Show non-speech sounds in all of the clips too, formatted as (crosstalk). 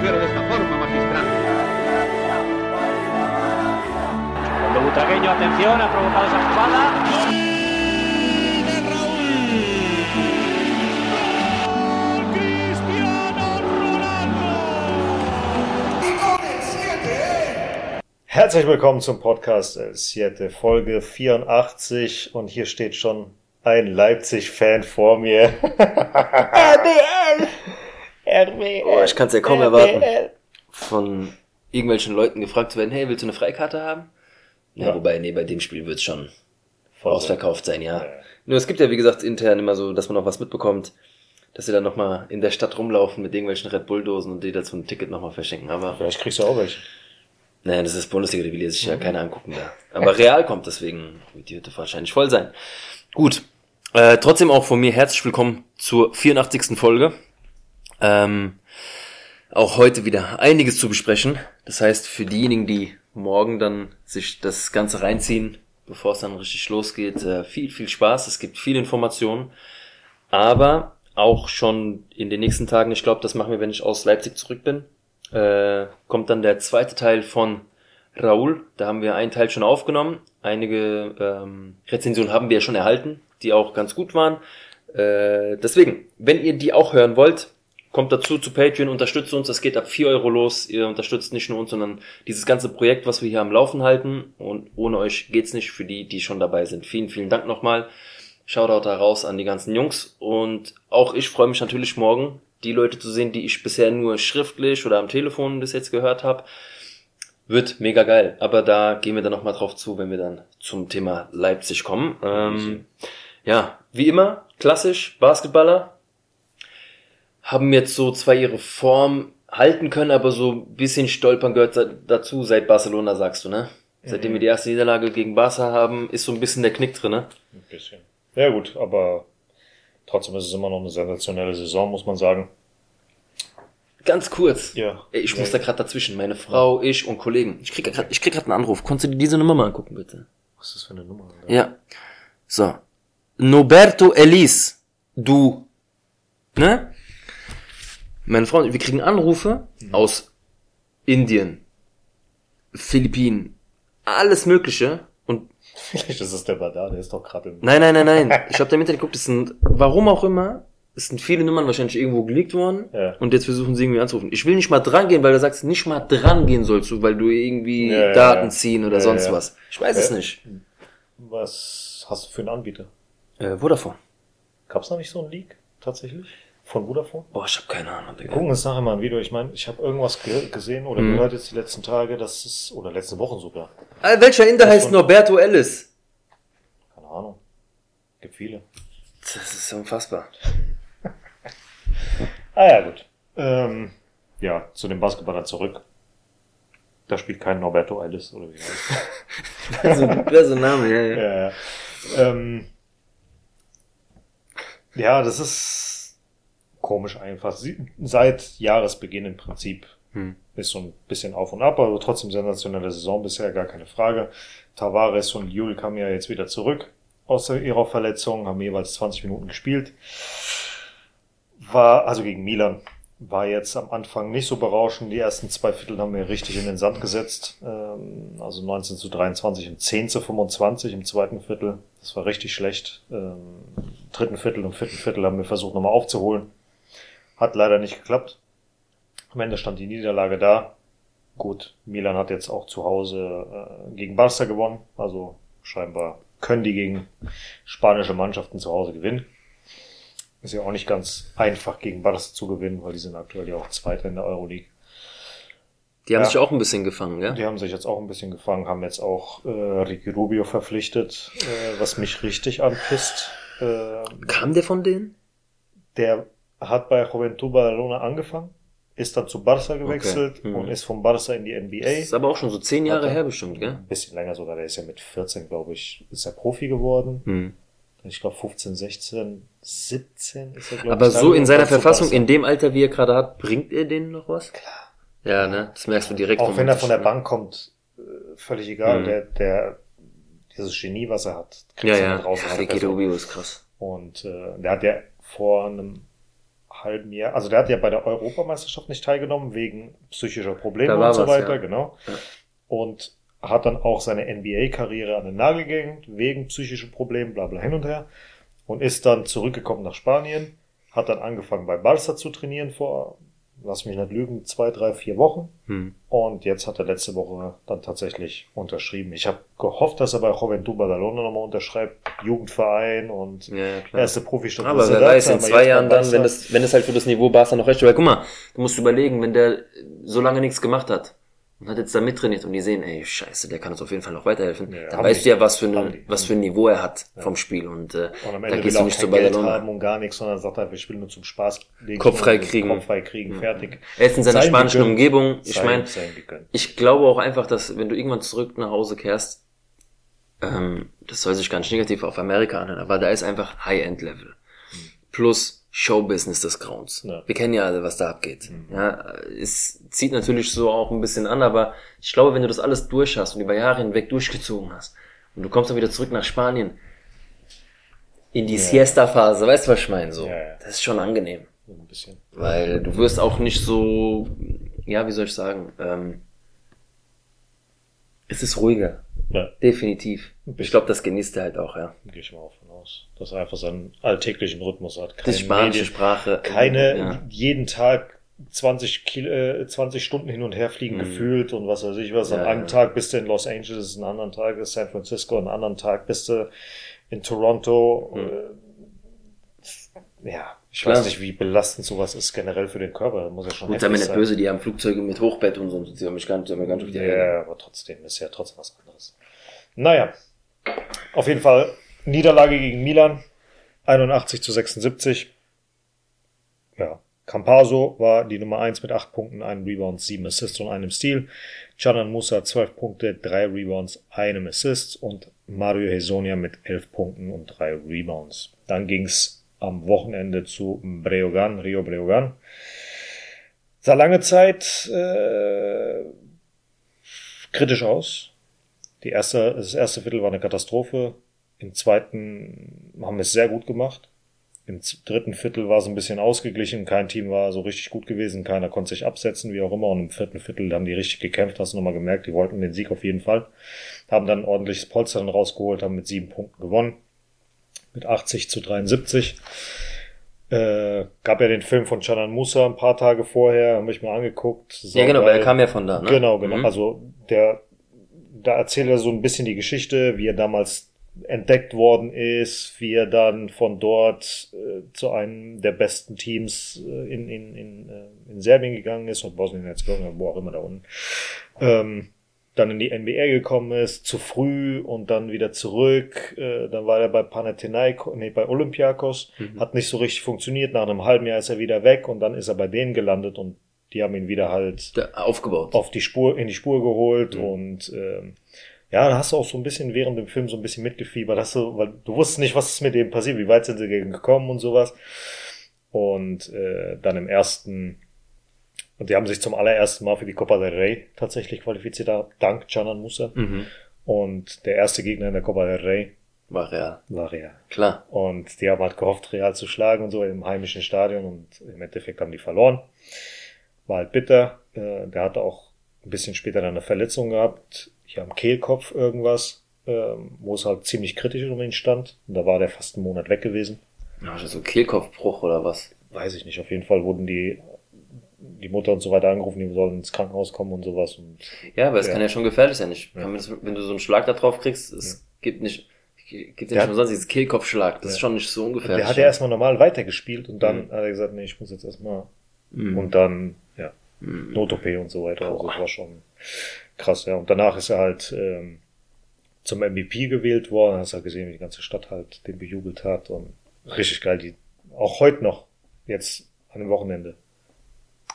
mujer de esta forma magistral. Cuando Butragueño, atención, ha provocado esa jugada. Herzlich willkommen zum Podcast El Siete, Folge 84 und hier steht schon ein Leipzig-Fan vor mir. (laughs) RBL! RBL! Oh, ich kann es ja kaum erwarten, von irgendwelchen Leuten gefragt zu werden, hey, willst du eine Freikarte haben? Ja, Ja. wobei, nee, bei dem Spiel wird's schon Voll. ausverkauft sein, ja. Ja. Nur es gibt ja, wie gesagt, intern immer so, dass man noch was mitbekommt, dass sie dann nochmal in der Stadt rumlaufen mit irgendwelchen Red Bull-Dosen und die dazu ein Ticket nochmal verschenken. Aber, Vielleicht kriegst du auch welche. naja, das ist Bundesliga, die will sich ja keiner angucken da. Aber Real kommt, deswegen wird die Hütte wahrscheinlich voll sein. Gut, äh, trotzdem auch von mir herzlich willkommen zur 84. Folge. Ähm, auch heute wieder einiges zu besprechen. Das heißt, für diejenigen, die morgen dann sich das Ganze reinziehen, bevor es dann richtig losgeht, äh, viel, viel Spaß. Es gibt viel Informationen. Aber auch schon in den nächsten Tagen, ich glaube, das machen wir, wenn ich aus Leipzig zurück bin, äh, kommt dann der zweite Teil von Raoul. Da haben wir einen Teil schon aufgenommen. Einige ähm, Rezensionen haben wir ja schon erhalten, die auch ganz gut waren. Äh, deswegen, wenn ihr die auch hören wollt, kommt dazu zu Patreon, unterstützt uns. Das geht ab 4 Euro los. Ihr unterstützt nicht nur uns, sondern dieses ganze Projekt, was wir hier am Laufen halten. Und ohne euch geht's nicht für die, die schon dabei sind. Vielen, vielen Dank nochmal. Shoutout da raus an die ganzen Jungs. Und auch ich freue mich natürlich morgen, die Leute zu sehen, die ich bisher nur schriftlich oder am Telefon bis jetzt gehört habe. Wird mega geil. Aber da gehen wir dann nochmal drauf zu, wenn wir dann zum Thema Leipzig kommen. Ähm, ja, wie immer, klassisch, Basketballer haben jetzt so zwar ihre Form halten können, aber so ein bisschen stolpern gehört da- dazu seit Barcelona, sagst du, ne? Seitdem wir die erste Niederlage gegen Barca haben, ist so ein bisschen der Knick drin, ne? Ein bisschen. Ja gut, aber trotzdem ist es immer noch eine sensationelle Saison, muss man sagen. Ganz kurz. Ja. Ich Ja. muss da gerade dazwischen. Meine Frau, ich und Kollegen. Ich krieg grad, ich krieg grad einen Anruf. Konntest du dir diese Nummer mal angucken, bitte? Was ist das für eine Nummer? Alter? Ja. So. Noberto Elis. Du. Ne? Meine Frau, wir kriegen Anrufe aus Indien, Philippinen, alles Mögliche. Und Vielleicht ist es der Badar, der ist doch gerade im... nein, nein, nein, nein. (laughs) Ich habe da im Internet geguckt, es sind, warum auch immer, es sind viele Nummern wahrscheinlich irgendwo geleakt worden. Ja. Und jetzt versuchen sie irgendwie anzurufen. Ich will nicht mal dran gehen, weil du sagst, nicht mal dran gehen sollst du, weil du irgendwie Ja, Daten ja. ziehen oder sonst was. Ich weiß es nicht. Was hast du für einen Anbieter? Äh, Vodafone. Gab es noch nicht so einen Leak, tatsächlich? Von Vodafone? Boah, ich habe keine Ahnung, Wir Digga. gucken uns nachher mal ein Video. Ich meine, ich habe irgendwas ge gesehen oder Mhm. gehört jetzt die letzten Tage, dass es, oder letzten Wochen sogar, Äh, welcher Inder heißt von- Norberto Ellis? keine Ahnung, gibt viele. Das ist unfassbar. (laughs) Ah ja, gut. Ähm, ja, zu dem Basketballer zurück. Da spielt kein Norberto Ellis, oder wie heißt Also, das ist ein Name, ja, ja. ja, ja. Ähm, ja, das ist komisch einfach. Seit Jahresbeginn im Prinzip Hm. ist so ein bisschen auf und ab, aber trotzdem sensationelle Saison bisher, gar keine Frage. Tavares und Jul kamen ja jetzt wieder zurück aus ihrer Verletzung, haben jeweils 20 Minuten gespielt. War, also gegen Milan, war jetzt am Anfang nicht so berauschend. Die ersten zwei Viertel haben wir richtig in den Sand gesetzt. Ähm, also 19 zu 23 und 10 zu 25 im zweiten Viertel. Das war richtig schlecht. Ähm, im dritten Viertel und vierten Viertel haben wir versucht nochmal aufzuholen. Hat leider nicht geklappt. Am Ende stand die Niederlage da. Gut, Milan hat jetzt auch zu Hause äh, gegen Barca gewonnen. Also scheinbar können die gegen spanische Mannschaften zu Hause gewinnen. Ist ja auch nicht ganz einfach gegen Barca zu gewinnen, weil die sind aktuell ja auch Zweiter in der Euroleague. Die haben Ja. sich auch ein bisschen gefangen, gell? Die haben sich jetzt auch ein bisschen gefangen, haben jetzt auch äh, Ricky Rubio verpflichtet, äh, was mich richtig anpisst. Äh, Kam der von denen? der hat bei Juventud Badalona angefangen, ist dann zu Barca gewechselt Okay. Mhm. und ist von Barca in die Das NBA. ist aber auch schon so zehn Jahre her bestimmt, gell? Ein bisschen länger sogar, der ist ja mit 14, glaube ich, ist er Profi geworden. Hm. Ich glaube 15, 16, 17 ist er, glaube Aber ich. so in seiner Verfassung, in dem Alter, wie er gerade hat, bringt er denen noch was? Klar. Ja, ne? Das merkst du direkt. Auch wenn er von der. Bank kommt, äh, völlig egal. Mhm. Der, der, dieses Genie, was er hat, Ja, kriegst du ja. nicht raus aus der. Rubio ist krass. Und äh, der hat ja vor einem halben Jahr, also der hat ja bei der Europameisterschaft nicht teilgenommen, wegen psychischer Probleme und so was, weiter, ja. genau. Ja. Und hat dann auch seine NBA-Karriere an den Nagel gehängt, wegen psychischen Problemen, bla bla hin und her. Und ist dann zurückgekommen nach Spanien, hat dann angefangen bei Barca zu trainieren vor, lass mich nicht lügen, zwei, drei, vier Wochen. Hm. Und jetzt hat er letzte Woche dann tatsächlich unterschrieben. Ich habe gehofft, dass er bei Juventud Badalona nochmal unterschreibt, Jugendverein und Ja, klar. erste Profistation. Aber wer weiß, in zwei Jahren dann, wenn das, wenn das halt für das Niveau Barca noch recht, weil guck mal, du musst überlegen, wenn der so lange nichts gemacht hat und hat jetzt da mittrainiert und die sehen, ey, scheiße, der kann uns auf jeden Fall noch weiterhelfen, Ja, dann weißt du ja, was für, die. was für ein Niveau er hat vom Spiel und, äh, Und am da Ende will gehst er du nicht kein zu Geld haben und gar nichts, sondern sagt einfach, ich will nur zum Spaß Kopf frei kriegen. Kopf frei kriegen, fertig. Er ist in seiner spanischen gegönnt. Umgebung, ich meine, ich glaube auch einfach, dass wenn du irgendwann zurück nach Hause kehrst, ähm, das soll sich ganz negativ auf Amerika anhören, aber da ist einfach High-End-Level. Plus Showbusiness des Grauens. Ja. Wir kennen ja alle, was da abgeht. Ja, es zieht natürlich so auch ein bisschen an, aber ich glaube, wenn du das alles durch hast und über Jahre hinweg durchgezogen hast und du kommst dann wieder zurück nach Spanien in die Ja. Siesta-Phase, weißt du, was ich meine? So, Ja, das ist schon angenehm. Ein bisschen. Weil du wirst auch nicht so, ja, wie soll ich sagen, ähm, es ist ruhiger, Ja, definitiv. Ich glaube, das genießt er halt auch, ja. gehe ich mal auch Dass er einfach seinen alltäglichen Rhythmus hat. Die Keine spanische Medien- Sprache. keine ja. jeden Tag 20, Kil äh, 20 Stunden hin und her fliegen Mhm. gefühlt und was weiß ich was. An Ja, einem ja. Tag bist du in Los Angeles, an einem anderen Tag ist San Francisco, an einem anderen Tag bist du in Toronto. Äh, ja, ich Mhm. Klar. weiß nicht, wie belastend sowas ist generell für den Körper. Das muss ja schon Gut, heftig nicht böse, die haben Flugzeuge mit Hochbett und so, die haben mich gar nicht, haben nicht auf die. Ja, aber trotzdem ist ja trotzdem was anderes. Naja, auf jeden Fall Niederlage gegen Milan, 81 zu 76. Ja, Campaso war die Nummer 1 mit 8 Punkten, einem Rebound, 7 Assists und einem Steal. Canan Musa 12 Punkte, 3 Rebounds, einem Assist und Mario Hesonia mit 11 Punkten und 3 Rebounds. Dann ging's am Wochenende zu Breogan, Rio Breogan. Sah lange Zeit äh, kritisch aus. Die erste, das erste Viertel war eine Katastrophe. Im zweiten haben wir es sehr gut gemacht. Im dritten Viertel war es ein bisschen ausgeglichen. Kein Team war so richtig gut gewesen. Keiner konnte sich absetzen, wie auch immer. Und im vierten Viertel haben die richtig gekämpft. Hast du nochmal gemerkt. Die wollten den Sieg auf jeden Fall. Haben dann ordentliches Polster dann rausgeholt, haben mit sieben Punkten gewonnen. Mit 80 zu 73. Äh, gab ja den Film von Canan Musa ein paar Tage vorher, haben mich mal angeguckt. Ja, genau, weil er kam ja von da, ne? Genau, genau. Mhm. Also der, da erzählt er so ein bisschen die Geschichte, wie er damals entdeckt worden ist, wie er dann von dort äh, zu einem der besten Teams äh, in, in, in, äh, in Serbien gegangen ist und Bosnien-Herzegowina, wo auch immer da unten. Ähm, dann in die NBA gekommen ist, zu früh und dann wieder zurück. Äh, dann war er bei Panathinaikos, nee, bei Olympiakos, Mhm. hat nicht so richtig funktioniert. Nach einem halben Jahr ist er wieder weg und dann ist er bei denen gelandet und die haben ihn wieder halt Da, aufgebaut. auf die Spur, in die Spur geholt Mhm. und ähm, ja, da hast du auch so ein bisschen während dem Film so ein bisschen mitgefiebert, hast du, weil du wusstest nicht, was ist mit dem passiert, wie weit sind sie gekommen und sowas. Und äh, dann im ersten, und die haben sich zum allerersten Mal für die Copa del Rey tatsächlich qualifiziert, dank Canan Musa. Mhm. Und der erste Gegner in der Copa del Rey War real. war Real. Klar. Und die haben halt gehofft, Real zu schlagen und so im heimischen Stadion und im Endeffekt haben die verloren. War halt bitter. Äh, der hatte auch ein bisschen später dann eine Verletzung gehabt, hier am Kehlkopf irgendwas, ähm, wo es halt ziemlich kritisch um ihn stand. Und da war der fast einen Monat weg gewesen. Ja, so ein Kehlkopfbruch oder was? Weiß ich nicht. Auf jeden Fall wurden die, die Mutter und so weiter angerufen, die sollen ins Krankenhaus kommen und sowas. Und Ja, aber es Ja. kann ja schon gefährlich sein. Ich, Ja. das, wenn du so einen Schlag da drauf kriegst, es gibt nicht, gibt ja nicht hat- umsonst dieses Kehlkopfschlag. Das ist Ja. schon nicht so ungefährlich. der hat ja erstmal normal weitergespielt und dann Mhm. hat er gesagt, nee, ich muss jetzt erstmal Mhm. und dann, ja, Mhm. Not-OP und so weiter. Also Boah. das war schon krass, ja. Und danach ist er halt ähm, zum MVP gewählt worden. Hast halt gesehen, wie die ganze Stadt halt den bejubelt hat und richtig geil. Die auch heute noch jetzt an dem Wochenende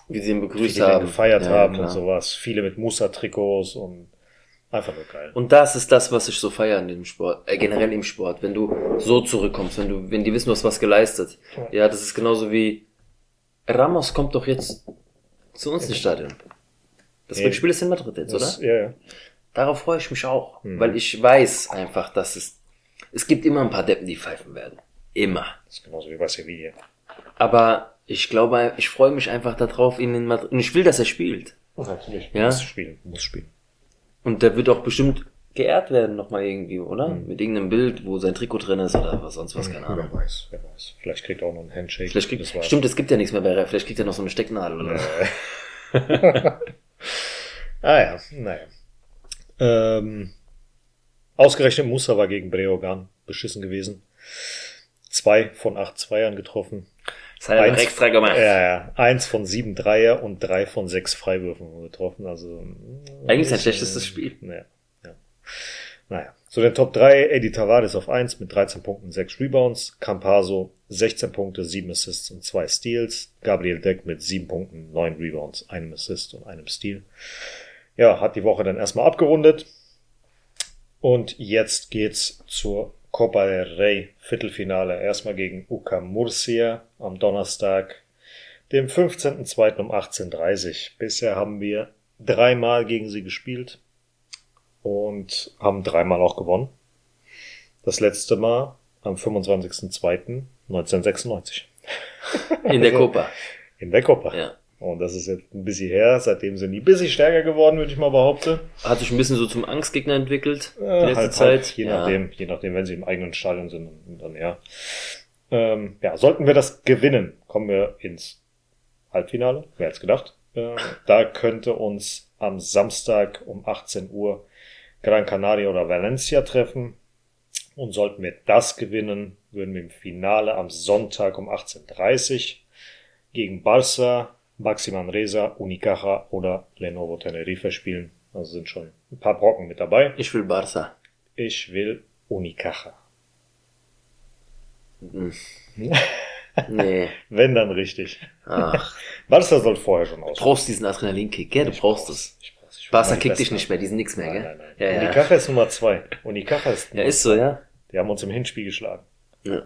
Wie sie ihn begrüßt haben. gefeiert Ja, haben klar. und sowas. Viele mit Musa-Trikots und einfach nur geil. Und das ist das, was ich so feiere in dem Sport, äh, generell im Sport. Wenn du so zurückkommst, wenn du, wenn die wissen, du hast was geleistet. Ja. Ja, das ist genauso wie Ramos kommt doch jetzt zu uns ins Stadion. Das Ja. Spiel ist in Madrid jetzt, Das, oder? ja, ja. Darauf freue ich mich auch, Mhm. weil ich weiß einfach, dass es es gibt immer ein paar Deppen, die pfeifen werden. Immer. Das ist genauso wie bei Sevilla. Aber Ich glaube, ich freue mich einfach darauf, ihn in Madrid. Und ich will, dass er spielt. Natürlich. Ja. Muss spielen. Muss spielen. Und der wird auch bestimmt geehrt werden nochmal irgendwie, oder? Mhm. Mit irgendeinem Bild, wo sein Trikot drin ist oder was sonst was, keine Ahnung. Wer weiß, wer weiß. Vielleicht kriegt er auch noch einen Handshake. Vielleicht kriegt, stimmt, es gibt ja nichts mehr bei Real. Vielleicht kriegt er noch so eine Stecknadel oder so. (laughs) (laughs) ah ja, naja. Ähm, ausgerechnet Musa war gegen Breogan beschissen gewesen. Zwei von acht Zweiern getroffen. Das hat er Eins- extra gemacht. Ja, ja. Eins von sieben Dreier und drei von sechs Freiwürfen getroffen. Also Eigentlich sein ist, schlechtestes Spiel. Ja, ja. Naja. Zu den Top 3, Eddie Tavares auf 1 mit 13 Punkten, 6 Rebounds. Campaso 16 Punkte, 7 Assists und 2 Steals. Gabriel Deck mit 7 Punkten, 9 Rebounds, einem Assist und einem Steal. Ja, hat die Woche dann erstmal abgerundet. Und jetzt geht's zur Copa del Rey Viertelfinale. Erstmal gegen UK Murcia am Donnerstag, dem 15.02. um 18.30 Uhr. Bisher haben wir dreimal gegen sie gespielt und haben dreimal auch gewonnen. Das letzte Mal am 25.02.1996 In der Copa. in der Copa. Ja. Und das ist jetzt ein bisschen her. Seitdem sind die ein bisschen stärker geworden, würde ich mal behaupten. Hat sich ein bisschen so zum Angstgegner entwickelt. Äh, letzte halt, Zeit. Halt, je ja. nachdem, je nachdem, wenn sie im eigenen Stadion sind, dann, dann ja. Ähm, ja, sollten wir das gewinnen, kommen wir ins Halbfinale. Wer hätte gedacht? Äh, da könnte uns am Samstag um 18 Uhr Gran Canaria oder Valencia treffen. Und sollten wir das gewinnen, würden wir im Finale am Sonntag um 18.30 Uhr gegen Barça, Baxi Manresa, Unicaja oder Lenovo Tenerife spielen. Also sind schon ein paar Brocken mit dabei. Ich will Barca. Ich will Unicaja. Nee. (laughs) Wenn dann richtig. Ach, Barca soll vorher schon aus. du brauchst diesen Adrenalinkick, gell? Du brauchst es. Ich. Ich Barca kickt dich nicht mehr, die sind nix mehr, Nein, gell? nein, nein. Ja, ja. Unicaja ist Nummer zwei. Unicaja ist Ja, ist so, ja. Die haben uns im Hinspiel geschlagen. ja.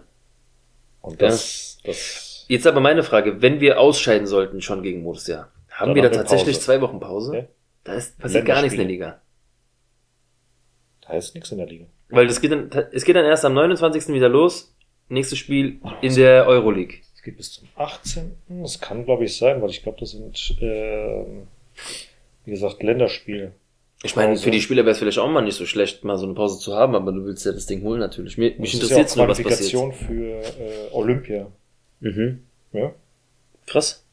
Und das, das, Jetzt aber meine Frage, wenn wir ausscheiden sollten schon gegen Murcia, haben wir da tatsächlich Pause. zwei Wochen Pause? Ja. Da ist, passiert gar nichts in der Liga. da ist nichts in der Liga. Weil das geht dann, es geht dann erst am 29. wieder los. Nächstes Spiel in der Euroleague. Es geht bis zum 18. Das kann, glaube ich, sein, weil ich glaube, das sind, ähm, wie gesagt, Länderspiele. Ich meine, für die Spieler wäre es vielleicht auch mal nicht so schlecht, mal so eine Pause zu haben, aber du willst ja das Ding holen natürlich. Mir, mich Das ist ja interessiert nur, was passiert. Qualifikation für äh, Olympia. Mhm. Ja? Krass.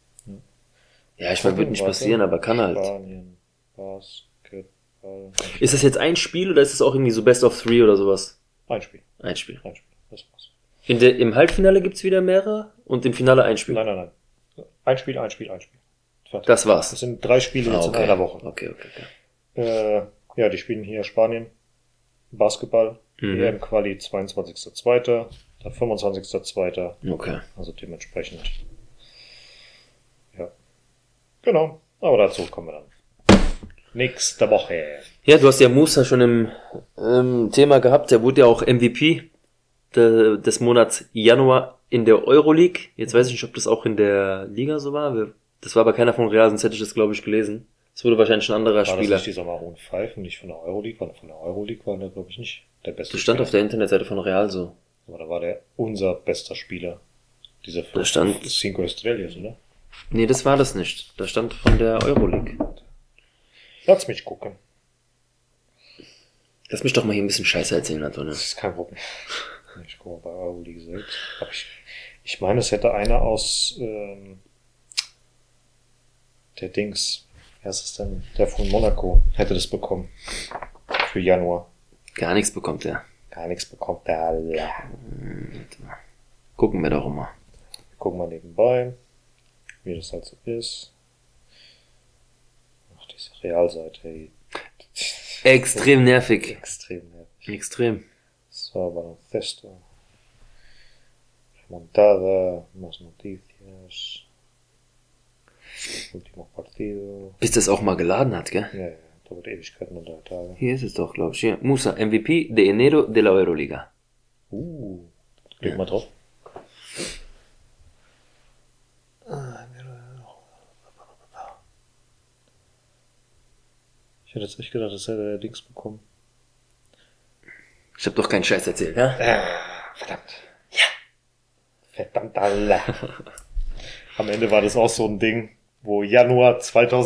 Ja, ich meine, wird nicht passieren, aber kann halt. Spanien, Basketball. Ist das jetzt ein Spiel oder ist es auch irgendwie so Best of Three oder sowas? Ein Spiel. Ein Spiel. Ein Spiel. Das war's. In der, Im Halbfinale gibt's wieder mehrere und im Finale ein Spiel. Nein, nein, nein. Ein Spiel, ein Spiel, ein Spiel. Fertig. Das war's. Das sind drei Spiele jetzt Ah, okay. in einer Woche. Okay, okay, okay. Äh, ja, die spielen hier Spanien. Basketball. Mhm. EM-Quali 22.02. Der 25.02. Okay. Also dementsprechend. Ja. Genau. Aber dazu kommen wir dann. Nächste Woche. Ja, du hast ja Musa schon im ähm, Thema gehabt. Der wurde ja auch MVP de, des Monats Januar in der Euroleague. Jetzt weiß ich nicht, ob das auch in der Liga so war. Wir- Das war aber keiner von Real, sonst hätte ich das, glaube ich, gelesen. Das wurde wahrscheinlich ein anderer War das Spieler. nicht dieser Maroon 5 und nicht von der Euroleague? Weil von der Euroleague war der, glaube ich, nicht der beste Das stand Spieler. auf der Internetseite von Real so. Aber da war der unser bester Spieler. Dieser Da stand- Cinco Estrellas, oder? Nee, das war das nicht. Da stand von der Euroleague. Lass mich gucken. Lass mich doch mal hier ein bisschen Scheiße erzählen, Antonio. Das ist kein Problem. Ich gucke mal bei Euroleague selbst. Ich, ich meine, es hätte einer aus ähm, der Dings, wer ist es denn? Der von Monaco hätte das bekommen. Für Januar. Gar nichts bekommt er. Gar nichts bekommt der alle. Gucken wir doch mal. Gucken wir nebenbei, wie das halt so ist. Ach, diese Realseite. ey. Extrem nervig. Extrem nervig. Extrem. So, baloncesto. Remontada, más noticias. Partido. Bis das auch mal geladen hat, gell? Ja, ja, dauert Ewigkeiten und drei Tage. Hier ist es doch, glaube ich. Hier. Musa, MVP de enero de la Euroliga. Uh, klick mal drauf. Ich hätte jetzt echt gedacht, das hätte der Dings bekommen. Ich habe doch keinen Scheiß erzählt, ja? Ah, verdammt. Ja. Verdammt alle. (laughs) Am Ende war das auch so ein Ding, wo Januar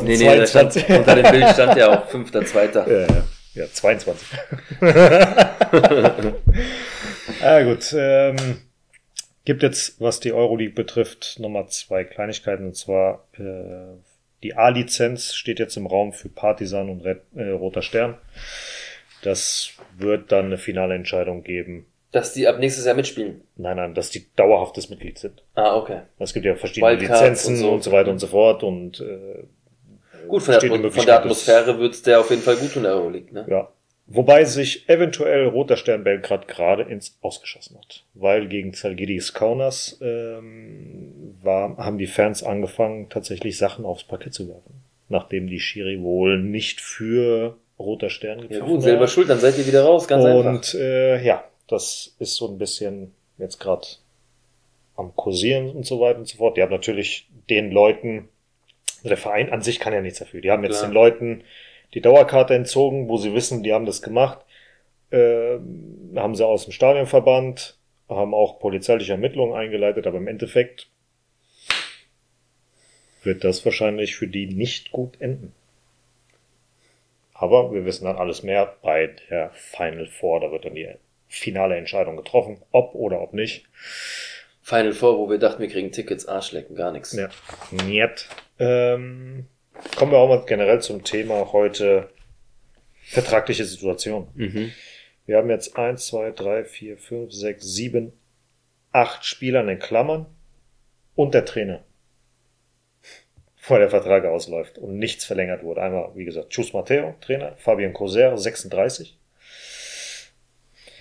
Nee, nee, da stand, 2022. unter dem Bild stand ja auch (laughs) fünfter, zweiter. Ja, ja. ja, 22. (laughs) ah, gut. Ähm, gibt jetzt, was die Euroleague betrifft, nochmal zwei Kleinigkeiten. Und zwar äh, die A-Lizenz steht jetzt im Raum für Partisan und Red, äh, Roter Stern. Das wird dann eine finale Entscheidung geben. Dass die ab nächstes Jahr mitspielen. Nein, nein, dass die dauerhaftes Mitglied sind. Ah, okay. Es gibt ja verschiedene Wildcards Lizenzen und so. und so weiter und so fort. Und äh, Gut, von der, von der Atmosphäre wird's der auf jeden Fall gut in der Euroleague, ne? Ja. Wobei sich eventuell Roter Stern Belgrad gerade ins Ausgeschossen hat. Weil gegen Zalgiris Kaunas ähm, war, haben die Fans angefangen, tatsächlich Sachen aufs Parkett zu werfen. Nachdem die Schiri wohl nicht für Roter Stern Ja gepfiffen gut, selber hat. schuld, dann seid ihr wieder raus, ganz einfach. Und äh, ja, das ist so ein bisschen jetzt gerade am Kursieren und so weiter und so fort. Die haben natürlich den Leuten, der Verein an sich kann ja nichts dafür. Die haben jetzt Klar. den Leuten die Dauerkarte entzogen, wo sie wissen, die haben das gemacht. Ähm, haben sie aus dem Stadion verbannt, haben auch polizeiliche Ermittlungen eingeleitet, aber im Endeffekt wird das wahrscheinlich für die nicht gut enden. Aber wir wissen dann alles mehr bei der Final Four. Da wird dann die finale Entscheidung getroffen, ob oder ob nicht. Final Four, wo wir dachten, wir kriegen Tickets, Arschlecken, gar nichts. Ja. Niet. Ähm, kommen wir auch mal generell zum Thema heute vertragliche Situation. Mhm. Wir haben jetzt eins, zwei, drei, vier, fünf, sechs, sieben, acht Spieler in den Klammern und der Trainer. Vor der Vertrag ausläuft und nichts verlängert wurde. Einmal, wie gesagt, Chus Matteo, Trainer, Fabian Coser, 36.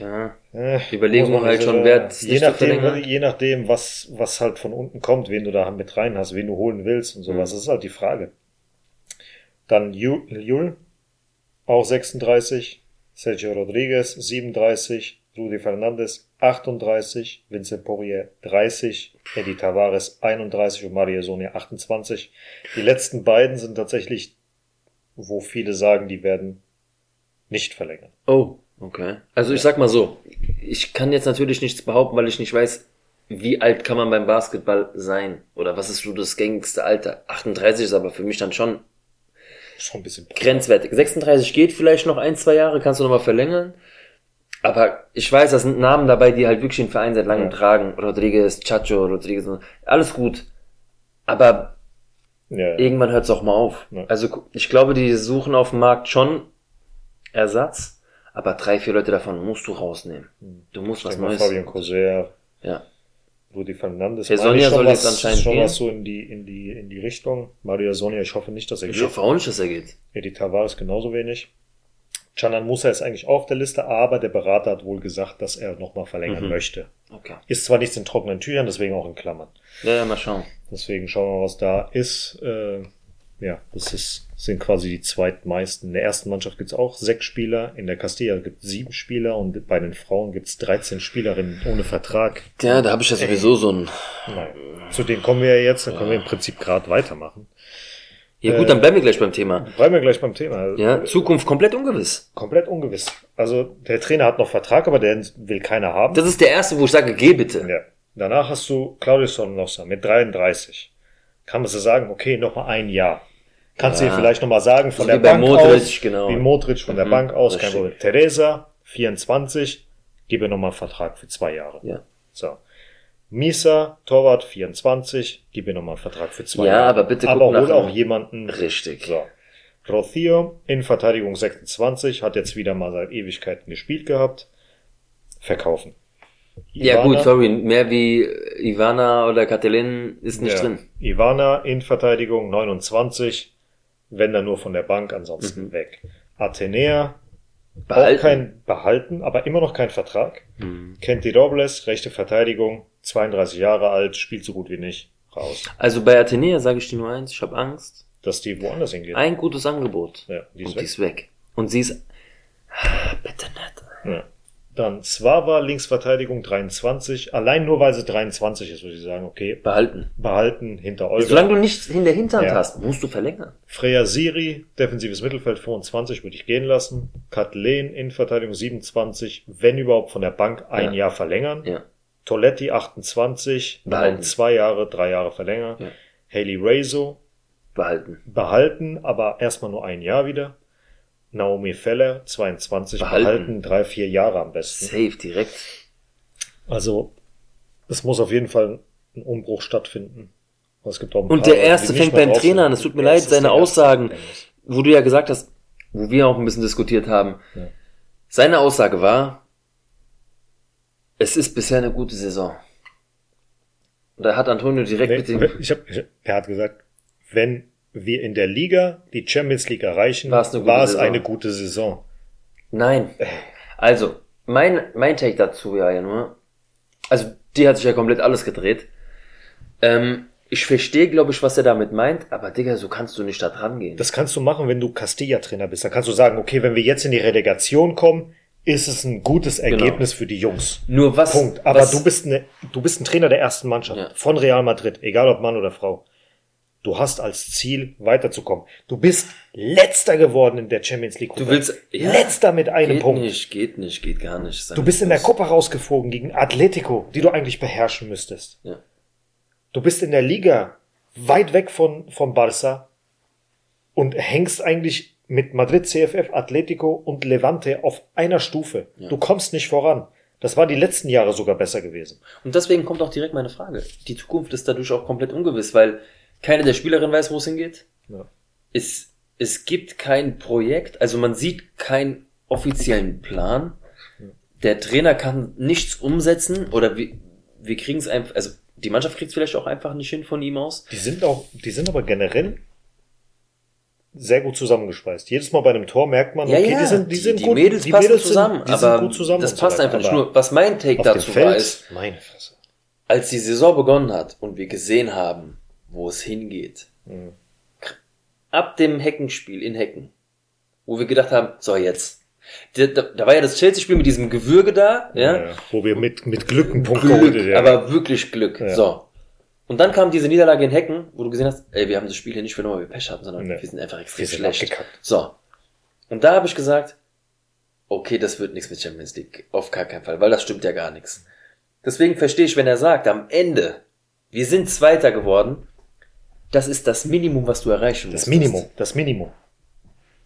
Ja. Äh, Die Überlegung halt schon wert, je nachdem, je nachdem, was, was halt von unten kommt, wen du da mit rein hast, wen du holen willst und sowas. Mhm. Das ist halt die Frage. Dann Ju- Jul, auch 36, Sergio Rodriguez, 37, Rudi Fernandes, 38, Vincent Poirier, 30, Eddie Tavares, 31 und Mario Sonia, 28. Die letzten beiden sind tatsächlich, wo viele sagen, die werden nicht verlängern. Oh, okay. Also ich sag mal so, ich kann jetzt natürlich nichts behaupten, weil ich nicht weiß, wie alt kann man beim Basketball sein? Oder was ist so das gängigste Alter? 38 ist aber für mich dann schon Schon ein bisschen grenzwertig. 36 geht vielleicht noch ein, zwei Jahre, kannst du nochmal verlängern. Aber ich weiß, da sind Namen dabei, die halt wirklich den Verein seit langem Ja. tragen. Rodriguez, Chacho, Rodriguez, alles gut. Aber Ja, ja. irgendwann hört es auch mal auf. Also ich glaube, die suchen auf dem Markt schon Ersatz, aber drei, vier Leute davon musst du rausnehmen. Du musst was Neues. Fabian Coser, Ja. Rudi Fernandes. Der Sonja ich soll was, jetzt anscheinend schon gehen. was so in die, in die, in die Richtung. Mario Sonja, ich hoffe nicht, dass er Ich geht. hoffe auch nicht, dass er geht. Eddie Tavares genauso wenig. Canan Musa ist eigentlich auf der Liste, aber der Berater hat wohl gesagt, dass er nochmal verlängern Mhm. möchte. Okay. Ist zwar nichts in trockenen Tüchern, deswegen auch in Klammern. Ja, ja, mal schauen. Deswegen schauen wir mal, was da ist. Äh, ja, das ist, sind quasi die zweitmeisten. In der ersten Mannschaft gibt's auch sechs Spieler, in der Castilla gibt's sieben Spieler und bei den Frauen gibt's 13 Spielerinnen ohne Vertrag. Ja, da habe ich ja sowieso so ein. Nein. Zu denen kommen wir ja jetzt, dann können wir im Prinzip gerade weitermachen. Ja gut, dann bleiben wir gleich beim Thema. Bleiben wir gleich beim Thema. Ja, Zukunft komplett ungewiss. Komplett ungewiss. Also der Trainer hat noch Vertrag, aber den will keiner haben. Das ist der erste, wo ich sage, geh bitte. Ja. Danach hast du Claudio Sornosa mit 33. Kann man so sagen, okay, noch mal ein Jahr. Kannst du Ja. dir vielleicht noch mal sagen, von So der wie bei Bank Modric, aus, genau. wie Modric von der Mhm, Bank aus, kein. Problem. Teresa, 24, gebe noch mal einen Vertrag für zwei Jahre. Ja. So. Misa, Torwart, 24, gib mir noch mal einen Vertrag für zwei Ja, Jahre. aber bitte Aber hol auch jemanden. Richtig. So. Rocio in Verteidigung 26, hat jetzt wieder mal seit Ewigkeiten gespielt gehabt. Verkaufen. Ja Ivana- gut, sorry, mehr wie Ivana oder Katalin ist nicht Ja. drin. Ivana in Verteidigung 29, wenn dann nur von der Bank, ansonsten Mhm. weg. Athenea, Behalten. auch kein behalten, aber immer noch kein Vertrag. Hm. Kenti Robles, rechte Verteidigung, 32 Jahre alt, spielt so gut wie nicht, raus. Also bei Athenea sage ich dir nur eins, ich habe Angst. Dass die woanders hingehen. Ein gutes Angebot. Ja, die ist und weg. die ist weg. Und sie ist. Ah, (sighs) Bitte nicht. Ja. Dann Zwaba, Linksverteidigung 23, allein nur weil sie 23 ist, würde ich sagen, okay, Behalten. behalten hinter Olga. Solange du nichts in der Hinterhand Ja. hast, musst du verlängern. Freya Siri, defensives Mittelfeld 25, würde ich gehen lassen. Kathleen, Innenverteidigung 27, wenn überhaupt von der Bank ein Ja. Jahr verlängern. Ja. Toletti 28, Behalten. zwei Jahre, drei Jahre verlängern. Ja. Haley Razo Behalten. behalten, aber erstmal nur ein Jahr wieder. Naomi Feller 22 Behalten. behalten, drei, vier Jahre am besten. Safe, direkt. Also es muss auf jeden Fall ein Umbruch stattfinden. Es gibt auch Und der erste fängt beim Trainer an. Es tut mir leid, seine. Aussagen, wo du ja gesagt hast, wo wir auch ein bisschen diskutiert haben. Ja. Seine Aussage war, es ist bisher eine gute Saison. Und da hat Antonio direkt mit Nee, dem, ich hab, ich, er hat gesagt, wenn wir in der Liga die Champions League erreichen, War es eine gute war es Saison. eine gute Saison. nein. Also, mein, mein Take dazu ja, ja nur, also, die hat sich ja komplett alles gedreht. Ähm, ich verstehe, glaube ich, was er damit meint, aber Digga, so kannst du nicht da dran gehen. Das kannst du machen, wenn du Castilla-Trainer bist. Dann kannst du sagen, okay, wenn wir jetzt in die Relegation kommen, ist es ein gutes Ergebnis für die Jungs. Nur was, Punkt. Aber was, du bist eine, du bist ein Trainer der ersten Mannschaft Ja. von Real Madrid, egal ob Mann oder Frau. Du hast als Ziel weiterzukommen. Du bist letzter geworden in der Champions League. Du willst- ja, letzter mit einem geht Punkt. nicht, geht nicht, geht gar nicht. Du bist in der. Copa rausgeflogen gegen Atletico, die du eigentlich beherrschen müsstest. Ja. Du bist in der Liga weit weg von, von Barca und hängst eigentlich mit Madrid, CFF, Atletico und Levante auf einer Stufe. Du kommst nicht voran. Das war die letzten Jahre sogar besser gewesen. Und deswegen kommt auch direkt meine Frage. Die Zukunft ist dadurch auch komplett ungewiss, weil keine der Spielerinnen weiß, wo es hingeht. Ja. Es, es gibt kein Projekt, also man sieht keinen offiziellen Plan. Der Trainer kann nichts umsetzen oder wir, wir kriegen es einfach, also die Mannschaft kriegt es vielleicht auch einfach nicht hin von ihm aus. Die sind auch, die sind aber generell sehr gut zusammengespeist. Jedes Mal bei einem Tor merkt man, okay, die sind, die, sind die gut, Mädels die passen Mädels zusammen, sind, die aber sind gut zusammen. das so passt weiter. einfach nicht. Nur, was mein Take dazu war, ist, Feld, meine Fresse. als die Saison begonnen hat und wir gesehen haben, wo es hingeht, Mhm. ab dem Heckenspiel in Hecken, wo wir gedacht haben, so jetzt. Da, da, da war ja das Chelsea-Spiel mit diesem Gewürge da, ja. Ja, wo wir mit, mit Glück einen Punkt Glück, geholt haben. aber wirklich Glück. Ja. So. Und dann kam diese Niederlage in Hecken, wo du gesehen hast, ey, wir haben das Spiel hier nicht verloren, weil wir Pech hatten, sondern Nee. wir sind einfach extrem sind schlecht. abgekackt. So. Und da habe ich gesagt, okay, das wird nichts mit Champions League. Auf gar keinen Fall, weil das stimmt ja gar nichts. Deswegen verstehe ich, wenn er sagt, am Ende, wir sind Zweiter geworden, das ist das Minimum, was du erreichen musst. das Minimum, das Minimum.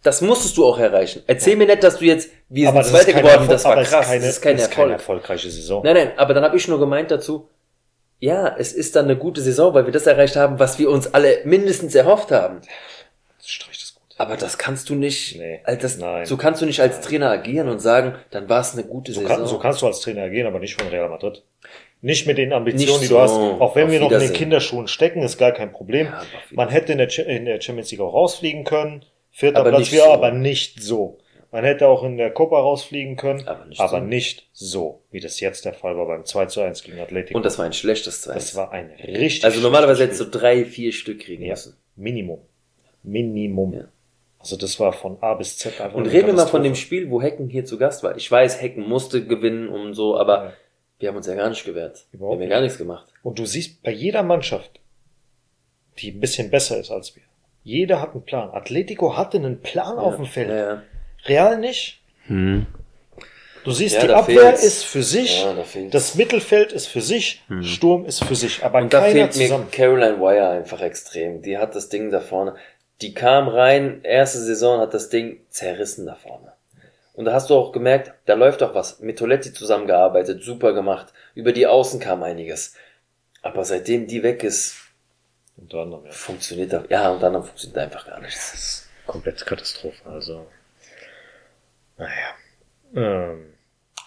Das musstest du auch erreichen. Erzähl mir nicht, dass du jetzt, wir sind das Zweiter kein geworden, das war krass, keine, das ist kein es Erfolg. erfolgreiche Saison. Nein, nein, aber dann habe ich nur gemeint dazu, ja, es ist dann eine gute Saison, weil wir das erreicht haben, was wir uns alle mindestens erhofft haben. Strich das gut. Aber das kannst du nicht, Nee, das, nein. so kannst du nicht als Trainer agieren und sagen, dann war es eine gute So, Saison. kann, so kannst du als Trainer agieren, aber nicht von Real Madrid. Nicht mit den Ambitionen, Nicht die du so. hast. Auch wenn wir noch in den. Kinderschuhen stecken, ist gar kein Problem. Ja, Man hätte in der, in der Champions League auch rausfliegen können. Vierter Aber Platz nicht wäre, so. aber nicht so. Man hätte auch in der Copa rausfliegen können, Aber nicht aber so. nicht so, wie das jetzt der Fall war beim 2 zu 1 gegen Atletico. und das war ein schlechtes Zwei. das war ein richtig also normalerweise hättest du drei, vier Stück kriegen ja, müssen. Minimum. Minimum. Ja. Also das war von A bis Z einfach Und reden wir mal von dem. Spiel, wo Hecken hier zu Gast war. Ich weiß, Hecken musste gewinnen und so, aber Ja. Wir haben uns ja gar nicht gewehrt. Überhaupt wir haben ja gar nichts gemacht. Und du siehst bei jeder Mannschaft, die ein bisschen besser ist als wir, jeder hat einen Plan. Atletico hatte einen Plan auf dem Feld. Ja, ja. Real nicht. Hm. Du siehst, Ja, die Abwehr fehlt's. ist für sich, Ja, da das Mittelfeld ist für sich, Sturm ist für sich, aber Und da fehlt mir zusammen. Caroline Wire einfach extrem. Die hat das Ding da vorne. Die kam rein, erste Saison hat das Ding zerrissen da vorne. Und da hast du auch gemerkt, da läuft doch was. Mit Toletti zusammengearbeitet, super gemacht. Über die Außen kam einiges. Aber seitdem die weg ist, Unter anderem, ja. funktioniert da, ja, und dann funktioniert einfach gar nichts. Das ist komplett Katastrophe, also. Naja. Ähm,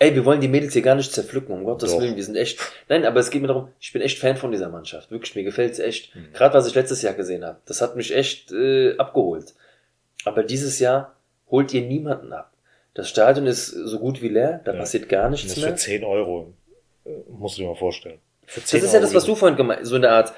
Ey, wir wollen die Mädels hier gar nicht zerpflücken, um Gottes Doch. Willen, wir sind echt. Nein, aber es geht mir darum, ich bin echt Fan von dieser Mannschaft. Wirklich, mir gefällt's echt. Mhm. Gerade was ich letztes Jahr gesehen habe, das hat mich echt äh, abgeholt. Aber dieses Jahr holt ihr niemanden ab. Das Stadion ist so gut wie leer, da Ja. passiert gar das nichts ist für mehr. 10 Euro. äh, Musst du dir mal vorstellen. Für Das 10 ist ja das, Euro was du vorhin gemeint, so in der Art.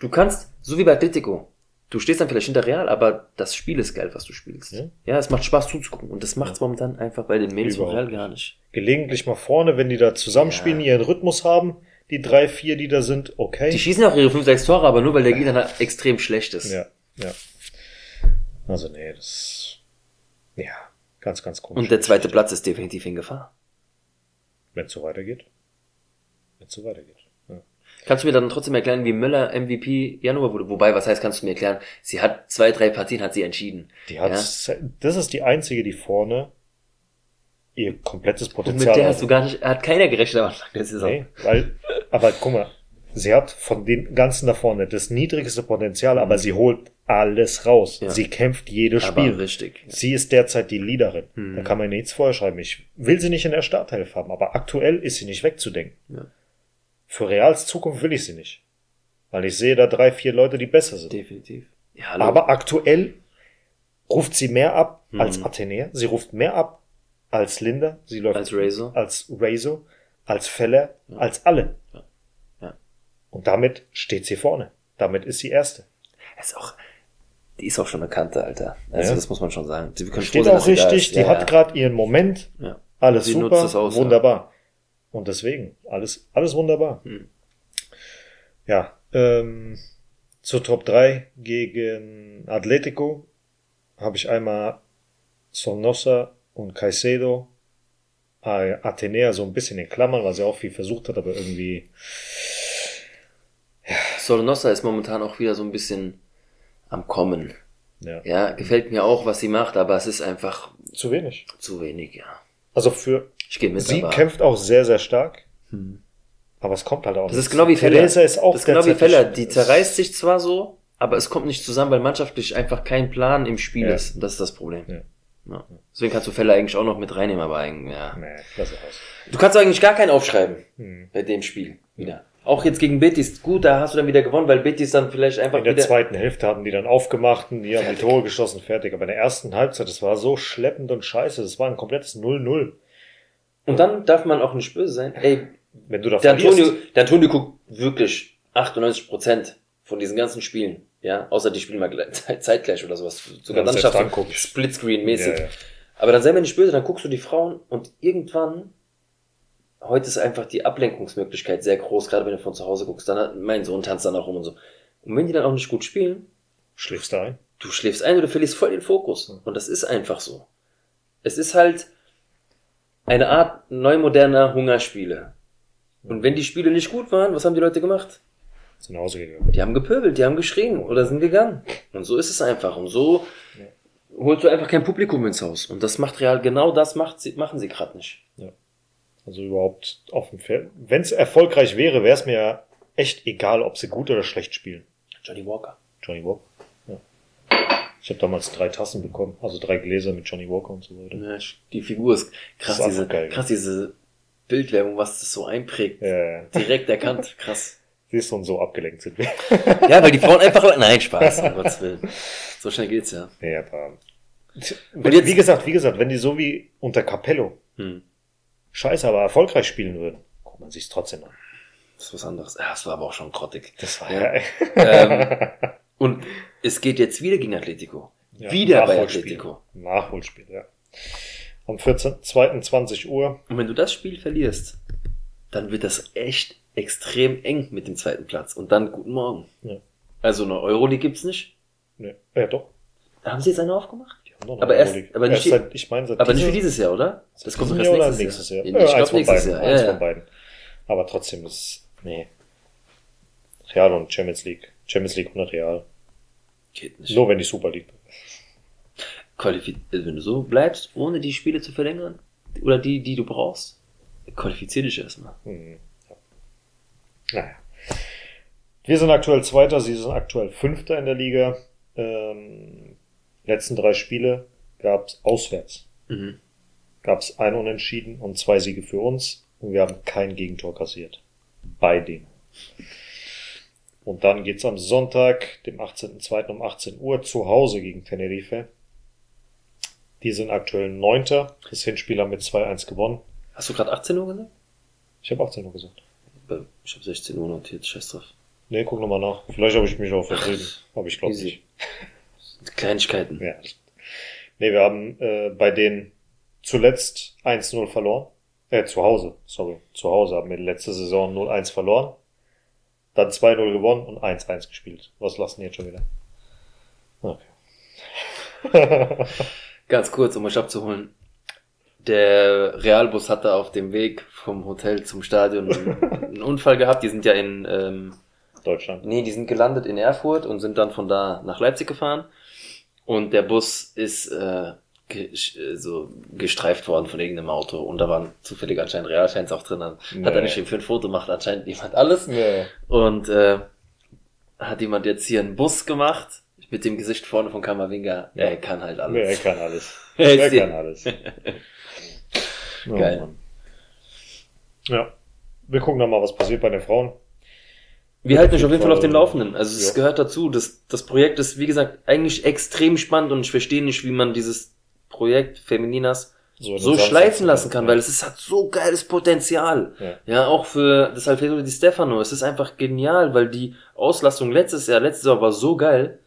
Du kannst, so wie bei Atletico, du stehst dann vielleicht hinter Real, aber das Spiel ist geil, was du spielst. Ja. Ja, es macht Spaß zuzugucken. Und das macht's momentan einfach bei den Mädels von Real gar nicht. Gelegentlich mal vorne, wenn die da zusammenspielen, Ja. ihren Rhythmus haben, die drei, vier, die da sind, okay. Die schießen auch ihre 5, 6 Tore, aber nur weil der Gegner extrem schlecht ist. Ja, ja. Also nee, das ja, ganz, ganz komisch. Und der zweite Platz ist definitiv in Gefahr. Wenn es so weitergeht. wenn es so weitergeht. Ja. Kannst du mir dann trotzdem erklären, wie Müller MVP Januar wurde? Wobei, was heißt, kannst du mir erklären? Sie hat zwei, drei Partien hat sie entschieden. Die hat, Ja? das ist die einzige, die vorne ihr komplettes Und Potenzial mit der hat. hast du gar nicht, hat keiner gerechnet am Anfang der Saison. Nee, weil, aber guck mal, sie hat von den ganzen da vorne das niedrigste Potenzial, aber sie holt alles raus. Ja. Sie kämpft jedes Aber Spiel. richtig. Sie ist derzeit die Leaderin. Mhm. Da kann man nichts vorschreiben. Ich will sie nicht in der Startelf haben, aber aktuell ist sie nicht wegzudenken. Ja. Für Reals Zukunft will ich sie nicht. Weil ich sehe da drei, vier Leute, die besser sind. Definitiv. Ja, hallo. Aber aktuell ruft sie mehr ab Mhm. als Athenea. Sie ruft mehr ab als Linda. Sie läuft Als Razor. als Razor, als Feller, als alle. Und damit steht sie vorne. Damit ist sie Erste. ist auch, die ist auch schon eine Kante, Alter. Also Ja. das muss man schon sagen. Froh Steht sein, auch richtig. Die Ja, hat ja. gerade ihren Moment. Ja. Alles Sie super. aus, wunderbar. Und deswegen, alles, alles wunderbar. Hm. Ja, ähm, zur Top 3 gegen Atletico habe ich einmal Sornosa und Caicedo. Äh, Athenea so ein bisschen in Klammern, weil sie auch viel versucht hat, aber irgendwie Solonossa ist momentan auch wieder so ein bisschen am Kommen. ja, Ja, gefällt mir auch, was sie macht, aber es ist einfach zu wenig. zu wenig, ja. Also für Ich gehe mit, sie aber kämpft auch sehr, sehr stark. Aber es kommt halt auch das nicht. ist genau wie Feller. Theresa ist auch das ist genau wie Feller. Die zerreißt sich zwar so, aber es kommt nicht zusammen, weil mannschaftlich einfach kein Plan im Spiel Ja. ist. Und das ist das Problem. Ja. Ja. Deswegen kannst du Feller eigentlich auch noch mit reinnehmen, aber eigentlich, ja. Nee, lass es aus. Du kannst eigentlich gar keinen aufschreiben Hm. bei dem Spiel wieder. Auch jetzt gegen Betis, gut, da hast du dann wieder gewonnen, weil Betis dann vielleicht einfach In der zweiten Hälfte haben die dann aufgemacht und die haben die Tore geschossen, fertig. Aber in der ersten Halbzeit, das war so schleppend und scheiße. Das war ein komplettes 0-0. Und dann darf man auch nicht böse sein. Ey, Wenn du da der verlierst, Antonio, der Antonio guckt wirklich 98 Prozent von diesen ganzen Spielen. Ja, außer die spielen mal gleich- (laughs) zeitgleich oder sowas. Sogar Ja, dann schaffst du. Splitscreen-mäßig. Ja, ja. Aber dann sei mir nicht böse, dann guckst du die Frauen und irgendwann, heute ist einfach die Ablenkungsmöglichkeit sehr groß, gerade wenn du von zu Hause guckst, dann hat mein Sohn tanzt dann auch rum und so. Und wenn die dann auch nicht gut spielen, schläfst da ein. du schläfst ein oder verlierst voll den Fokus. Und das ist einfach so. Es ist halt eine Art neumoderner Hungerspiele. Und wenn die Spiele nicht gut waren, was haben die Leute gemacht? Sind nach Hause gegangen. Die haben gepöbelt, die haben geschrien oder sind gegangen. Und so ist es einfach. Und so holst du einfach kein Publikum ins Haus. Und das macht Real, genau das macht sie, machen sie gerade nicht. Also überhaupt auf dem Feld. Wenn es erfolgreich wäre, wäre es mir ja echt egal, ob sie gut oder schlecht spielen. Johnny Walker. Johnny Walker. Ja. Ich habe damals drei Tassen bekommen, also drei Gläser mit Johnny Walker und so weiter. Ja, die Figur ist krass, ist diese, geil, krass, diese Bildwerbung, was das so einprägt. Ja, ja. Direkt erkannt, krass. Siehst du, und so abgelenkt sind wir. (laughs) Ja, weil die Frauen einfach, nein, Spaß, um Gottes Willen. So schnell geht's ja. Nee, aber. Jetzt- wie gesagt, wie gesagt, wenn die so wie unter Capello Hm. Scheiße, aber erfolgreich spielen würden, guckt man sich's trotzdem an. Das ist was anderes. Ja, das war aber auch schon grottig. Das war Ja. Ähm, (laughs) und es geht jetzt wieder gegen Atletico. ja wieder bei. Atletico. Nachholspiel, ja. Am 14.02.20 Uhr. Und wenn du das Spiel verlierst, dann wird das echt extrem eng mit dem zweiten Platz. Und dann guten Morgen. Ja. Also eine Euroleague gibt's nicht. Ne, ja, doch. Haben sie jetzt eine aufgemacht? Noch Aber erst- aber nicht erst seit, ich meine, seit Aber nicht dieser- für dieses Jahr, oder? Das kommt doch erst oder nächstes, Jahr. Jahr. Ich Ja, eins glaube von nächstes beiden. Jahr. Eins Ja, von beiden. Aber trotzdem ist, nee. Real und Champions League. Champions League und Real. Geht nicht. Nur wenn die Super League. Qualifiz also wenn du so bleibst, ohne die Spiele zu verlängern, oder die, die du brauchst, qualifizier dich erstmal. Hm, ja. Naja. Wir sind aktuell Zweiter, sie sind aktuell Fünfter in der Liga. Ähm, letzten drei Spiele gab es auswärts. Mhm. Gab es ein Unentschieden und zwei Siege für uns. Und wir haben kein Gegentor kassiert. Bei denen. Und dann geht's am Sonntag, dem 18.02. um 18 Uhr zu Hause gegen Tenerife. Die sind aktuell Neunter. Das Hinspiel haben wir 2-1 gewonnen. Hast du gerade 18 Uhr gesagt? Ich habe 18 Uhr gesagt. Ich habe 16 Uhr notiert, scheiß drauf. Nee, guck nochmal nach. Vielleicht habe ich mich auch vertrieben. Aber ich glaube nicht. Kleinigkeiten. Ja. Nee, wir haben äh, bei denen zuletzt 1-0 verloren. Äh, zu Hause, sorry. Zu Hause haben wir letzte Saison 0-1 verloren. Dann 2-0 gewonnen und 1-1 gespielt. Was lassen die jetzt schon wieder? Okay. (laughs) (laughs) Ganz kurz, um euch abzuholen. Der Realbus hatte auf dem Weg vom Hotel zum Stadion (laughs) einen Unfall gehabt. Die sind ja in, ähm, Deutschland. nee, die sind gelandet in Erfurt und sind dann von da nach Leipzig gefahren. Und der Bus ist äh, ge äh, so gestreift worden von irgendeinem Auto. Und da waren zufällig anscheinend Realfans auch drin. Dann Hat Nee. er nicht für ein Foto gemacht, anscheinend jemand alles. Ja. Und äh, hat jemand jetzt hier einen Bus gemacht mit dem Gesicht vorne von Kamavinga. Ja. Er kann halt Er alles. kann alles. Er Er kann alles. (laughs) Ja, (laughs) Geil. Mann. Ja. Wir gucken dann mal, was passiert bei den Frauen. Wir halten euch auf jeden Fall auf den Laufenden. Also es ja. gehört dazu. Das, das Projekt ist, wie gesagt, eigentlich extrem spannend und ich verstehe nicht, wie man dieses Projekt Femininas so Sand schleifen lassen kann, Ja. weil es ist, hat so geiles Potenzial. Ja. Ja, auch für das Alfredo Di Stefano. Es ist einfach genial, weil die Auslastung letztes Jahr, letztes Jahr war so geil.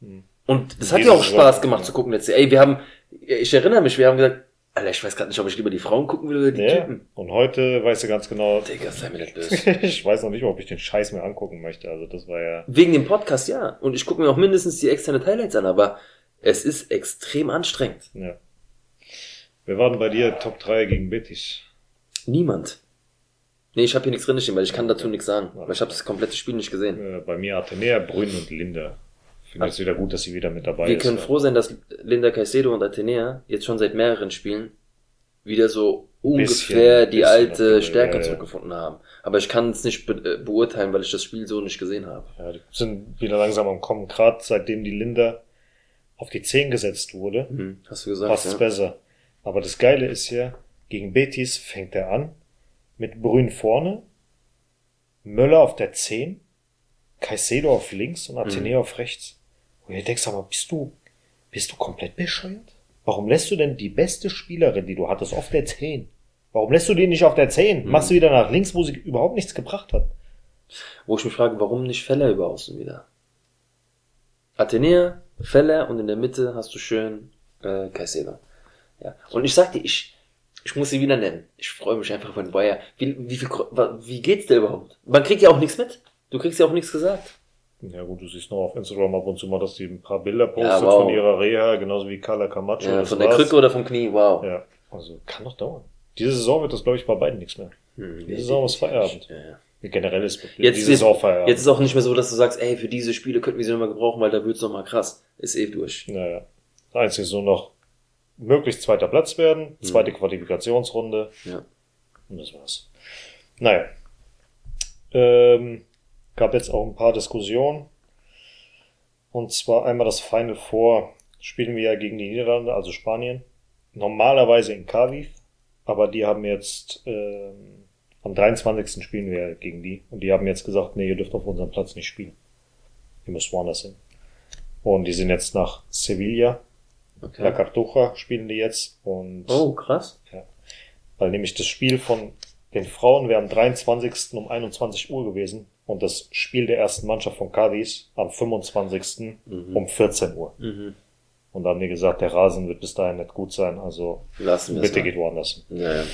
Hm. Und das hat ja auch Spaß gemacht zu gucken letztes Jahr. Ey, wir haben, ich erinnere mich, wir haben gesagt, Alter, ich weiß gerade nicht, ob ich lieber die Frauen gucken will oder die Ja. Typen. Und heute weißt du ganz genau, Digga, sei mir nicht (laughs) böse. ich weiß noch nicht mal, ob ich den Scheiß mir angucken möchte. Also das war ja. Wegen dem Podcast, ja. Und ich gucke mir auch mindestens die externe Highlights an, aber es ist extrem anstrengend. ja. Wir waren bei dir Top 3 gegen Betis. Niemand. Nee, ich habe hier nichts drin stehen, weil ich kann dazu nichts sagen. Weil ich habe das komplette Spiel nicht gesehen. Äh, bei mir Athenea, Brünn und Linda. Ich finde es wieder gut, dass sie wieder mit dabei Wir ist. können ja. froh sein, dass Linda Caicedo und Atenea jetzt schon seit mehreren Spielen wieder so ungefähr Bisschen- die bisschen alte die- Stärke ja, zurückgefunden haben. Aber ich kann es nicht be äh, beurteilen, weil ich das Spiel so nicht gesehen habe. Ja, die sind wieder langsam am Kommen. Gerade seitdem die Linda auf die 10 gesetzt wurde, Hm, hast du gesagt, passt es ja? besser. Aber das Geile ist ja, gegen Betis fängt er an mit Brünn vorne, Möller auf der 10, Caicedo auf links und Athenea auf rechts. Und ihr denkst aber, bist du, bist du komplett bescheuert? Warum lässt du denn die beste Spielerin, die du hattest, auf der 10? Warum lässt du die nicht auf der 10? Machst du wieder nach links, wo sie überhaupt nichts gebracht hat? Wo ich mich frage, warum nicht Feller über außen wieder? Athenea, Feller und in der Mitte hast du schön äh, Caicedo. Ja. Und ich sag dir, ich, ich muss sie wieder nennen. Ich freue mich einfach von Bayer. Wie, wie, viel, wie geht's dir überhaupt? Man kriegt ja auch nichts mit. Du kriegst ja auch nichts gesagt. Ja gut, du siehst noch auf Instagram ab und zu mal, dass die ein paar Bilder postet Ja, wow. von ihrer Reha, genauso wie Carla Camacho. Ja, von der war's. Krücke oder vom Knie, wow. Ja, also kann doch dauern. Diese Saison wird das, glaube ich, bei beiden nichts mehr. Hm, Diese Saison ist Feierabend. Ja, ja. Generell ist Jetzt, die jetzt, Saison Feierabend. jetzt ist auch nicht mehr so, dass du sagst, ey, für diese Spiele könnten wir sie nochmal gebrauchen, weil da wird's noch mal krass. Ist eh durch. Naja. Das Einzige ist nur noch möglichst zweiter Platz werden, Mhm. zweite Qualifikationsrunde Ja. und das war's. Naja. Ähm, gab jetzt auch ein paar Diskussionen. Und zwar einmal das Final Four spielen wir ja gegen die Niederlande, also Spanien. Normalerweise in Cadiz, aber die haben jetzt ähm, am 23. spielen wir gegen die und die haben jetzt gesagt, nee, ihr dürft auf unserem Platz nicht spielen. Ihr müsst woanders hin. Und die sind jetzt nach Sevilla, La Okay. Cartuja spielen die jetzt und Oh, krass. weil nämlich das Spiel von den Frauen wäre am 23. um 21 Uhr gewesen und das Spiel der ersten Mannschaft von Cadiz am 25. Mhm. um 14 Uhr. Mhm. Und da haben die gesagt, der Rasen wird bis dahin nicht gut sein, also Lassen bitte geht woanders. Ja, ja.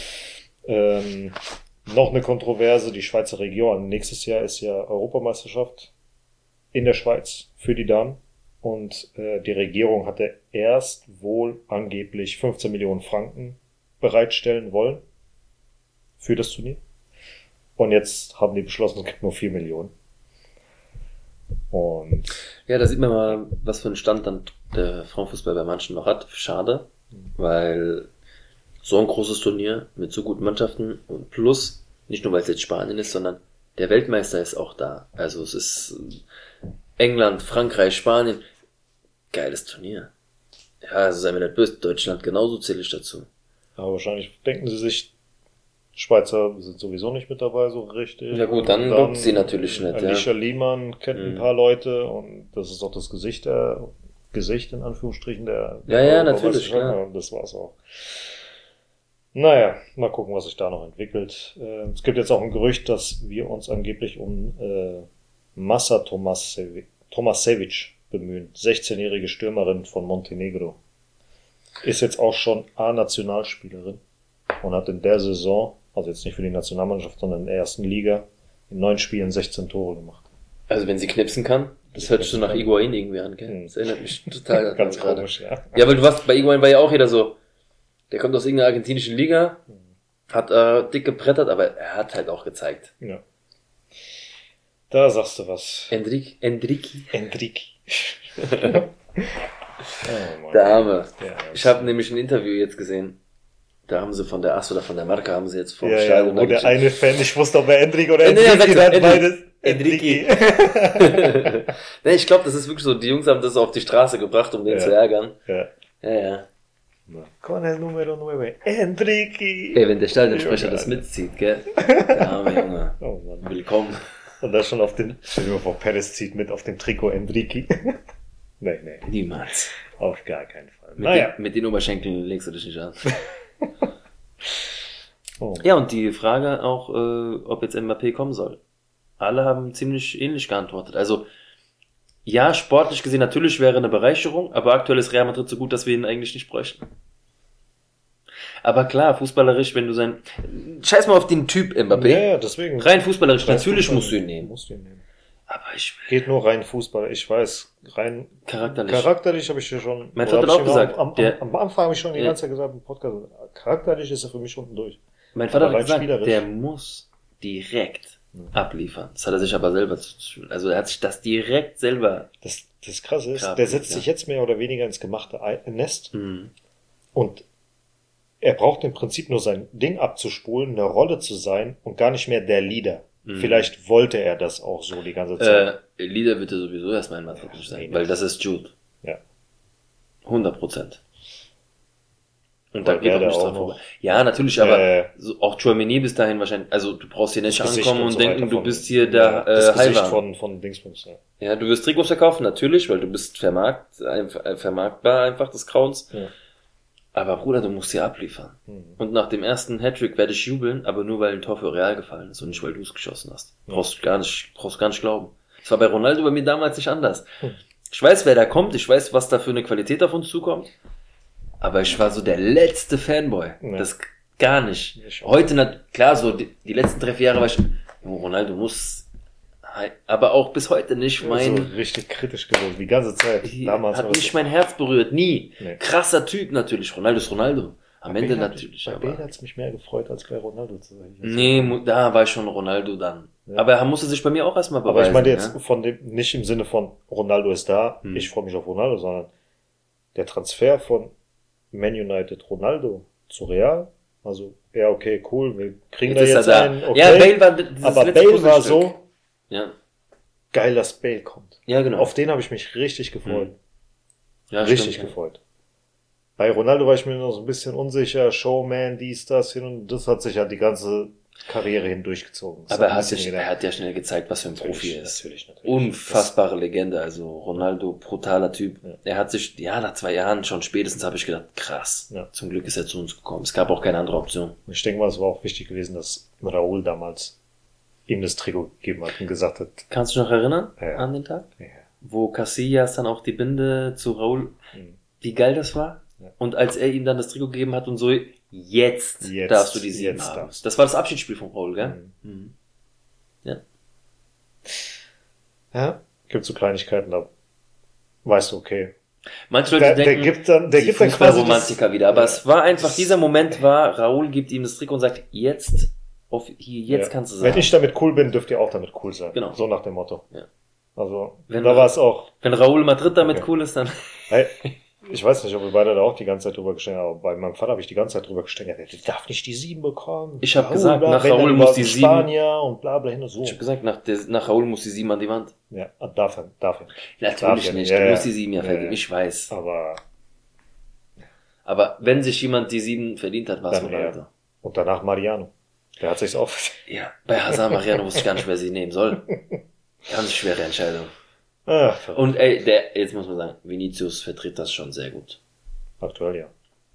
Ähm, noch eine Kontroverse, die Schweizer Region. Nächstes Jahr ist ja Europameisterschaft in der Schweiz für die Damen. Und äh, die Regierung hatte erst wohl angeblich 15 Millionen Franken bereitstellen wollen für das Turnier. Und jetzt haben die beschlossen, es gibt nur 4 Millionen. Und Ja, da sieht man mal, was für einen Stand dann der Frauenfußball bei manchen noch hat. Schade, weil so ein großes Turnier mit so guten Mannschaften und plus, nicht nur weil es jetzt Spanien ist, sondern der Weltmeister ist auch da. Also es ist äh, England, Frankreich, Spanien. Geiles Turnier. Ja, also sei mir nicht böse, Deutschland genauso zähle ich dazu. aber wahrscheinlich denken sie sich, Schweizer sind sowieso nicht mit dabei so richtig. Ja gut, dann guckt sie natürlich nicht, ja. Alicia Liemann kennt ein Mhm. paar Leute und das ist auch das Gesicht der, Gesicht in Anführungsstrichen der. Ja, ja, natürlich, klar. Und das war's auch. Naja, mal gucken, was sich da noch entwickelt. Äh, es gibt jetzt auch ein Gerücht, dass wir uns angeblich um äh, Massa Tomasevic, Tomasevic bemühen. 16-jährige Stürmerin von Montenegro. Ist jetzt auch schon A-Nationalspielerin und hat in der Saison, also jetzt nicht für die Nationalmannschaft, sondern in der ersten Liga, in neun Spielen 16 Tore gemacht. Also wenn sie knipsen kann, das hört sich so nach Iguain irgendwie an, gell? Mhm. Das erinnert mich total (laughs) Ganz daran gerade. komisch, ja. Ja, weil du warst, bei Iguain war ja auch jeder so, Der kommt aus irgendeiner argentinischen Liga, hat äh, dick gebrettert, aber er hat halt auch gezeigt. Ja. Da sagst du was. Enrique, Enrique, Enrique. (laughs) (laughs) oh Mann. der Arme. Ja, Ich habe nämlich ein Interview jetzt gesehen. Da haben sie von der Ass oder von der Marke haben sie jetzt vom ja, ja, Stadion wo da der eine Fan, ich wusste, ob er Enrique oder nee, Enrique sagt hat, Enrique. beides. Enrique. nee, ich glaube, das ist wirklich so, die Jungs haben das auf die Straße gebracht, um den Ja. zu ärgern. ja. Ja, ja. Con el número 9, Enrique. Ey, wenn der Stadionsprecher das mitzieht, gell? (laughs) Der arme Junge. Oh Mann. Willkommen. Und das schon auf den, stell dir mal vor, Perez zieht mit auf dem Trikot Enrique. (laughs) nee, nee, Niemals. auf gar keinen Fall. Mit, Naja. den, mit den Oberschenkeln legst du dich nicht an. (laughs) (laughs) Oh. Ja, und die Frage auch, äh, ob jetzt Mbappé kommen soll. Alle haben ziemlich ähnlich geantwortet. Also, ja, sportlich gesehen natürlich wäre eine Bereicherung, aber aktuell ist Real Madrid so gut, dass wir ihn eigentlich nicht bräuchten. Aber klar, fußballerisch, wenn du sein, scheiß mal auf den Typ Mbappé. Ja, ja, deswegen. Rein fußballerisch, Rein natürlich Fußball- musst du ihn nehmen. Musst du ihn nehmen. Aber ich Geht nur rein Fußball. Ich weiß, rein charakterlich. charakterlich habe ich dir schon. Mein Vater hat auch gesagt, Am, am, der- am Anfang habe ich schon die Ja. ganze Zeit gesagt im Podcast. Charakterlich ist er für mich unten durch. mein Vater hat gesagt, der muss direkt abliefern. Das hat er sich aber selber zu, also er hat sich das direkt selber, Das, das Krasse ist, der setzt ja. sich jetzt mehr oder weniger ins gemachte Ei- Nest mhm. und er braucht im Prinzip nur sein Ding abzuspulen, eine Rolle zu sein und gar nicht mehr der Leader. Mhm. Vielleicht wollte er das auch so die ganze Zeit. Äh, Lieder wird er sowieso erstmal in nicht sein, weil das ist Jude. Ja. 100 Prozent. Und da geht auch nicht dran vorbei. Ja, natürlich, aber Äh, so, auch Chouameni bis dahin wahrscheinlich, also du brauchst hier nicht ankommen und, so denken, du bist hier ja, der das äh, Gesicht von, von Dingsbums. Ja. Ja, du wirst Trikots verkaufen, natürlich, weil du bist vermarkt, einfach, äh, vermarktbar einfach des Grauens. Ja. Aber Bruder, du musst hier abliefern. Mhm. Und nach dem ersten Hattrick werde ich jubeln, aber nur weil ein Tor für Real gefallen ist und nicht weil du es geschossen hast. Ja. Brauchst gar nicht, brauchst gar nicht glauben. Das war bei Ronaldo bei mir damals nicht anders. Hm. Ich weiß, wer da kommt, ich weiß, was da für eine Qualität auf uns zukommt. Aber ich war so der letzte Fanboy. Ja. Das gar nicht. Heute, na, klar, so die, die letzten drei, vier Jahre war ich, Ronaldo muss, aber auch bis heute nicht mein, so richtig kritisch geworden, die ganze Zeit. Damals hat nicht mein Herz berührt, nie. Nee. Krasser Typ natürlich, Ronaldo ist Ronaldo. Am Bei Ende Bale hat- natürlich, Bei aber. Bale hat es mich mehr gefreut, als bei Ronaldo zu sein. Nee, da war ich schon Ronaldo dann. Ja. Aber er musste sich bei mir auch erstmal beweisen. Aber ich meine jetzt ja? von dem, nicht im Sinne von Ronaldo ist da, Hm. ich freue mich auf Ronaldo, sondern der Transfer von Man United Ronaldo zu Real, also ja, okay, cool, wir kriegen Jetzt da jetzt da. einen, okay, Ja, Bale war aber Bale war so Ja, geil, dass Bale kommt. ja genau. Auf den habe ich mich richtig gefreut, ja, richtig stimmt, gefreut. Bei Ronaldo war ich mir noch so ein bisschen unsicher, Showman, dies, das, hin und das hat sich ja die ganze Karriere hindurchgezogen. Das Aber er hat, genervt. er hat ja schnell gezeigt, was für ein Profi er ist. Natürlich, natürlich. Unfassbare Legende, also Ronaldo, brutaler Typ. Ja. Er hat sich, ja, nach zwei Jahren schon spätestens habe ich gedacht, krass. Ja. Zum Glück ist er zu uns gekommen. Es gab auch keine andere Option. Ich denke mal, es war auch wichtig gewesen, dass Raoul damals ihm das Trikot gegeben hat und gesagt hat, Kannst du dich noch erinnern Ja. an den Tag? ja, Wo Casillas dann auch die Binde zu Raul, Mhm. wie geil das war? Ja. Und als er ihm dann das Trikot gegeben hat und so, jetzt, Jetzt, darfst du die sieben haben. darfst Das war das Abschiedsspiel von Raul, gell? Mhm. ja, gibt so Kleinigkeiten, da weißt du, okay. Manche Leute Der, der denken, gibt dann, der gibt dann quasi das, Fußballromantiker wieder. Aber es war einfach, dieser Moment war, Raul gibt ihm das Trikot und sagt, jetzt, auf, hier, jetzt ja. kannst du Wenn sagen. ich damit cool bin, dürft ihr auch damit cool sein. Genau. So nach dem Motto. Ja. Also, Wenn da war es auch, Wenn Raul Madrid damit Okay. cool ist, dann, hey, ich weiß nicht, ob wir beide da auch die ganze Zeit drüber gestanden haben, aber bei meinem Vater habe ich die ganze Zeit drüber gestanden, der darf nicht die sieben bekommen. Ich hab Bla, gesagt, nach wenn, Raoul über muss die sieben- Spanier und bla bla hin und so. ich hab gesagt, nach, der, nach Raul muss die sieben an die Wand. Ja, darf er, darf er. Natürlich Darf ja nicht, ja, du ja. musst die sieben ja Ja, vergeben, ja. ich weiß. Aber, Aber wenn sich jemand die sieben verdient hat, war es Ronaldo. und danach Mariano. Der hat sich's auch, Ja, bei Hazard Mariano wusste ich gar nicht, wer sie nehmen soll. Ganz schwere Entscheidung. ah. Und ey, der, jetzt muss man sagen, Vinicius vertritt das schon sehr gut. aktuell ja.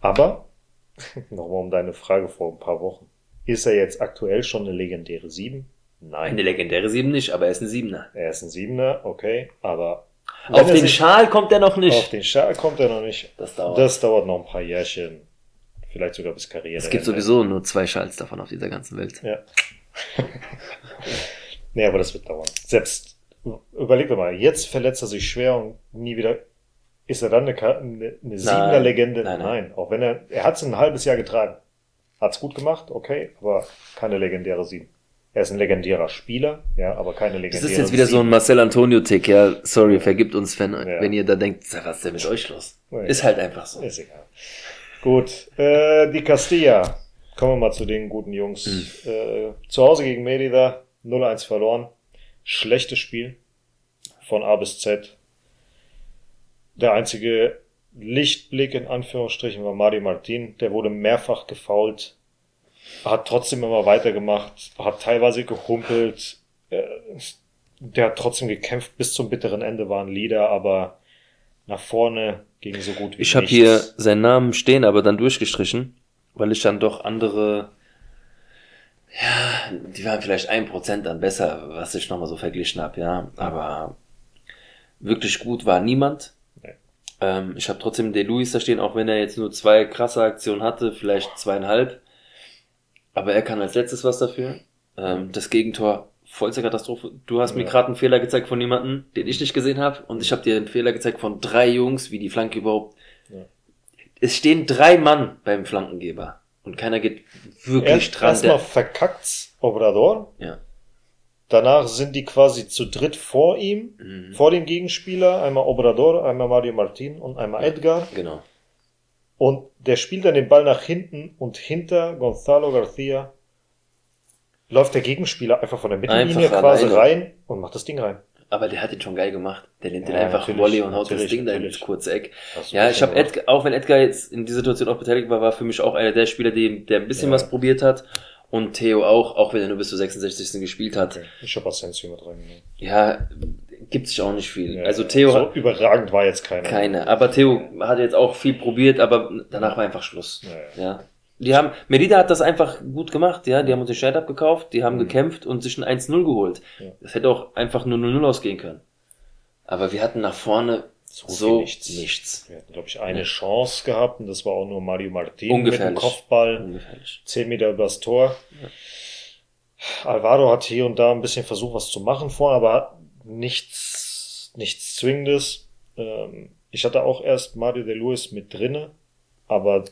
Aber, (laughs) nochmal um deine Frage vor ein paar Wochen. Ist er jetzt aktuell schon eine legendäre Sieben? Nein. Eine legendäre Sieben nicht, aber er ist ein Siebener. Er ist ein Siebener, okay, aber Auf den Schal kommt er noch auf nicht. den Schal kommt er noch nicht. Das dauert. Das dauert noch ein paar Jährchen. Vielleicht sogar bis Karriere. es gibt sowieso nur zwei Schals davon auf dieser ganzen Welt. Ja. (laughs) nee, aber das wird dauern. Selbst, überleg dir mal, jetzt verletzt er sich schwer und nie wieder ist er dann eine, eine, eine siebener Legende? nein, nein. Auch wenn er, er hat es ein halbes Jahr getragen. Hat's gut gemacht, okay, aber keine legendäre Sieben. Er ist ein legendärer Spieler, ja, aber keine legendäre Das ist jetzt wieder so ein Sieben. Marcel Antonio-Tick, ja. Sorry, vergibt uns, Fan, Ja. wenn ihr da denkt, "Sag, was ist denn mit euch los? Ja. Ist halt einfach so. Ist egal. Gut, äh, die Castilla. Kommen wir mal zu den guten Jungs. Hm. Äh, zu Hause gegen Merida, 0-1 verloren. Schlechtes Spiel. Von A bis Z. Der einzige Lichtblick in Anführungsstrichen war Mari Martin. Der wurde mehrfach gefault. Hat trotzdem immer weitergemacht. Hat teilweise gehumpelt. Äh, der hat trotzdem gekämpft. Bis zum bitteren Ende war ein Leader, aber nach vorne ging so gut wie Ich habe hier seinen Namen stehen, aber dann durchgestrichen, weil ich dann doch andere, ja, die waren vielleicht ein Prozent dann besser, was ich nochmal so verglichen habe, ja. Aber wirklich gut war niemand. Nee. Ähm, ich habe trotzdem De Luis da stehen, auch wenn er jetzt nur zwei krasse Aktionen hatte, vielleicht zweieinhalb. Aber er kann als letztes was dafür. Ähm, das Gegentor, vollste Katastrophe. Du hast mir Ja. gerade einen Fehler gezeigt von jemandem, den ich nicht gesehen habe. Und ich habe dir einen Fehler gezeigt von drei Jungs, wie die Flanke überhaupt. Ja. Es stehen drei Mann beim Flankengeber. Und keiner geht wirklich Erst, dran. erstmal verkackt's Obrador. ja. Danach sind die quasi zu dritt vor ihm, Mhm. vor dem Gegenspieler. Einmal Obrador, einmal Mario Martin und einmal Edgar. Genau. Und der spielt dann den Ball nach hinten und hinter Gonzalo Garcia läuft der Gegenspieler einfach von der Mittellinie Einfach quasi alleine. rein und macht das Ding rein. Aber der hat ihn schon geil gemacht. Der nimmt den Ja, einfach natürlich, Volley und haut das Ding da ins kurze Eck. Ja, ich habe. Edgar, auch wenn Edgar jetzt in dieser Situation auch beteiligt war, war für mich auch einer der Spieler, die, der ein bisschen Ja. was probiert hat. Und Theo auch, auch wenn er nur bis zur 66. gespielt hat. Okay. Ich habe Asensio mit reingenommen. Ja, gibt sich auch nicht viel. Ja, also Theo so hat überragend war jetzt keiner. keine. Aber Theo hat jetzt auch viel probiert, aber danach war einfach Schluss. Ja. Die haben, Merida hat das einfach gut gemacht, ja. Die haben uns den Shirt abgekauft, die haben Mhm. gekämpft und sich ein 1-0 geholt. Ja. Das hätte auch einfach nur 0-0 ausgehen können. Aber wir hatten nach vorne So so, nichts. nichts. Wir hatten, glaube ich, eine Chance gehabt und das war auch nur Mario Martin mit dem. Kopfball. Ungefährlich. 10 Meter übers Tor. Alvaro hat hier und da ein bisschen versucht, was zu machen vorne, aber nichts, nichts Zwingendes. Ähm, ich hatte auch erst Mario de Luis mit drinne, aber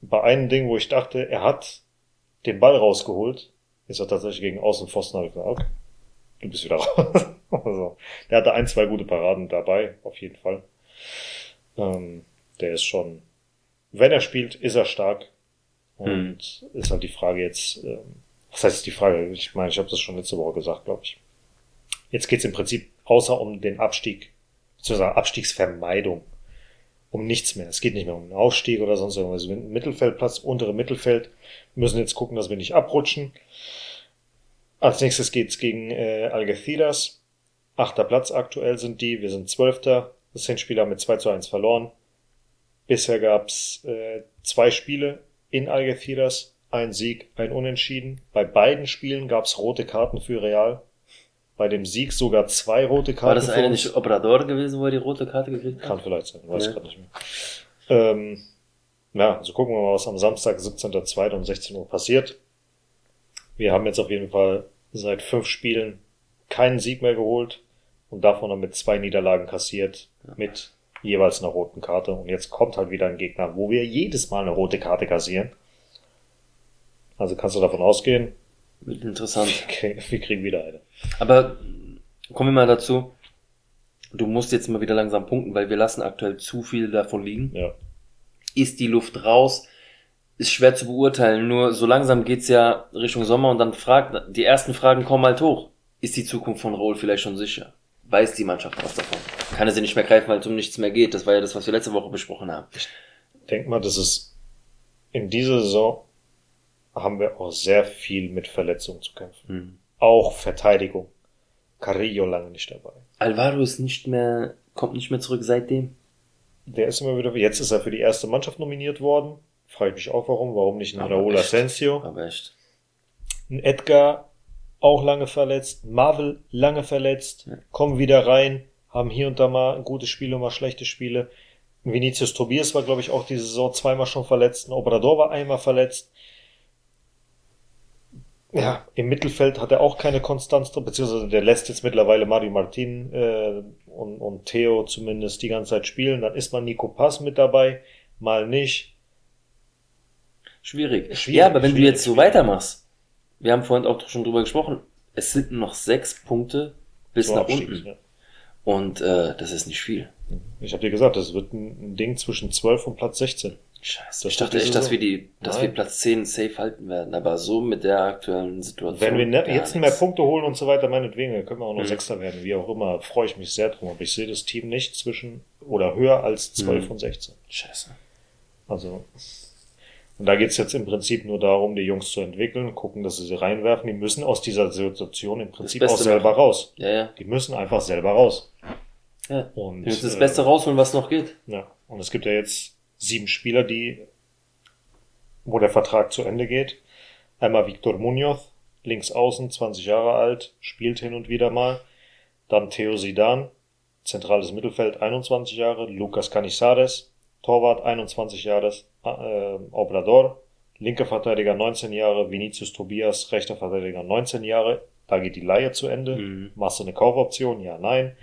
bei einem Ding, wo ich dachte, er hat den Ball rausgeholt, ist er tatsächlich gegen Außenpfosten, habe ich gesagt, okay, du bist wieder (laughs) raus. also, der hatte ein, zwei gute Paraden dabei, auf jeden Fall. Ähm, der ist schon, wenn er spielt, ist er stark. Und ist halt die Frage jetzt, ähm, was heißt die Frage? Ich meine, ich habe das schon letzte Woche gesagt, glaube ich. Jetzt geht's im Prinzip außer um den Abstieg, beziehungsweise Abstiegsvermeidung, um nichts mehr. Es geht nicht mehr um einen Aufstieg oder sonst irgendwas. Mittelfeldplatz, untere Mittelfeld, müssen jetzt gucken, dass wir nicht abrutschen. Als nächstes geht's gegen äh, Algeciras. Achter Platz aktuell sind die. Wir sind Zwölfter. Das Hinspiel haben wir 2 zu 1 verloren. Bisher gab's äh, zwei Spiele in Algeciras. Ein Sieg, ein Unentschieden. Bei beiden Spielen gab's rote Karten für Real. Bei dem Sieg sogar zwei rote Karten War das eine nicht Obrador gewesen, wo er die rote Karte gekriegt hat? Kann vielleicht sein, weiß Ja. gerade nicht mehr. Ähm, ja, also gucken wir mal, was am Samstag, 17.02. um 16 Uhr passiert. Wir haben jetzt auf jeden Fall seit fünf Spielen keinen Sieg mehr geholt und davon dann mit zwei Niederlagen kassiert, mit jeweils einer roten Karte. Und jetzt kommt halt wieder ein Gegner, wo wir jedes Mal eine rote Karte kassieren. Also kannst du davon ausgehen, Interessant. (laughs) wir kriegen, wir kriegen wieder eine. Aber kommen wir mal dazu. Du musst jetzt mal wieder langsam punkten, weil wir lassen aktuell zu viel davon liegen. Ja. Ist die Luft raus? Ist schwer zu beurteilen. Nur so langsam geht's ja Richtung Sommer und dann fragt, die ersten Fragen kommen halt hoch. Ist die Zukunft von Rohl vielleicht schon sicher? Weiß die Mannschaft was davon? Kann er sie nicht mehr greifen, weil es um nichts mehr geht? Das war ja das, was wir letzte Woche besprochen haben. denk mal, das ist in dieser Saison haben wir auch sehr viel mit Verletzungen zu kämpfen. Hm. Auch Verteidigung. Carrillo lange nicht dabei. Alvaro ist nicht mehr, kommt nicht mehr zurück seitdem. Der ist immer wieder, jetzt ist er für die erste Mannschaft nominiert worden. Frage ich mich auch warum. Warum nicht ein Aber echt. Asensio? Aber echt. Ein Edgar auch lange verletzt. Marvel lange verletzt. Ja. Kommen wieder rein. Haben hier und da mal ein gutes Spiel und mal schlechte Spiele. Vinicius Tobias war, glaube ich, auch diese Saison zweimal schon verletzt. Ein Obrador war einmal verletzt. Ja, im Mittelfeld hat er auch keine Konstanz drin, beziehungsweise der lässt jetzt mittlerweile Mario Martin äh, und, und Theo zumindest die ganze Zeit spielen. Dann ist mal Nico Pass mit dabei, mal nicht. Schwierig. Schwierig, Ja, aber wenn du jetzt so weitermachst, wir haben vorhin auch schon drüber gesprochen, es sind noch sechs Punkte bis Zum nach unten. ja. Und äh, das ist nicht viel. Ich habe dir gesagt, das wird ein, ein Ding zwischen 12 und Platz 16. Scheiße. Das ich dachte echt, diese dass wir die, dass wir Nein. Platz 10 safe halten werden, aber so mit der aktuellen Situation. Wenn wir ne, jetzt nichts. mehr Punkte holen und so weiter, meinetwegen, dann können wir auch noch Mhm. Sechster werden, wie auch immer, freue ich mich sehr drum. Aber ich sehe das Team nicht zwischen oder höher als 12 Mhm. und 16. Scheiße. Also, und da geht's jetzt im Prinzip nur darum, die Jungs zu entwickeln, gucken, dass sie sie reinwerfen. Die müssen aus dieser Situation im Prinzip auch selber machen. raus. Ja, ja. Die müssen einfach selber raus. ja. Und, Wir müssen das äh, Beste rausholen, was noch geht. Ja, und es gibt ja jetzt sieben Spieler, die, wo der Vertrag zu Ende geht. Einmal Victor Munoz, links außen, 20 Jahre alt, spielt hin und wieder mal. Dann Theo Sidan, zentrales Mittelfeld, 21 Jahre. Lucas Canizares, Torwart, 21 Jahre. Äh, Obrador, linker Verteidiger, 19 Jahre. Vinicius Tobias, rechter Verteidiger, 19 Jahre. Da geht die Leihe zu Ende. Mhm. Machst du eine Kaufoption? Ja, nein.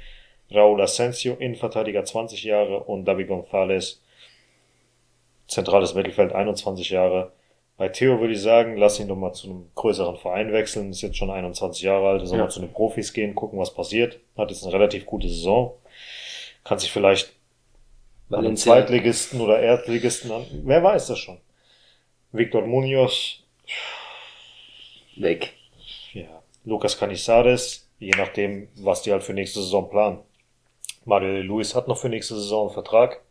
Raúl Asensio, Innenverteidiger 20 Jahre und David González, zentrales Mittelfeld 21 Jahre. Bei Theo würde ich sagen, lass ihn doch mal zu einem größeren Verein wechseln, ist jetzt schon 21 Jahre alt, soll Ja. mal zu den Profis gehen, gucken, was passiert. Hat jetzt eine relativ gute Saison. Kann sich vielleicht einen Valencia. Zweitligisten oder Erstligisten an. Wer weiß das schon. Victor Munoz, Weg. ja, Lucas Canizares, je nachdem, was die halt für nächste Saison planen. Mario Luis hat noch für nächste Saison einen Vertrag.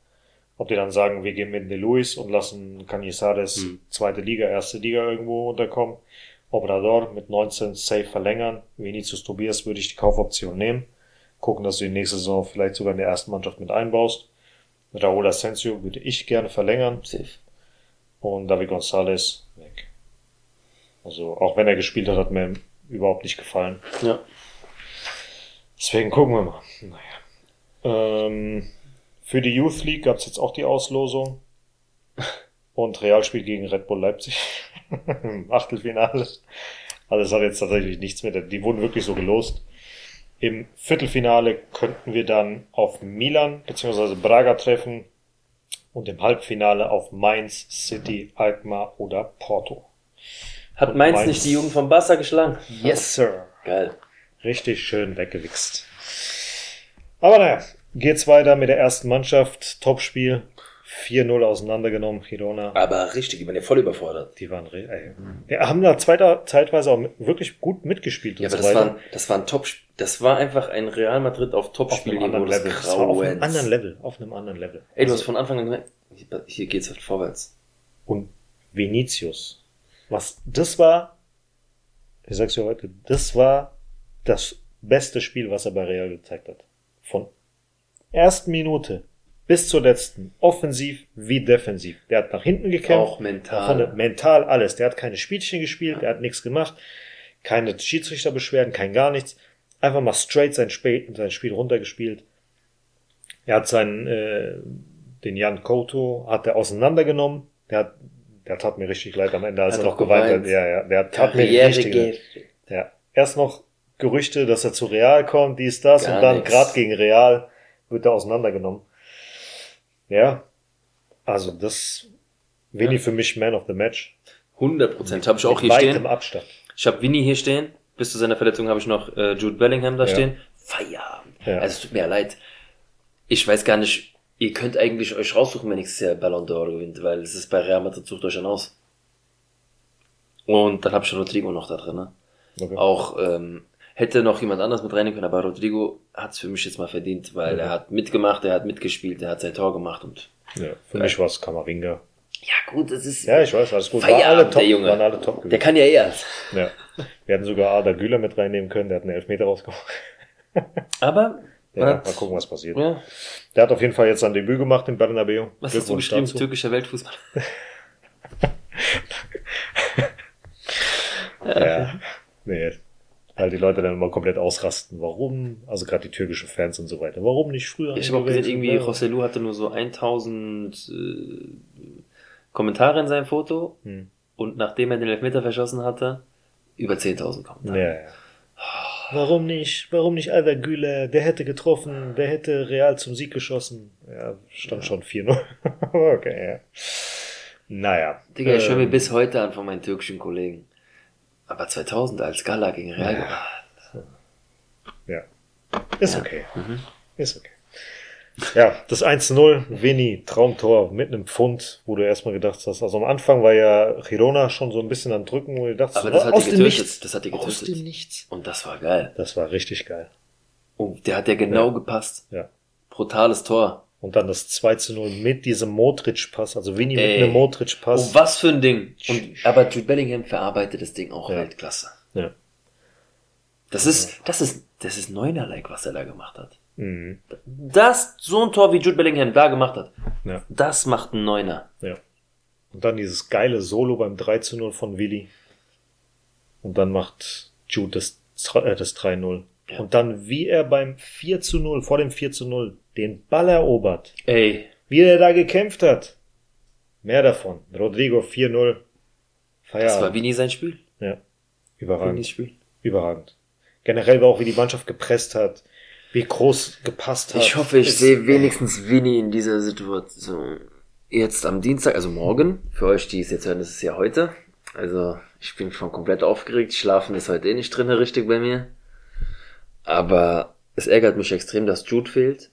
Ob die dann sagen, wir gehen mit De Luis und lassen Canizares Hm. zweite Liga, erste Liga irgendwo unterkommen. Obrador mit 19 safe verlängern. Vinicius Tobias würde ich die Kaufoption nehmen. Gucken, dass du die nächste Saison vielleicht sogar in der ersten Mannschaft mit einbaust. Raúl Asensio würde ich gerne verlängern. Safe. Und David González weg. Also, auch wenn er gespielt hat, hat mir überhaupt nicht gefallen. Ja. Deswegen gucken wir mal. Naja. Ähm, für die Youth League gab es jetzt auch die Auslosung. Und Real spielt gegen Red Bull Leipzig (laughs) im Achtelfinale. Also es hat jetzt tatsächlich nichts mehr. Die wurden wirklich so gelost. Im Viertelfinale könnten wir dann auf Milan bzw. Braga treffen und im Halbfinale auf Mainz, City, Alkmaar oder Porto. Hat Und Mainz Mainz- nicht die Jugend vom Barca geschlagen? Yes, sir. Geil. Richtig schön weggewichst. Aber naja, geht's weiter mit der ersten Mannschaft. Topspiel. 4-0 auseinandergenommen, Girona. Aber richtig, ich bin ja voll überfordert. Die waren, re- ey, ja, haben da zweiter, zeitweise auch wirklich gut mitgespielt Ja, aber so das war, das war ein Top, das war einfach ein Real Madrid auf auf einem Level. Das war auf einem anderen Level. Auf einem anderen Level. Ey, du hast von Anfang an hier geht's halt vorwärts. und Vinicius. Was, das war, ich sag's dir heute, das war das beste Spiel, was er bei Real gezeigt hat. Von ersten Minute bis zur letzten, offensiv wie defensiv. Der hat nach hinten gekämpft. Auch mental. Der, mental alles. Der hat keine Spielchen gespielt, der hat nichts gemacht, keine Schiedsrichterbeschwerden, kein gar nichts. Einfach mal straight sein Spiel, sein Spiel runtergespielt. Er hat seinen, äh, den Jan Koto hat er auseinandergenommen. Der hat, der tat mir richtig leid am Ende, als Hat er noch geweint hat. Ja, ja, der tat mir Karriere richtig leid. Ja. Erst noch Gerüchte, dass er zu Real kommt, dies, das, Gar und dann gerade gegen Real wird er auseinandergenommen. Ja. Also das Winnie Ja. für mich Man of the Match. 100 Prozent. Habe ich auch hier stehen. Abstand. Ich habe Winnie hier stehen. Bis zu seiner Verletzung habe ich noch äh, Jude Bellingham da Ja. stehen. Feierabend. Ja. Also es tut mir ja leid. Ich weiß gar nicht, ihr könnt eigentlich euch raussuchen, wenn nächstes Jahr Ballon d'Or gewinnt, weil es ist bei Real Madrid, sucht euch dann aus. Und dann habe ich Rodrigo noch da drin. Ne? Okay. Auch ähm, hätte noch jemand anders mit reinnehmen können, aber Rodrigo hat's für mich jetzt mal verdient, weil Mhm. er hat mitgemacht, er hat mitgespielt, er hat sein Tor gemacht und Ja, für mich war es Kammerwinger. ja gut, das ist Ja, ich weiß, alles gut. War Feierabend, alle top, der Junge. waren alle top der kann ja eh alles. Ja. Wir hätten sogar Ada Güler mit reinnehmen können, der hat einen Elfmeter rausgemacht. (laughs) Aber Ja, ja, mal gucken, was passiert. ja, Der hat auf jeden Fall jetzt sein Debüt gemacht im Bernabeu. was hast du geschrieben? dazu. Türkischer Weltfußball. (laughs) (laughs) Ja. Nee. Weil die Leute dann immer komplett ausrasten. Warum? Also gerade die türkischen Fans und so weiter. Warum nicht früher? Ich habe auch gesehen, irgendwie Ja. José Lu hatte nur so 1000 äh, Kommentare in seinem Foto Hm. und nachdem er den Elfmeter verschossen hatte, über 10.000 Kommentare. Ja, ja. Warum nicht? Warum nicht Alver Güler? Der hätte getroffen, der hätte Real zum Sieg geschossen. Ja, stand schon 4-0. (laughs) okay, ja. Naja. Digga, ich höre mir ähm, bis heute an von meinen türkischen Kollegen. Aber 2000 als Gala gegen Real. Ja. Ja. Ist Ja. okay. Mhm. Ist okay. Ja, das 1-0, Vini, Traumtor mit einem Pfund, wo du erstmal gedacht hast, also am Anfang war ja Girona schon so ein bisschen am Drücken, wo du dachtest, Aber das hat die aus dem getötet. Nichts. Das hat die Aus getötet. dem Nichts. Und das war geil. Das war richtig geil. Und der hat ja genau Ja. gepasst. Ja. Brutales Tor. Und dann das 2 zu 0 mit diesem Modric-Pass, also Vini mit einem Modric-Pass. Und was für ein Ding. Und, aber Jude Bellingham verarbeitet das Ding auch Ja. Weltklasse. Ja. Das ist, das ist, das ist Neuner-like, was er da gemacht hat. Mhm. Das, so ein Tor wie Jude Bellingham da gemacht hat, Ja. das macht ein Neuner. Ja. Und dann dieses geile Solo beim 3 zu 0 von Willi. Und dann macht Jude das, äh, das 3-0. Ja. Und dann, wie er beim 4 zu 0, vor dem 4 zu 0, den Ball erobert. Ey, Wie er da gekämpft hat. Mehr davon. Rodrigo 4-0. das war Feierabend. nie sein Spiel. Ja. Überragend. nie Spiel. Überragend. Generell war auch, wie die Mannschaft gepresst hat. Wie groß gepasst hat. Ich hoffe, ich sehe wenigstens Winnie in dieser Situation. Jetzt am Dienstag, also morgen. Für euch, die es jetzt hören, das ist ja heute. Also, ich bin schon komplett aufgeregt. Schlafen ist heute eh nicht drin, richtig bei mir. Aber es ärgert mich extrem, dass Jude fehlt.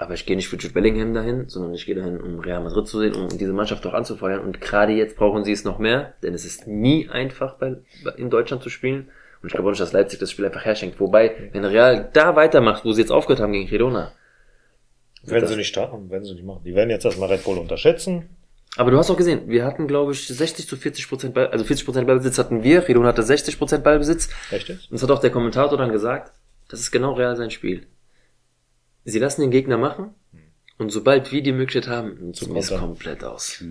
Aber ich gehe nicht für Jude Bellingham dahin, sondern ich gehe dahin, um Real Madrid zu sehen, um diese Mannschaft auch anzufeuern. Und gerade jetzt brauchen sie es noch mehr, denn es ist nie einfach, bei, in Deutschland zu spielen. Und ich glaube auch nicht, dass Leipzig das Spiel einfach herschenkt. Wobei, wenn Real da weitermacht, wo sie jetzt aufgehört haben gegen Girona. Wenn das- sie nicht starten, werden sie nicht machen. Die werden jetzt erstmal Red Bull unterschätzen. Aber du hast auch gesehen, wir hatten, glaube ich, 60 zu 40 Prozent, Ball, also 40 Prozent Ballbesitz hatten wir, Girona hatte 60 Prozent Ballbesitz. Echt jetzt? Und das hat auch der Kommentator dann gesagt, das ist genau Real sein Spiel. Sie lassen den Gegner machen und sobald wir die Möglichkeit haben, nutzen wir es komplett aus.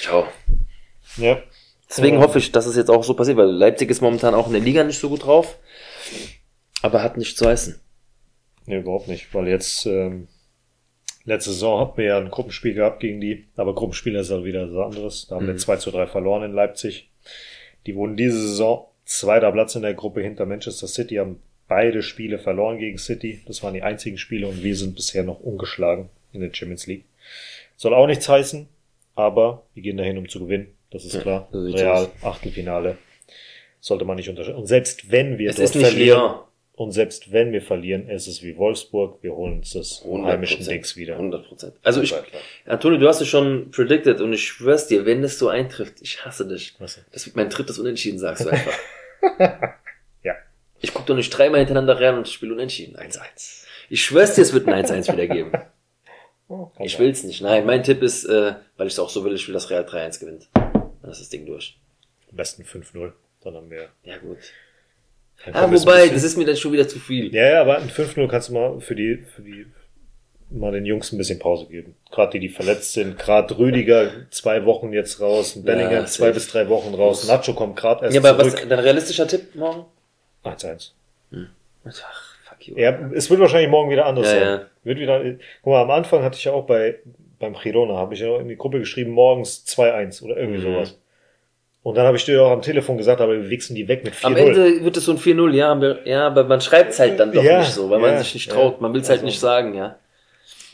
Ciao. Ja. Deswegen Ja. hoffe ich, dass es jetzt auch so passiert, weil Leipzig ist momentan auch in der Liga nicht so gut drauf, aber hat nichts zu heißen. Nee, überhaupt nicht, weil jetzt, ähm, letzte Saison hatten wir ja ein Gruppenspiel gehabt gegen die, aber Gruppenspiel ist halt wieder so anderes. Da haben wir Mhm. 2 zu 3 verloren in Leipzig. Die wurden diese Saison zweiter Platz in der Gruppe hinter Manchester City, haben beide Spiele verloren gegen City. Das waren die einzigen Spiele und wir sind bisher noch ungeschlagen in der Champions League. Soll auch nichts heißen, aber wir gehen dahin, um zu gewinnen. Das ist Ja, klar. sieht's Real. Achtelfinale. Sollte man nicht unterschätzen. Und selbst wenn wir Es dort verlieren, Lyon. und selbst wenn wir verlieren, ist es wie Wolfsburg, wir holen uns das heimischen Dings wieder. 100 Prozent. Also ich, Das. Antonio, du hast es schon predicted und ich schwör's dir, wenn das so eintrifft, ich hasse dich. Was? Das wird mein drittes Unentschieden, sagst du (laughs) einfach. Ich guck doch nicht dreimal hintereinander rein und spiele Unentschieden. 1-1. Ich schwör's dir, es wird ein 1-1 wieder geben. (laughs) Oh, kann Ich will's nicht. Nein, mein Tipp ist, äh, weil ich es auch so will, ich will, dass Real 3-1 gewinnt. Dann ist das Ding durch. Am besten 5-0. Dann haben wir. Ja, gut. Ah, wobei, das ist mir dann schon wieder zu viel. Ja, ja, aber ein 5-0 kannst du mal für die, für die, mal den Jungs ein bisschen Pause geben. Gerade die, die verletzt sind. Gerade Rüdiger zwei Wochen jetzt raus. Bellingham Ja, zwei bis drei Wochen raus. Nacho kommt gerade erst Ja, aber was, zurück. dein realistischer Tipp morgen? 1-1. Ach, fuck you. Ja, es wird wahrscheinlich morgen wieder anders Ja, sein. ja. Wird wieder, guck mal, am Anfang hatte ich ja auch bei, beim Girona, habe ich ja auch in die Gruppe geschrieben, morgens 2-1 oder irgendwie Mhm. sowas. Und dann habe ich dir auch am Telefon gesagt, aber wir wichsen die weg mit 4-0. Am Ende wird es so ein 4-0, ja, aber, ja, aber man schreibt es halt dann doch Ja, nicht so, weil man sich nicht traut. Man will es halt Also- nicht sagen, ja.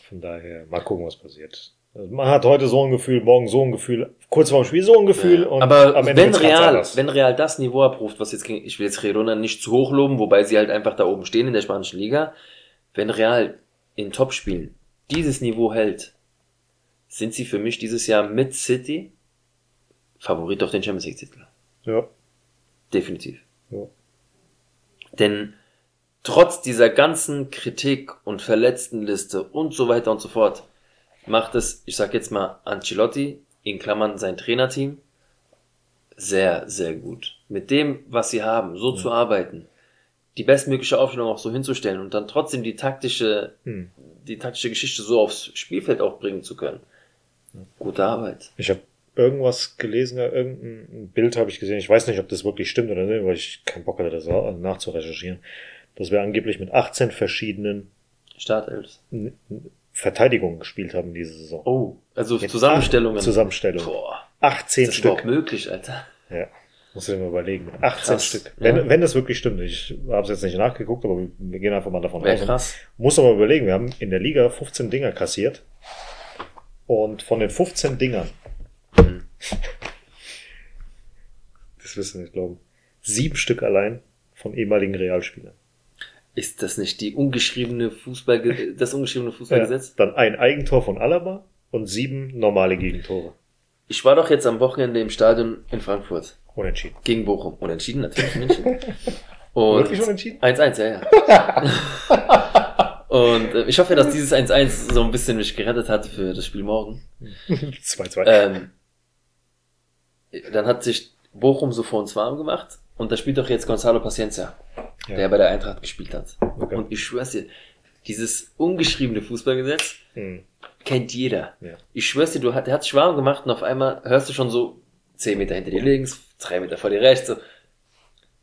Von daher, mal gucken, was passiert. Man hat heute so ein Gefühl, morgen so ein Gefühl, kurz vor dem Spiel so ein Gefühl Ja. und aber am Ende wenn Real, wenn Real das Niveau abruft, was jetzt gegen, ich will jetzt Girona nicht zu hoch loben, wobei sie halt einfach da oben stehen in der spanischen Liga. Wenn Real in Topspielen dieses Niveau hält, sind sie für mich dieses Jahr mit City Favorit auf den Champions League Titel. Ja, Definitiv. ja. Denn trotz dieser ganzen Kritik und Verletztenliste und so weiter und so fort, macht es, ich sag jetzt mal, Ancelotti, in Klammern sein Trainerteam, sehr, sehr gut. Mit dem, was sie haben, so zu arbeiten, die bestmögliche Aufstellung auch so hinzustellen und dann trotzdem die taktische, Hm. die taktische Geschichte so aufs Spielfeld auch bringen zu können. Gute Arbeit. Ich habe irgendwas gelesen, irgendein Bild habe ich gesehen. Ich weiß nicht, ob das wirklich stimmt oder nicht, weil ich keinen Bock hatte, das nachzurecherchieren. Dass wir angeblich mit 18 verschiedenen Startelf. Verteidigungen gespielt haben diese Saison. Oh, also Mit Zusammenstellungen. Zusammenstellungen. Boah, 18 ist das Stück. möglich, Alter? Ja. Muss ich mir überlegen. 18 Krass, Stück. ja. Wenn, wenn das wirklich stimmt. Ich habe es jetzt nicht nachgeguckt, aber wir, wir gehen einfach mal davon aus. krass. Muss aber überlegen, wir haben in der Liga 15 Dinger kassiert. Und von den 15 Dingern, Mhm. (laughs) das wirst du nicht glauben, sieben Stück allein von ehemaligen Realspielern. Ist das nicht die ungeschriebene Fußball, das ungeschriebene Fußballgesetz? Dann ein Eigentor von Alaba und sieben normale Gegentore. Ich war doch jetzt am Wochenende im Stadion in Frankfurt. Unentschieden. Gegen Bochum. Unentschieden natürlich, München. Und Wirklich unentschieden? 1-1, ja, ja. (laughs) Und äh, ich hoffe, dass dieses 1-1 so ein bisschen mich gerettet hat für das Spiel morgen. (laughs) 2-2. Ähm, dann hat sich Bochum so vor uns warm gemacht und da spielt doch jetzt Gonzalo Paciencia, Ja. der bei der Eintracht gespielt hat. Okay. Und ich schwör's dir, dieses ungeschriebene Fußballgesetz Hm. kennt jeder. Ja. Ich schwör's dir, du, hat- der hat sich warm gemacht und auf einmal hörst du schon so 10 Meter hinter dir links, 3 Meter vor dir rechts, so,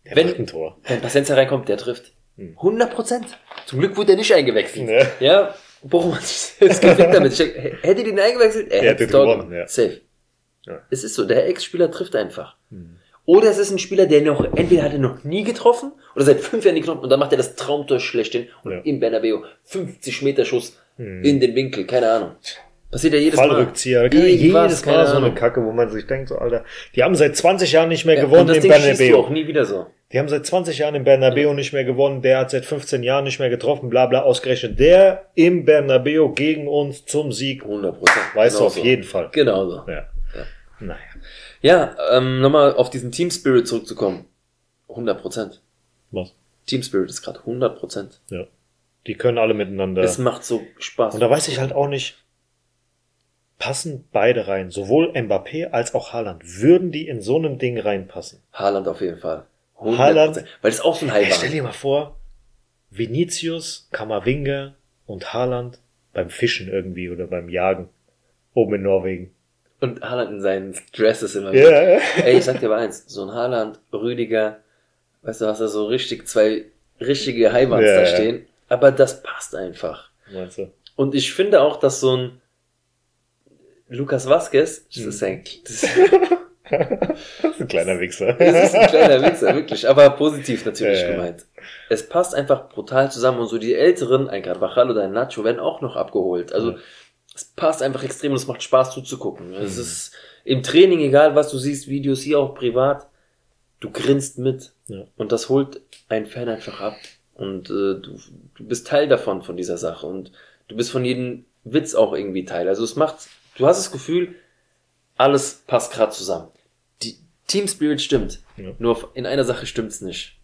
Der Wenn- ein Tor. wenn Paciencia reinkommt, der trifft. Hm. 100 Prozent. Zum Glück wurde er nicht eingewechselt. Ja. Ja, Bochum hat sich jetzt gefickt damit. Hätte den eingewechselt, er Er hätte gewonnen, ja. Safe. Ja. Es ist so, der Ex-Spieler trifft einfach. Hm. Oder es ist ein Spieler, der noch, entweder hat er noch nie getroffen, oder seit fünf Jahren nie getroffen, und dann macht er das Traumtor schlechthin, und Ja. im Bernabeu 50 Meter Schuss Hm. in den Winkel, keine Ahnung. Passiert ja jedes Mal. Fallrückzieher. Jedes Mal so eine. Kacke, wo man sich denkt, so, Alter, die haben seit 20 Jahren nicht mehr Ja, gewonnen im Ding schießt du auch Bernabeu. nie wieder so. Die haben seit 20 Jahren im Bernabeu nicht mehr gewonnen. Der hat seit 15 Jahren nicht mehr getroffen, bla bla ausgerechnet. Der im Bernabeu gegen uns zum Sieg. 100 Prozent. Weißt du auf jeden Fall. Genau so. Ja. Ja. Naja. Ja, ähm, nochmal auf diesen Team Spirit zurückzukommen. 100 Prozent. Was? Team Spirit ist gerade 100 Prozent. Ja. Die können alle miteinander. Es macht so Spaß. Und da weiß ich halt auch nicht, passen beide rein, sowohl Mbappé als auch Haaland. Würden die in so einem Ding reinpassen? Haaland auf jeden Fall. 100%. Haaland- Weil das auch so ein war. stell dir mal vor, Vinicius, Kammerwinger und Haaland beim Fischen irgendwie oder beim Jagen. Oben in Norwegen. Und Haaland in seinen Dresses immer. Ja. Ey, ich sag dir mal eins. So ein Haaland, Rüdiger, weißt du, hast da so richtig zwei richtige Highbands Ja, da stehen. Aber das passt einfach. Meinst du? Und ich finde auch, dass so ein Lukas Vasquez, das Hm. ist ein, das ist, (laughs) (laughs) Das ist ein kleiner Wichser. Das ist ein kleiner Wichser, wirklich. Aber positiv natürlich Ja, ja. gemeint. Es passt einfach brutal zusammen und so die Älteren, ein Carvajal oder ein Nacho, werden auch noch abgeholt. Also Ja. Es passt einfach extrem und es macht Spaß zuzugucken. Es Mhm. ist im Training, egal was du siehst, Videos hier auch privat, du grinst mit. Ja. Und das holt ein Fan einfach ab. Und äh, du, du bist Teil davon, von dieser Sache. Und du bist von jedem Witz auch irgendwie Teil. Also es macht, du hast das Gefühl, alles passt gerade zusammen. Die Team Spirit stimmt. Ja. Nur in einer Sache stimmt's nicht.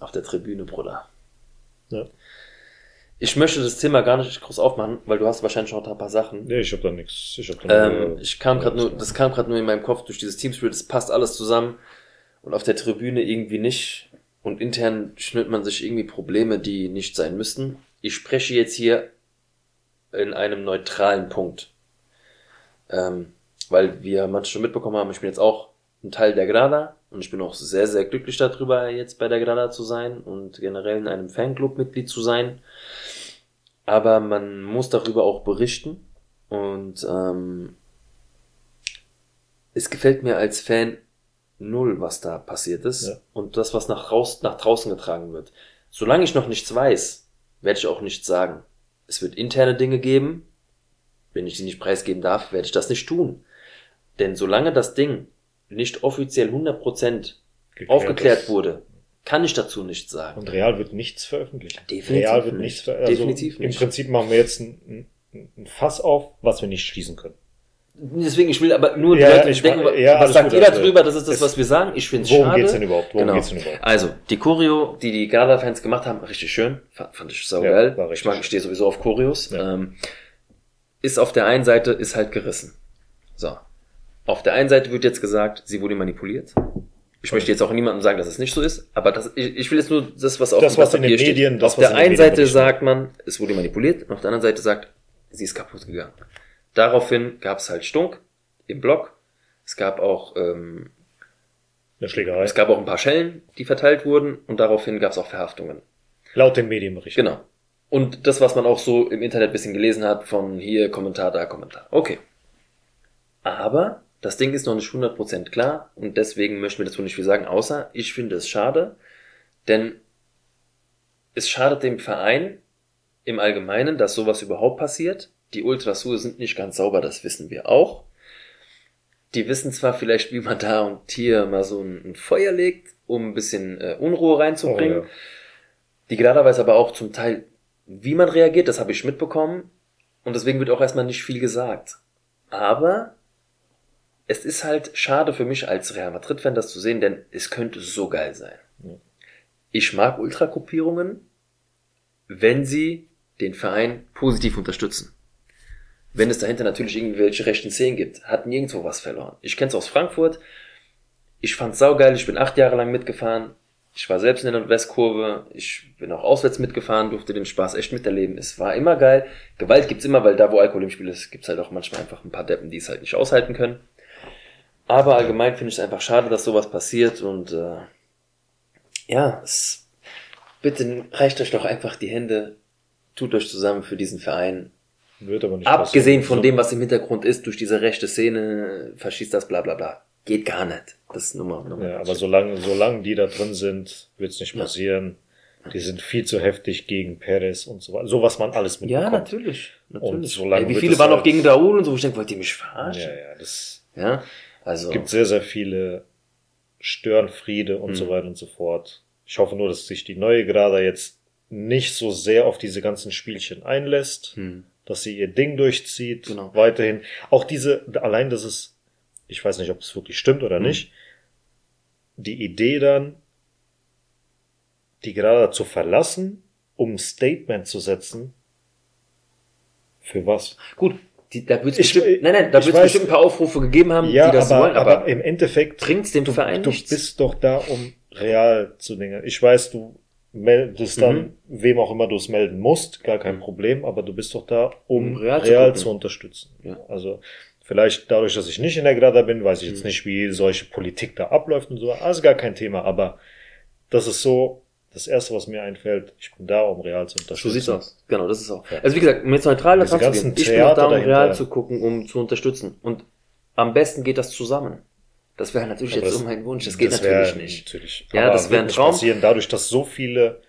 Auf der Tribüne, Bruder. Ja. Ich möchte das Thema gar nicht groß aufmachen, weil du hast wahrscheinlich noch ein paar Sachen. Nee, ich hab da nix. Ich hab da Ähm, ich kam gerade nur, das kam gerade nur in meinem Kopf durch dieses Team Spirit, es passt alles zusammen und auf der Tribüne irgendwie nicht und intern schnürt man sich irgendwie Probleme, die nicht sein müssten. Ich spreche jetzt hier in einem neutralen Punkt, ähm, weil wir manche schon mitbekommen haben, ich bin jetzt auch ein Teil der Grada und ich bin auch sehr, sehr glücklich darüber, jetzt bei der Grada zu sein und generell in einem Fanclub Mitglied zu sein. Aber man muss darüber auch berichten und ähm, es gefällt mir als Fan null, was da passiert ist Ja. und das, was nach, raus, nach draußen getragen wird. Solange ich noch nichts weiß, werde ich auch nichts sagen. Es wird interne Dinge geben. Wenn ich sie nicht preisgeben darf, werde ich das nicht tun. Denn solange das Ding nicht offiziell 100% geklärt aufgeklärt ist. wurde, kann ich dazu nichts sagen. Und Real wird nichts veröffentlichen. Definitiv Real wird nicht. nichts veröffentlichen. Definitiv also Im nicht. Prinzip machen wir jetzt ein, ein, Fass auf, was wir nicht schließen können. Deswegen, ich will aber nur Ja, Leute ich denken, ja, was sagt gut, ihr also, darüber? Das ist das, was wir sagen. Ich finde es Worum schade. geht's denn überhaupt? Worum genau. geht's denn überhaupt? Also, die Choreo, die die Gala-Fans gemacht haben, richtig schön. Fand, ich saugeil. Ja, ich mag, ich stehe sowieso auf Choreos. Ja. Ähm, ist auf der einen Seite, ist halt gerissen. So. Auf der einen Seite wird jetzt gesagt, sie wurde manipuliert. Ich möchte jetzt auch niemandem sagen, dass es nicht so ist, aber das, ich, ich will jetzt nur das, was auf Das, dem was in den steht. Medien- das, auf was der einen Seite berichten. sagt man, es wurde manipuliert, und auf der anderen Seite sagt, sie ist kaputt gegangen. Daraufhin gab es halt Stunk im Block. Es gab auch ähm, Eine Schlägerei. es gab auch ein paar Schellen, die verteilt wurden und daraufhin gab es auch Verhaftungen. Laut den Medienberichten. Genau. Und das, was man auch so im Internet bisschen gelesen hat, von hier Kommentar, da Kommentar. Okay. Aber Das Ding ist noch nicht 100% klar und deswegen möchten wir dazu nicht viel sagen, außer ich finde es schade, denn es schadet dem Verein im Allgemeinen, dass sowas überhaupt passiert. Die Ultrasur sind nicht ganz sauber, das wissen wir auch. Die wissen zwar vielleicht, wie man da und hier mal so ein, Feuer legt, um ein bisschen äh, Unruhe reinzubringen. Oh, ja. Die Grada weiß aber auch zum Teil, wie man reagiert, das habe ich mitbekommen. Und deswegen wird auch erstmal nicht viel gesagt. Aber es ist halt schade für mich als Real Madrid-Fan, das zu sehen, denn es könnte so geil sein. Ich mag Ultragruppierungen, wenn sie den Verein positiv unterstützen. Wenn es dahinter natürlich irgendwelche rechten Szenen gibt, hat nirgendwo was verloren. Ich kenne es aus Frankfurt. Ich fand's saugeil. Ich bin acht Jahre lang mitgefahren. Ich war selbst in der Nordwestkurve. Ich bin auch auswärts mitgefahren, durfte den Spaß echt miterleben. Es war immer geil. Gewalt gibt's immer, weil da, wo Alkohol im Spiel ist, gibt's halt auch manchmal einfach ein paar Deppen, die es halt nicht aushalten können. Aber allgemein finde ich es einfach schade, dass sowas passiert und äh, ja, es, bitte reicht euch doch einfach die Hände, tut euch zusammen für diesen Verein. Wird aber nicht Abgesehen passieren. von dem, was im Hintergrund ist, durch diese rechte Szene, verschießt das bla bla bla. Geht gar nicht. Das ist Nummer, Nummer. Ja, aber solange, solange die da drin sind, wird's nicht Ja. passieren. Die sind viel zu heftig gegen Perez und so weiter. So was man alles mitbekommt. ja, natürlich. natürlich. Und solange Ey, wie wird viele es waren noch halt- gegen Raoul und so, ich denke, wollt ihr mich verarschen? Ja, ja, das Ja, also. gibt sehr, sehr viele Störenfriede und Mhm. so weiter und so fort. Ich hoffe nur, dass sich die neue Grada jetzt nicht so sehr auf diese ganzen Spielchen einlässt, Hm. dass sie ihr Ding durchzieht, Genau. weiterhin. Auch diese, allein, dass es, ich weiß nicht, ob es wirklich stimmt oder Mhm. nicht, die Idee dann, die Grada zu verlassen, um ein Statement zu setzen, für was? Gut, die, da wird's Ich- bestimmt, nein, nein, da weiß- bestimmt ein paar Aufrufe gegeben haben, Ja, die das aber, wollen, aber, aber, im Endeffekt bringt's dem du, Verein du nichts. bist doch da, um real zu dingen. Ich weiß, du meldest dann, Mhm. wem auch immer du es melden musst, gar kein Mhm. Problem, aber du bist doch da, um, Um real real, zu zu, unterstützen. Ja. Also vielleicht dadurch, dass ich nicht in der Grada bin, weiß ich jetzt Mhm. nicht, wie solche Politik da abläuft und so. Also gar kein Thema, aber das ist so das Erste, was mir einfällt. Ich bin da, um real zu unterstützen. So sieht's aus. Genau, das ist auch. Ja. Also wie gesagt, jetzt neutral da Diese dran zu gehen. Ich bin auch da, um real zu gucken, um zu unterstützen. Und am besten geht das zusammen. Das wäre natürlich Aber jetzt das- so mein Wunsch. Das geht das natürlich nicht. Natürlich. Ja, Aber das wär ein Traum. Passieren, dadurch, dass so viele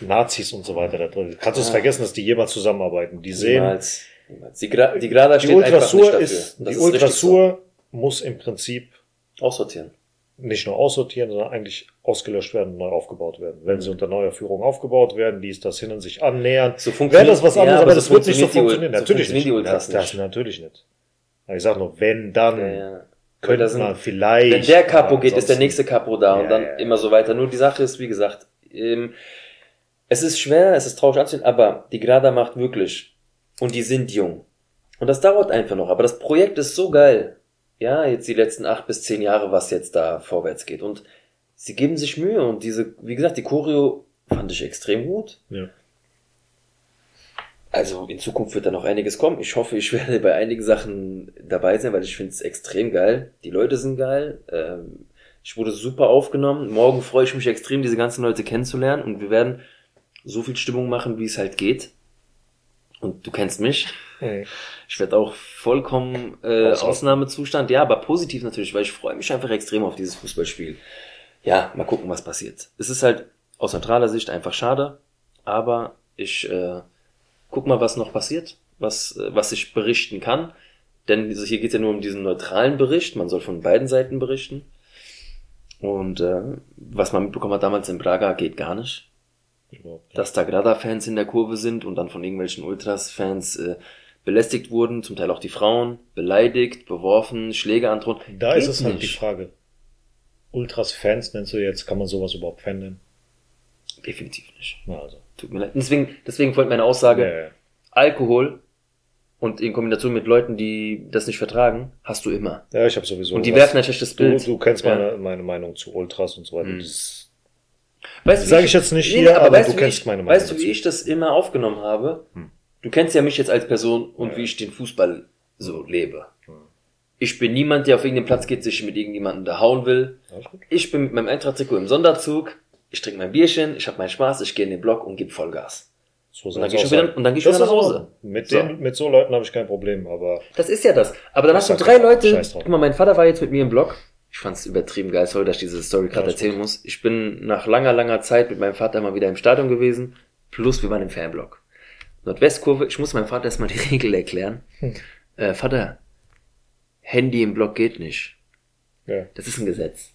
Nazis und so weiter da drin sind. Kannst du es Ja. vergessen, dass die jemals zusammenarbeiten. Die sehen, Niemals. Niemals. Die, Gra die Grada die steht einfach nicht Ultrasur dafür. ist, die ist Ultrasur muss im Prinzip So. Aussortieren. Nicht nur aussortieren, sondern eigentlich ausgelöscht werden und neu aufgebaut werden. Wenn Mhm. sie unter neuer Führung aufgebaut werden, dies, das hin und sich annähern, So wäre funktioniert das was ja, anderes, aber so das wird nicht so funktionieren. so natürlich nicht. das, das natürlich nicht. Aber ich sag nur, wenn, dann Ja, ja. Könnte sind- man vielleicht. Wenn der Capo aber geht, ist der nächste Capo da und Ja, dann ja, ja. immer so weiter. Nur die Sache ist, wie gesagt, ähm, es ist schwer, es ist traurig anzusehen, aber die Grada macht wirklich. Und die sind jung. Und das dauert einfach noch. Aber das Projekt ist so geil. Ja, jetzt die letzten acht bis zehn Jahre, was jetzt da vorwärts geht. Und sie geben sich Mühe. Und diese, wie gesagt, die Choreo fand ich extrem gut. Ja. Also in Zukunft wird da noch einiges kommen. Ich hoffe, ich (laughs) werde bei einigen Sachen dabei sein, weil ich finde es extrem geil. Die Leute sind geil. Ähm, ich wurde super aufgenommen. Morgen freue ich mich extrem, diese ganzen Leute kennenzulernen. Und wir werden so viel Stimmung machen, wie es halt geht. Und du kennst mich. Ich werde auch vollkommen äh. Ausnahmezustand. Ja, aber positiv natürlich, weil ich freue mich einfach extrem auf dieses Fußballspiel. Ja, mal gucken, was passiert. Es ist halt aus neutraler Sicht einfach schade, aber ich äh, guck mal, was noch passiert, was, äh, was ich berichten kann. Denn hier geht es ja nur um diesen neutralen Bericht. Man soll von beiden Seiten berichten. Und äh, was man mitbekommen hat damals in Braga, geht gar nicht. Nicht. Dass da Grada-Fans in der Kurve sind und dann von irgendwelchen Ultras-Fans äh, belästigt wurden, zum Teil auch die Frauen, beleidigt, beworfen, Schläge androhen. Da Geht ist es halt die nicht. Frage. Ultras-Fans nennst du jetzt, kann man sowas überhaupt Fan nennen? Definitiv nicht. Na, also. Tut mir leid. Deswegen, deswegen folgt meine Aussage, Ja, ja. Alkohol und in Kombination mit Leuten, die das nicht vertragen, hast du immer. ja, ich habe sowieso. und die was- werfen ein schlechtes Du, Bild. du kennst Ja. meine, meine Meinung zu Ultras und so weiter. Mhm. Das Weißt du, wie sage ich jetzt nicht hier, aber, weißt du kennst ich, meine Meinung. Weißt du, wie ich das immer aufgenommen habe? Hm. Du kennst ja mich jetzt als Person und Ja. wie ich den Fußball so lebe. Hm. Ich bin niemand, der auf irgendeinen Platz geht, sich mit irgendjemandem da hauen will. Ich bin mit meinem Eintracht-Trikot im Sonderzug, ich trinke mein Bierchen, ich habe meinen Spaß, ich gehe in den Block und gebe Vollgas. So Und dann du wieder, sein. und dann du Das wieder nach Hause. Mit, So. den, mit so Leuten habe ich kein Problem, aber Das ist ja das. Aber dann hast du drei Leute. Guck mal, mein Vater war jetzt mit mir im Blog. Ich fand es übertrieben geil, sorry, dass ich diese Story gerade Alles erzählen muss. Ich bin nach langer, langer Zeit mit meinem Vater mal wieder im Stadion gewesen. Plus wir waren im Fanblock. Nordwestkurve, ich muss meinem Vater erstmal die (laughs) Regel erklären. Hm. Äh, Vater, Handy im Block geht nicht. ja. Das ist ein Gesetz.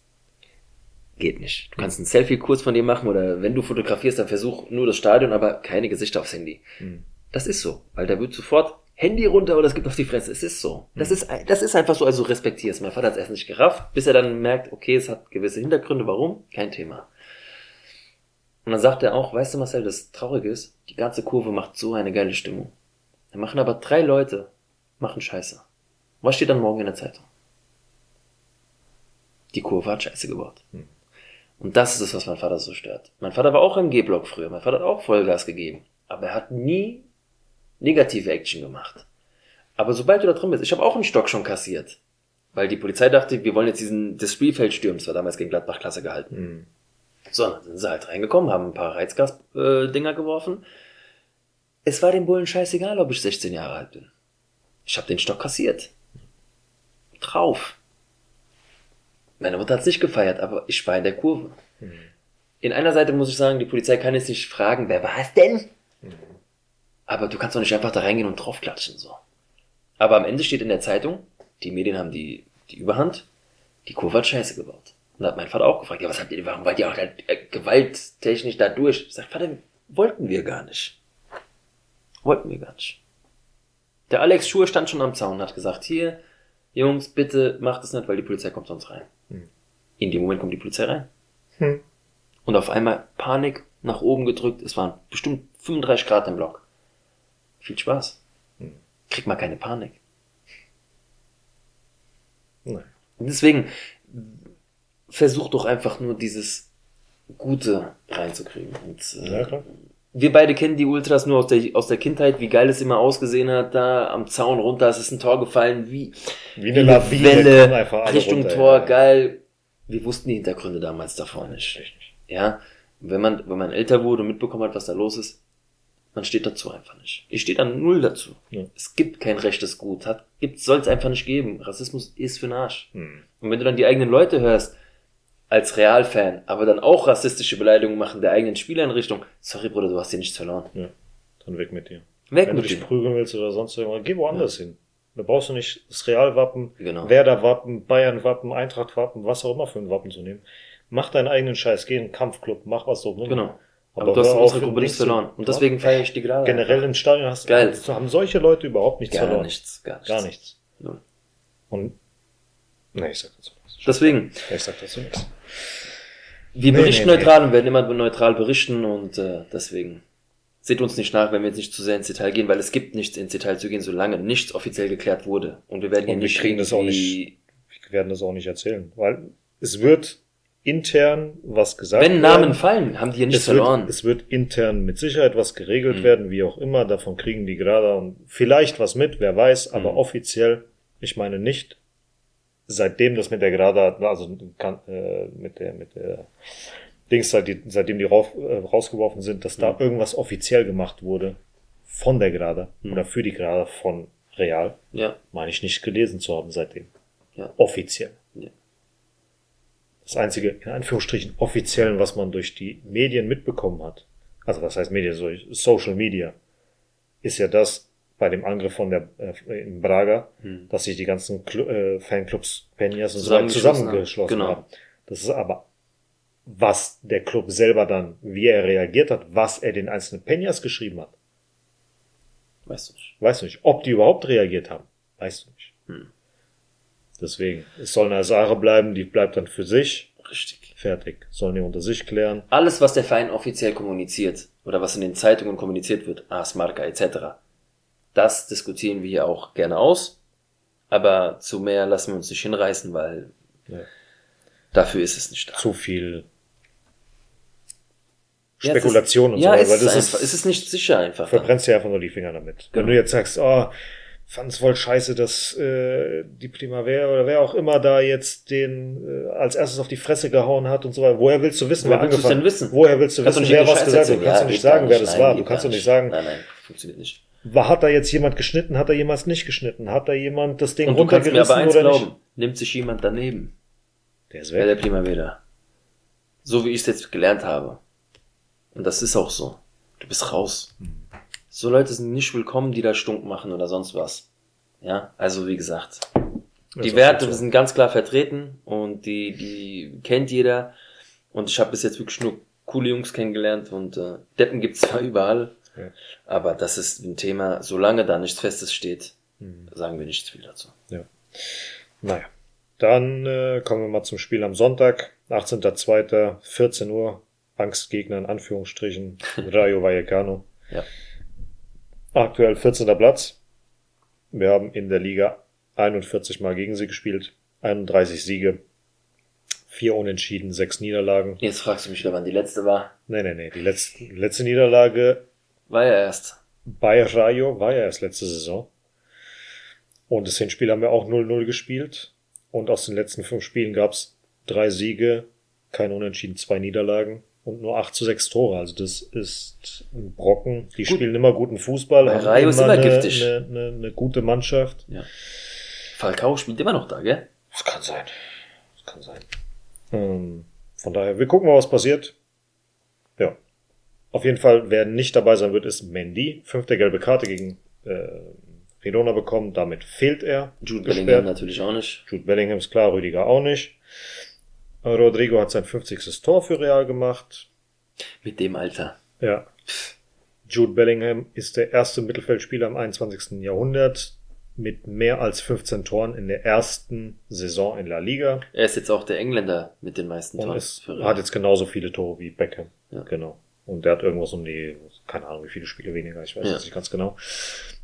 Geht nicht. Du kannst einen Selfie-Kurs von dir machen oder wenn du fotografierst, dann versuch nur das Stadion, aber keine Gesichter aufs Handy. Hm. Das ist so, weil da wird sofort Handy runter oder es gibt auf die Fresse. Es ist so. Das ist, das ist einfach so, also respektier's. Mein Vater hat es erst nicht gerafft, bis er dann merkt, okay, es hat gewisse Hintergründe. Warum? Kein Thema. Und dann sagt er auch, weißt du Marcel, das Traurige ist, die ganze Kurve macht so eine geile Stimmung. Da machen aber drei Leute, machen Scheiße. Was steht dann morgen in der Zeitung? Die Kurve hat Scheiße gebaut. Und das ist es, was mein Vater so stört. Mein Vater war auch im G-Block früher. Mein Vater hat auch Vollgas gegeben. Aber er hat nie negative Action gemacht. Aber sobald du da drin bist, ich habe auch einen Stock schon kassiert. Weil die Polizei dachte, wir wollen jetzt diesen, das Spielfeld stürmen. Das war damals gegen Gladbach Klasse gehalten. Hm. So, dann sind sie halt reingekommen, haben ein paar Reizgas-Dinger äh, geworfen. Es war dem Bullen scheißegal, ob ich 16 Jahre alt bin. Ich habe den Stock kassiert. Drauf. Meine Mutter hat's nicht gefeiert, aber ich war in der Kurve. In einer Seite muss ich sagen, die Polizei kann jetzt nicht fragen, wer war es denn? Aber du kannst doch nicht einfach da reingehen und draufklatschen, so. Aber am Ende steht in der Zeitung, die Medien haben die, die Überhand, die Kurve hat Scheiße gebaut. Und da hat mein Vater auch gefragt, ja, was habt ihr, warum wollt ihr auch da, äh, gewalttechnisch da durch? Ich sag, Vater, wollten wir gar nicht. Wollten wir gar nicht. Der Alex Schur stand schon am Zaun und hat gesagt, hier, Jungs, bitte macht es nicht, weil die Polizei kommt sonst rein. In dem Moment kommt die Polizei rein. Hm. Und auf einmal Panik nach oben gedrückt. Es waren bestimmt 35 Grad im Block. Viel Spaß. Krieg mal keine Panik. Nein. Und deswegen versuch doch einfach nur dieses Gute reinzukriegen. Und, äh, Ja, klar. wir beide kennen die Ultras nur aus der, aus der Kindheit, wie geil es immer ausgesehen hat, da am Zaun runter, es ist ein Tor gefallen, wie, Wie eine Lawine Welle, Richtung runter, Tor, ja. geil. Wir wussten die Hintergründe damals davor nicht. Ja, wenn man, wenn man älter wurde und mitbekommen hat, was da los ist, man steht dazu einfach nicht. Ich stehe dann null dazu. Ja. Es gibt kein rechtes Gut, hat, gibt, soll es einfach nicht geben. Rassismus ist für den Arsch. Hm. Und wenn du dann die eigenen Leute hörst, als Realfan, aber dann auch rassistische Beleidigungen machen der eigenen Spielereinrichtung, sorry Bruder, du hast hier nichts verloren. Ja. Dann weg mit dir. Weg Wenn du mit dich dir. prügeln willst oder sonst irgendwas, geh woanders hin. Da brauchst du nicht das Realwappen, Genau. Werder-Wappen, Bayern-Wappen, Eintracht-Wappen, was auch immer für ein Wappen zu nehmen. Mach deinen eigenen Scheiß, geh in einen Kampfclub, mach was so. Ne? Genau. Aber, Aber du hast um Gruppe nichts verloren. Und deswegen feiere ich die gerade. Generell im Stadion hast Geil. haben solche Leute überhaupt nichts gar verloren. nichts, gar nichts. Gar nichts. Null. Und, nee, ich sag dazu nichts. Deswegen, Ich sag dazu nichts. wir Nee, berichten nee, nee. neutral und werden immer neutral berichten und äh, deswegen seht uns nicht nach, wenn wir jetzt nicht zu sehr ins Detail gehen, weil es gibt nichts ins Detail zu gehen, solange nichts offiziell geklärt wurde. Und wir werden hier Und wir nicht kriegen das auch irgendwie- Wir werden das auch nicht erzählen, weil es wird intern was gesagt Wenn Namen werden. fallen, haben die ja nichts es wird, verloren. es wird intern mit Sicherheit was geregelt Mhm. werden, wie auch immer. Davon kriegen die gerade und vielleicht was mit, wer weiß. Aber Mhm. offiziell, ich meine nicht, seitdem das mit der Grada, also kann, äh, mit der mit der Dings, seit die, seitdem die rauf, äh, rausgeworfen sind, dass da Mhm. irgendwas offiziell gemacht wurde von der Grada Mhm. oder für die Grada von Real, ja, meine ich nicht gelesen zu haben seitdem. Ja. Offiziell. Das einzige, in Anführungsstrichen, offiziellen, was man durch die Medien mitbekommen hat, also was heißt Medien, so Social Media, ist ja das bei dem Angriff von der äh, in Braga, Hm. dass sich die ganzen Clu äh, Fanclubs Peñas und so weiter Zusammengeschlossen haben. Genau. Das ist aber, was der Club selber dann, wie er reagiert hat, was er den einzelnen Peñas geschrieben hat, weißt du nicht. Weißt du nicht. Ob die überhaupt reagiert haben, weißt du nicht. Hm. Deswegen, es soll eine Sache bleiben, die bleibt dann für sich. Richtig. Fertig. Sollen die unter sich klären. Alles, was der Verein offiziell kommuniziert oder was in den Zeitungen kommuniziert wird, AS Marca etc., das diskutieren wir hier auch gerne aus. Aber zu mehr lassen wir uns nicht hinreißen, weil Ja. dafür ist es nicht da. Zu viel Ja, Spekulation ist, und ja, so. es Weil ist, das einfach, ist, es ist nicht sicher einfach. verbrennst dir einfach nur die Finger damit. Wenn Genau. du jetzt sagst, oh, fand es voll scheiße, dass äh, die Primavera oder wer auch immer da jetzt den äh, als erstes auf die Fresse gehauen hat und so weiter. Woher willst du wissen, Woher wer willst angefangen denn wissen? Woher willst du Kannst du wissen, nicht wer was Scheiß gesagt hat? Du kannst Ja, doch nicht sagen, wer nicht. das war. Du kannst doch nicht sagen, Nein, nein, funktioniert nicht. war, hat da jetzt jemand geschnitten, hat da jemand nicht geschnitten, hat da jemand das Ding Und du kannst mir aber runtergerissen eins oder glauben. Nimmt sich jemand daneben. nicht? Der ist Bei der weg. Primavera. So wie ich es jetzt gelernt habe. Und das ist auch so. Du bist raus. So Leute sind nicht willkommen, die da stunk machen oder sonst was. Ja, also wie gesagt, die Werte sind ganz klar vertreten und die, die kennt jeder. Und ich habe bis jetzt wirklich nur coole Jungs kennengelernt und äh, Deppen gibt's zwar überall, Ja. aber das ist ein Thema, solange da nichts Festes steht, Mhm. sagen wir nichts viel dazu. Naja. Dann äh, kommen wir mal zum Spiel am Sonntag, 18.02., 14 Uhr. Angstgegner in Anführungsstrichen, (laughs) Rayo Vallecano. Ja. Aktuell 14. Platz. Wir haben in der Liga 41 Mal gegen sie gespielt, 31 Siege, 4 Unentschieden, 6 Niederlagen. Jetzt fragst du mich wann die letzte war. Nee, nee, nee, die letzte, letzte Niederlage War ja erst. bei Rayo war ja erst letzte Saison. Und das Hinspiel haben wir auch 0-0 gespielt. Und aus den letzten fünf Spielen gab's drei Siege, kein Unentschieden, zwei Niederlagen und nur 8 zu 6 Tore. Also das ist ein Brocken. Die Gut. spielen immer guten Fußball, Bei haben Rayo ist immer eine, giftig. Eine, eine, eine gute Mannschaft. Ja. Falcao spielt immer noch da, gell? Das kann sein. Das kann sein. Ähm, von daher, wir gucken mal, was passiert. Ja. Auf jeden Fall, wer nicht dabei sein wird, ist Mendy. Fünfte gelbe Karte gegen äh, Renona bekommen. Damit fehlt er. Jude Gesperrt. Bellingham natürlich auch nicht. Jude Bellingham ist klar, Rüdiger auch nicht. Rodrigo hat sein 50. Tor für Real gemacht. Mit dem Alter. Ja. Jude Bellingham ist der erste Mittelfeldspieler im 21. Jahrhundert mit mehr als 15 Toren in der ersten Saison in La Liga. Er ist jetzt auch der Engländer mit den meisten Und Toren. für Real. hat jetzt genauso viele Tore wie Beckham. Ja. Genau. Und der hat irgendwas um die, keine Ahnung, wie viele Spiele weniger, ich weiß Ja. nicht ganz genau.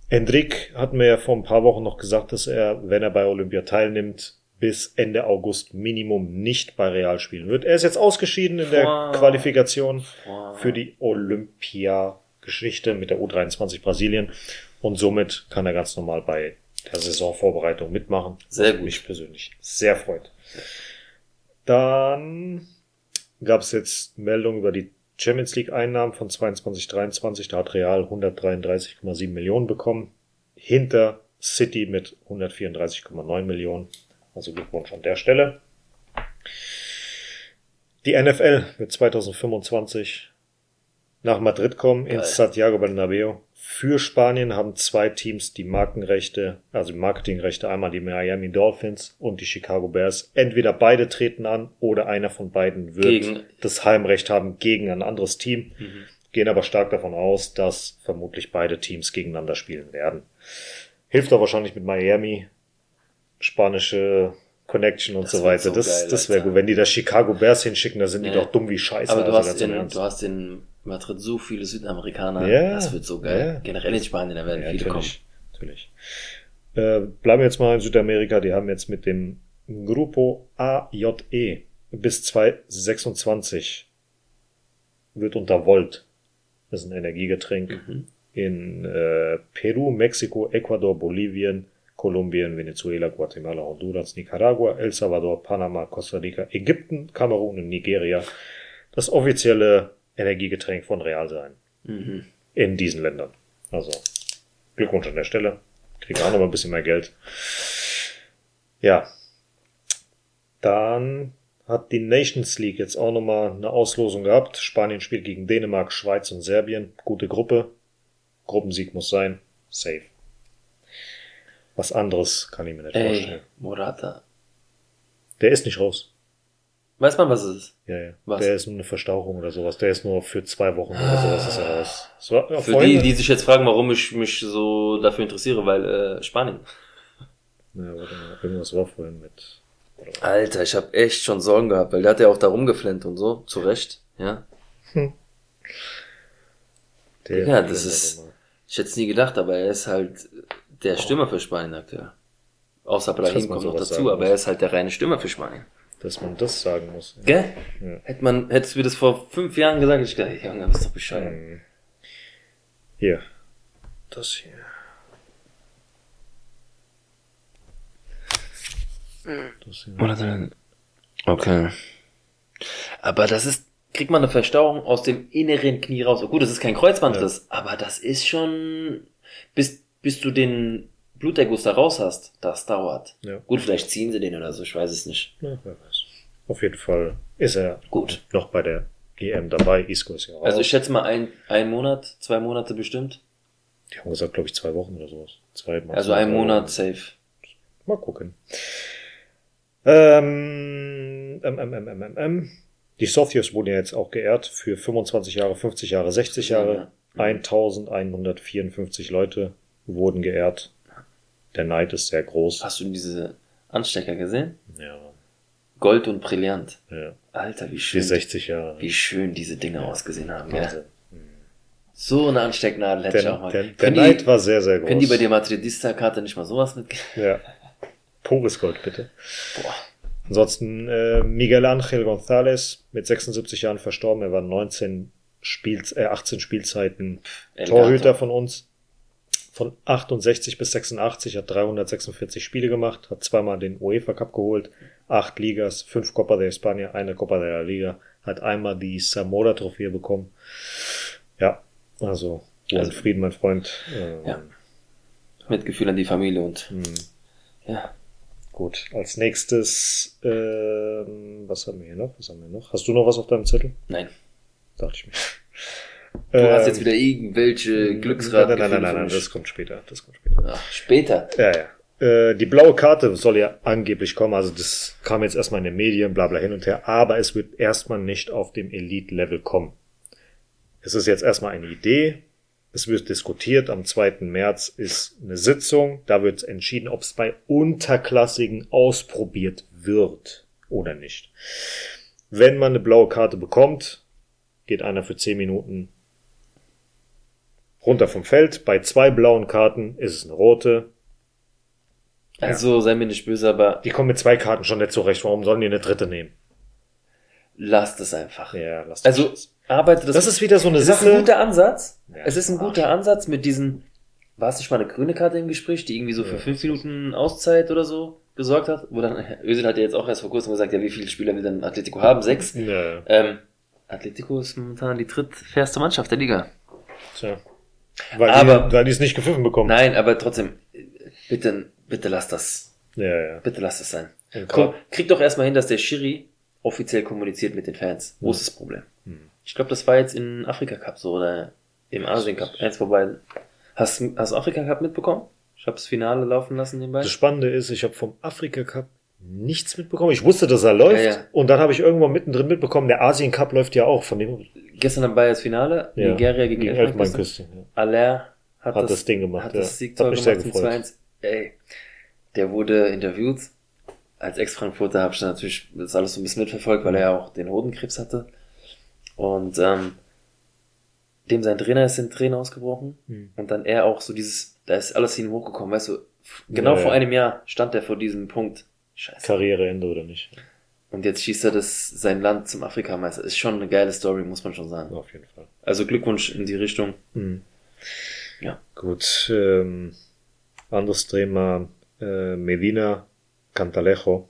Hendrik hat mir ja vor ein paar Wochen noch gesagt, dass er, wenn er bei Olympia teilnimmt, bis Ende August Minimum nicht bei Real spielen wird. Er ist jetzt ausgeschieden in der Wow. Qualifikation Wow. für die Olympia-Geschichte mit der U23 Brasilien und somit kann er ganz normal bei der Saisonvorbereitung mitmachen. Sehr gut. Mich persönlich sehr freut. Dann gab es jetzt Meldungen über die Champions League Einnahmen von 22, 23. Da hat Real 133,7 Millionen bekommen. Hinter City mit 134,9 Millionen. Also Glückwunsch an der Stelle. Die NFL wird 2025 nach Madrid kommen, Geil. ins Santiago Bernabeu. Für Spanien haben zwei Teams die Markenrechte, also die Marketingrechte, einmal die Miami Dolphins und die Chicago Bears. Entweder beide treten an oder einer von beiden wird Gegen- das Heimrecht haben gegen ein anderes Team. Mhm. Gehen aber stark davon aus, dass vermutlich beide Teams gegeneinander spielen werden. Hilft auch wahrscheinlich mit Miami, spanische Connection und Das so weiter. so das geil, das wäre gut. Wenn die das Chicago Bears hinschicken, dann sind die Nee. doch dumm wie Scheiße. Aber du also hast, in, du hast in Madrid so viele Südamerikaner. Ja, das wird so geil. ja. Generell in Spanien, da werden Ja, viele kommen. natürlich. natürlich. Äh, bleiben wir jetzt mal in Südamerika. Die haben jetzt mit dem Grupo AJE bis 2026 wird unter Volt, das ist ein Energiegetränk, Mhm. in äh, Peru, Mexiko, Ecuador, Bolivien, Kolumbien, Venezuela, Guatemala, Honduras, Nicaragua, El Salvador, Panama, Costa Rica, Ägypten, Kamerun und Nigeria das offizielle Energiegetränk von Real sein Mhm. in diesen Ländern. Also Glückwunsch an der Stelle. Kriegen auch noch mal ein bisschen mehr Geld. Ja. Dann hat die Nations League jetzt auch noch mal eine Auslosung gehabt. Spanien spielt gegen Dänemark, Schweiz und Serbien. Gute Gruppe. Gruppensieg muss sein. Safe. Was anderes kann ich mir nicht Ey, vorstellen. Morata. Der ist nicht raus. Weiß man, was es ist? Ja, ja. Was? Der ist nur eine Verstauchung oder sowas. Der ist nur für zwei Wochen oder sowas ist er raus. War, ja, Für vorhin- die, die sich jetzt fragen, warum ich mich so dafür interessiere, weil äh, Spanien. Ja, warte mal. Irgendwas war vorhin mit. Alter, ich habe echt schon Sorgen gehabt, weil der hat ja auch da rumgeflennt und so, zu Recht, ja. Der, Ja, das ist- Ich hätte es nie gedacht, aber er ist halt der Stürmer für Spanien aktuell. Außer Brahim kommt noch dazu, aber er ist halt der reine Stürmer für Spanien. Dass man das sagen muss. Gell? Ja. Hätte man, hättest du mir das vor fünf Jahren gesagt, ich gedacht, ey, Junge, bist doch bescheuert. Ähm, Hier. Das hier. Das, Oder dann- Okay. Aber das ist, kriegt man eine Verstauung aus dem inneren Knie raus. Gut, das ist kein Kreuzbandriss, aber das ist schon, bis, bis du den Bluterguss da raus hast, das dauert. Ja. Gut, vielleicht ziehen sie den oder so, ich weiß es nicht. Ja, wer weiß. Auf jeden Fall ist er Gut. noch bei der EM dabei. Isco ist ja auch. Also ich schätze mal ein, ein Monat, zwei Monate bestimmt. die haben gesagt, glaube ich, zwei Wochen oder sowas. Zwei, Also ein Monat safe. Mal gucken. Ähm, ähm, ähm, ähm, ähm, ähm, ähm. Die Sophios wurden ja jetzt auch geehrt für 25 Jahre, 50 Jahre, 60 Jahre. 1154 Leute wurden geehrt. Der Neid ist sehr groß. Hast du diese Anstecker gesehen? Ja, Gold und Brillant. ja. Alter, wie schön, 60 Jahre. wie schön diese Dinge ausgesehen haben. Ja. Wahnsinn. So eine Anstecknadel hätte ich Der, auch mal. der, der Neid die, war sehr, sehr groß. können die bei der Madridista-Karte nicht mal sowas mit? Ja. Pures Gold, bitte. Boah. Ansonsten äh, Miguel Ángel González mit 76 Jahren verstorben. Er war 19 Spiel, äh, 18 Spielzeiten El Torhüter Gato. von uns. Von 68 bis 86 hat 346 Spiele gemacht, hat zweimal den UEFA Cup geholt, acht Ligas, fünf Copa de España, eine Copa de la Liga, hat einmal die Zamora Trophäe bekommen. Ja, also, Also- Frieden, mein Freund. Ähm, Ja. Mitgefühl an die Familie und hm. ja. Gut, als nächstes, ähm, was haben wir hier noch? Was haben wir noch? Hast du noch was auf deinem Zettel? Nein. Dachte ich mir. Du hast jetzt wieder irgendwelche Glücksrad. Ähm, Nein, nein, nein, nein, nein, das kommt später. Das kommt später. Ach, später. Ja, ja. Äh, die blaue Karte soll ja angeblich kommen, also das kam jetzt erstmal in den Medien, bla bla hin und her, aber es wird erstmal nicht auf dem Elite-Level kommen. Es ist jetzt erstmal eine Idee, es wird diskutiert, am 2. März ist eine Sitzung, da wird entschieden, ob es bei Unterklassigen ausprobiert wird oder nicht. Wenn man eine blaue Karte bekommt, geht einer für 10 Minuten runter vom Feld. Bei zwei blauen Karten ist es eine rote. Also sei mir nicht böse, aber Die kommen mit zwei Karten schon nicht zurecht. Warum sollen die eine dritte nehmen? lasst es einfach. Ja, lass Also das. arbeitet das. das ist wieder so eine es ist ein Sache. guter Ansatz. Ja, es ist ein guter Ansatz mit diesen. War es nicht mal eine grüne Karte im Gespräch, die irgendwie so für Ja. fünf Minuten Auszeit oder so gesorgt hat? Wo dann (laughs) Özil hat ja jetzt auch erst vor kurzem gesagt, ja, wie viele Spieler will denn Atletico haben? Sechs. Ja, Ähm, Atletico ist momentan die drittfährste Mannschaft der Liga. tja. Weil, Aber- die, weil die es nicht gepfiffen bekommen. Nein, aber trotzdem, bitte, bitte lass das. Ja, ja. Bitte lass das sein. Und Komm, krieg doch erstmal hin, dass der Schiri offiziell kommuniziert mit den Fans. Wo ist das Problem? Ich glaube, das war jetzt im Afrika Cup so oder im Asien Cup. Eins vorbei. Hast du hast du Afrika Cup mitbekommen? Ich habe das Finale laufen lassen nebenbei. Das Spannende ist, ich habe vom Afrika Cup nichts mitbekommen. Ich wusste, dass er läuft. Ja, ja. Und dann habe ich irgendwann mittendrin mitbekommen, der Asien Cup läuft ja auch. Von dem Gestern dabei das Finale. ja, Nigeria gegen, gegen Elfenbeinküste. Ja. Aller hat, Hat das Ding gemacht, Hat ja. das Siegtor gemacht zum gefreut. 2-1. Ey, der wurde interviewt. Als Ex-Frankfurter habe ich natürlich das alles so ein bisschen mitverfolgt, weil er ja auch den Hodenkrebs hatte. Und ähm, dem sein Trainer ist in Tränen ausgebrochen. Hm. Und dann er auch so dieses, da ist alles hin hochgekommen, weißt du, genau Ja, vor ja. einem Jahr stand er vor diesem Punkt. Scheiße. Karriereende oder nicht? Und jetzt schießt er das sein Land zum Afrikameister. Ist schon eine geile Story, muss man schon sagen. Auf jeden Fall. Also Glückwunsch in die Richtung. Mhm. Ja. Gut, ähm, anderes Thema, äh, Medina, Cantalejo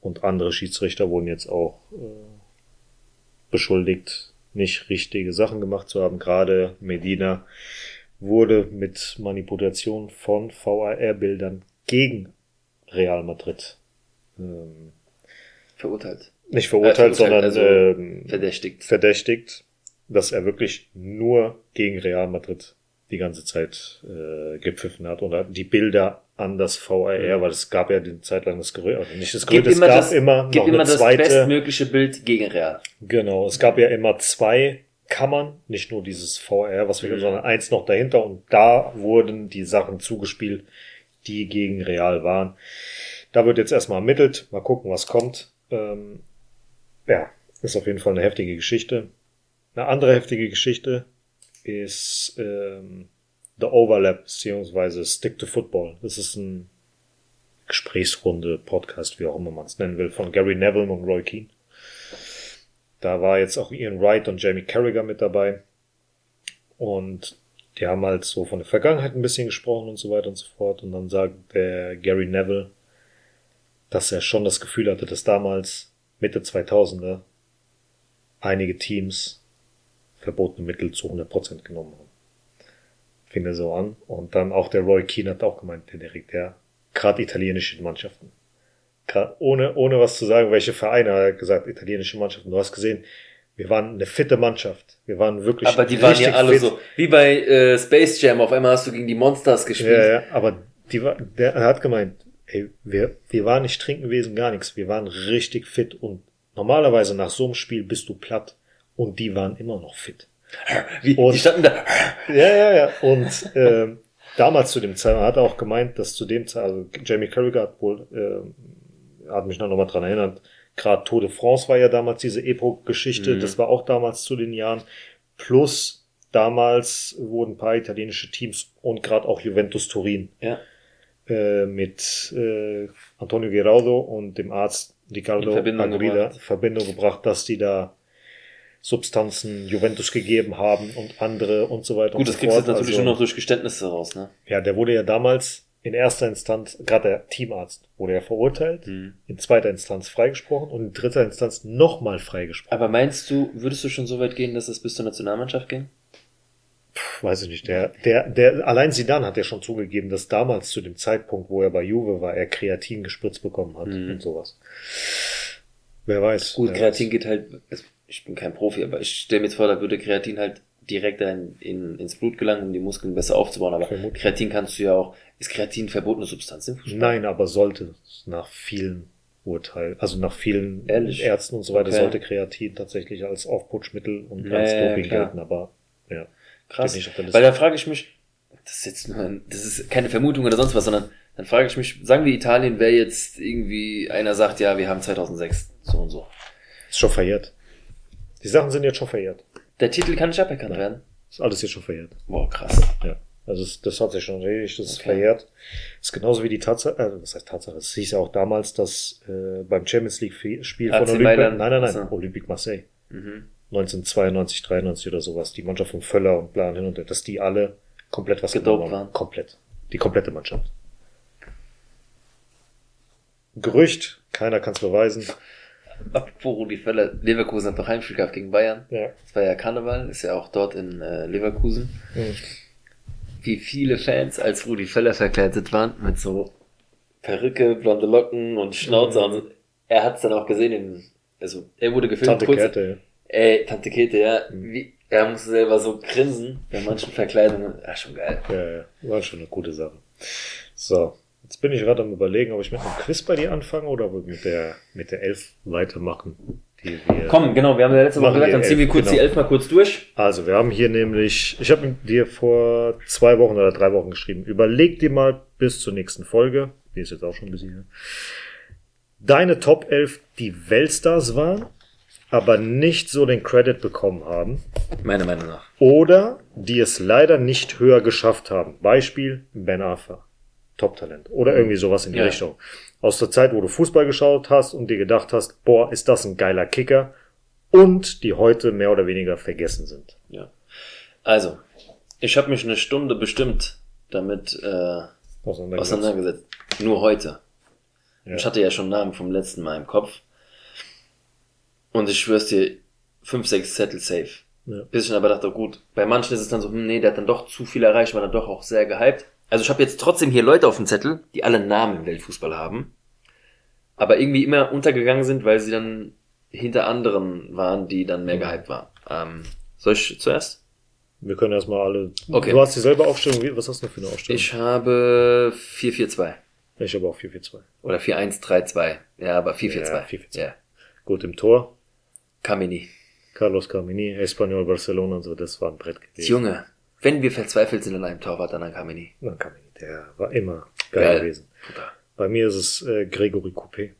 und andere Schiedsrichter wurden jetzt auch äh, beschuldigt, nicht richtige Sachen gemacht zu haben. Gerade Medina wurde mit Manipulation von VAR-Bildern gegen Real Madrid ähm, Verurteilt. nicht verurteilt, Äh, sondern also ähm, Verdächtigt. verdächtigt, dass er wirklich nur gegen Real Madrid die ganze Zeit äh, gepfiffen hat hat die Bilder an das VAR, weil es gab ja die Zeit lang das Gerücht, also nicht das Gerücht, es gab das, immer noch immer eine das zweite, bestmögliche Bild gegen Real. genau, es gab ja immer zwei Kammern, nicht nur dieses VR, was wir, Mhm. sondern eins noch dahinter und da wurden die Sachen zugespielt, die gegen Real waren. Da wird jetzt erstmal ermittelt, mal gucken, was kommt. Ähm, ja, ist auf jeden Fall eine heftige Geschichte. Eine andere heftige Geschichte ist ähm, The Overlap beziehungsweise Stick to Football. Das ist ein Gesprächsrunde, Podcast, wie auch immer man es nennen will, von Gary Neville und Roy Keane. Da war jetzt auch Ian Wright und Jamie Carragher mit dabei. Und die haben halt so von der Vergangenheit ein bisschen gesprochen und so weiter und so fort. Und dann sagt der Gary Neville, dass er schon das Gefühl hatte, dass damals Mitte 2000er einige Teams verbotene Mittel zu 100% genommen haben. Fing er so an. Und dann auch der Roy Keane hat auch gemeint, der Derek, der gerade italienische Mannschaften. Grad ohne, ohne was zu sagen, welche Vereine, er hat gesagt, italienische Mannschaften. Du hast gesehen, wir waren eine fitte Mannschaft. Wir waren wirklich Aber die waren ja alle fit. so, wie bei äh, Space Jam, auf einmal hast du gegen die Monsters gespielt. Ja, ja, aber die war, der er hat gemeint, ey, wir, wir waren nicht trinken gewesen, gar nichts. Wir waren richtig fit und normalerweise nach so einem Spiel bist du platt und die waren immer noch fit. Wie, Und- die standen da. Ja, ja, ja. Und ähm, damals zu dem Zeitpunkt hat er auch gemeint, dass zu dem Zeitpunkt, also Jamie Carragher hat wohl, ähm, hat mich noch mal dran erinnert, gerade Tour de France war ja damals diese Epo-Geschichte, Mhm. das war auch damals zu den Jahren. Plus damals wurden ein paar italienische Teams und gerade auch Juventus Turin Ja. Äh, mit äh, Antonio Geraudo und dem Arzt Ricardo In Verbindung Agrida gebracht. in Verbindung gebracht, dass die da Substanzen Juventus gegeben haben und andere und so weiter Gut, und das so kriegst du jetzt natürlich Also, nur noch durch Geständnisse raus, ne? Ja, der wurde ja damals in erster Instanz, gerade der Teamarzt, wurde ja verurteilt, Mhm. in zweiter Instanz freigesprochen und in dritter Instanz nochmal freigesprochen. Aber meinst du, würdest du schon so weit gehen, dass es bis zur Nationalmannschaft ging? Puh, weiß ich nicht. Der, der, der, allein Sidan hat ja schon zugegeben, dass damals zu dem Zeitpunkt, wo er bei Juve war, er Kreatin gespritzt bekommen hat Mhm. und sowas. Wer weiß. Gut, wer Kreatin weiß. geht halt, also ich bin kein Profi, aber ich stelle mir jetzt vor, da würde Kreatin halt direkt in, in, ins Blut gelangen, um die Muskeln besser aufzubauen. Aber Vermutlich. Kreatin kannst du ja auch, ist Kreatin verbotene Substanz im Fußball? Nein, aber sollte nach vielen Urteilen, also nach vielen Ehrlich? Ärzten und so weiter, Okay. sollte Kreatin tatsächlich als Aufputschmittel und Ja, als ja, Doping klar. gelten, aber ja. Krass. Weil da frage ich mich, das ist jetzt nur ein, das ist keine Vermutung oder sonst was, sondern dann frage ich mich, sagen wir Italien wäre jetzt irgendwie, einer sagt, ja, wir haben 2006 so und so. Ist schon verjährt. Die Sachen sind jetzt schon verjährt. Der Titel kann nicht aberkannt werden. Ist alles jetzt schon verjährt. Boah, krass. Ja. Also das, das hat sich schon erledigt, das ist Okay. verjährt. ist genauso wie die Tatsache, äh, was heißt Tatsache? Es hieß ja auch damals, dass äh, beim Champions League Spiel von AC Olympique, Mailand. nein, nein, nein, Achso. Olympique Marseille, Mhm. 1992, 93 oder sowas, die Mannschaft von Völler und Plan hin und her, dass die alle komplett was Gedopt waren. Komplett. Die komplette Mannschaft. Gerücht, keiner kann es beweisen. Apropos Rudi Völler, Leverkusen hat doch Heimspiel gehabt gegen Bayern. Ja. Das war ja Karneval, ist ja auch dort in äh, Leverkusen. Mhm. Wie viele Fans als Rudi Völler verkleidet waren mit so Perücke, blonde Locken und Schnauze. Mhm. Und er hat es dann auch gesehen, im, also er wurde gefilmt. Tante kurz- Käthe, Ey, Tante Käthe, ja. Wie, er musste selber so grinsen bei manchen Verkleidungen. Ja, schon geil. ja, ja, war schon eine gute Sache. So, jetzt bin ich gerade am überlegen, ob ich mit einem Quiz bei dir anfange oder mit der, mit der Elf weitermachen, die wir Komm, genau, wir haben ja letzte Woche gesagt, dann ziehen wir kurz genau. die elf mal kurz durch. Also, wir haben hier nämlich, ich habe dir vor zwei Wochen oder drei Wochen geschrieben, überleg dir mal bis zur nächsten Folge, die ist jetzt auch schon ein bisschen deine Top 11, die Weltstars waren, aber nicht so den Credit bekommen haben, Meiner Meinung nach. oder die es leider nicht höher geschafft haben. Beispiel Ben Arfa, Top-Talent, oder irgendwie sowas in die Ja. Richtung. Aus der Zeit, wo du Fußball geschaut hast und dir gedacht hast, boah, ist das ein geiler Kicker, und die heute mehr oder weniger vergessen sind. Ja. Also, ich habe mich eine Stunde bestimmt damit äh, Auseinandergesetzt. auseinandergesetzt. Nur heute. Ja. Ich hatte ja schon Namen vom letzten Mal im Kopf. Und ich schwör's dir, fünf, sechs Zettel safe. Ja. Bis ich dann aber dachte, gut, bei manchen ist es dann so, hm, nee, der hat dann doch zu viel erreicht, war dann doch auch sehr gehypt. Also ich habe jetzt trotzdem hier Leute auf dem Zettel, die alle Namen im Weltfußball haben, aber irgendwie immer untergegangen sind, weil sie dann hinter anderen waren, die dann mehr Mhm. gehypt waren. Ähm, soll ich zuerst? Wir können erstmal alle. Okay. Du hast dieselbe Aufstellung. Was hast du für eine Aufstellung? Ich habe 4-4-2 ich habe auch 4-4-2. oder 4-1-3-2. Ja, aber 4-4-2. Ja, 4-4-2. Ja. Gut, im Tor. Kamini. Carlos Carmini, Espanyol Barcelona und so, das war ein Brett gewesen. Junge, wenn wir verzweifelt sind an einem Torwart, dann an Kamini. Na, Carmini, der war immer geil, Geil. gewesen. Bruder. Bei mir ist es äh, Gregory Coupé.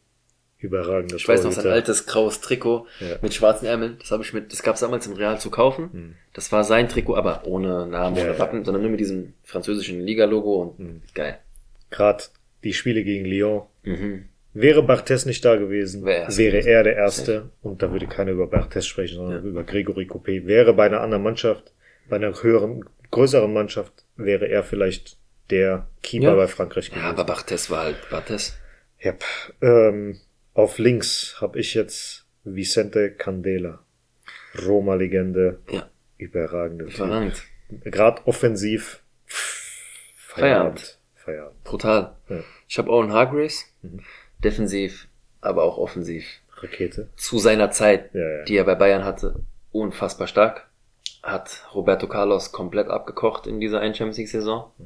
Überragender Ich weiß noch, sein altes graues Trikot Ja. mit schwarzen Ärmeln. Das habe ich mit, das gab es damals im Real zu kaufen. Hm. Das war sein Trikot, aber ohne Namen, Ja, ja. Wappen, sondern nur mit diesem französischen Liga-Logo und Hm. geil. Gerade die Spiele gegen Lyon. Mhm. Wäre Barthez nicht da gewesen, Wäre er wäre er der Erste. Und da würde keiner über Barthez sprechen, sondern Ja. über Gregory Coupé. Wäre bei einer anderen Mannschaft, bei einer höheren, größeren Mannschaft, wäre er vielleicht der Keeper Ja. bei Frankreich Ja, gewesen. aber Barthes war halt Barthes. Yep. Ähm, auf links habe ich jetzt Vicente Candela. Roma-Legende. Ja. Überragende. Überragend. Gerade offensiv. Feierabend. Feierabend. Brutal. Ja. Ich habe einen Hargraves. Mhm. Defensiv, aber auch offensiv. Rakete. Zu seiner Zeit, Ja, ja. die er bei Bayern hatte, unfassbar stark. Hat Roberto Carlos komplett abgekocht in dieser ein Champions League Saison. Mhm.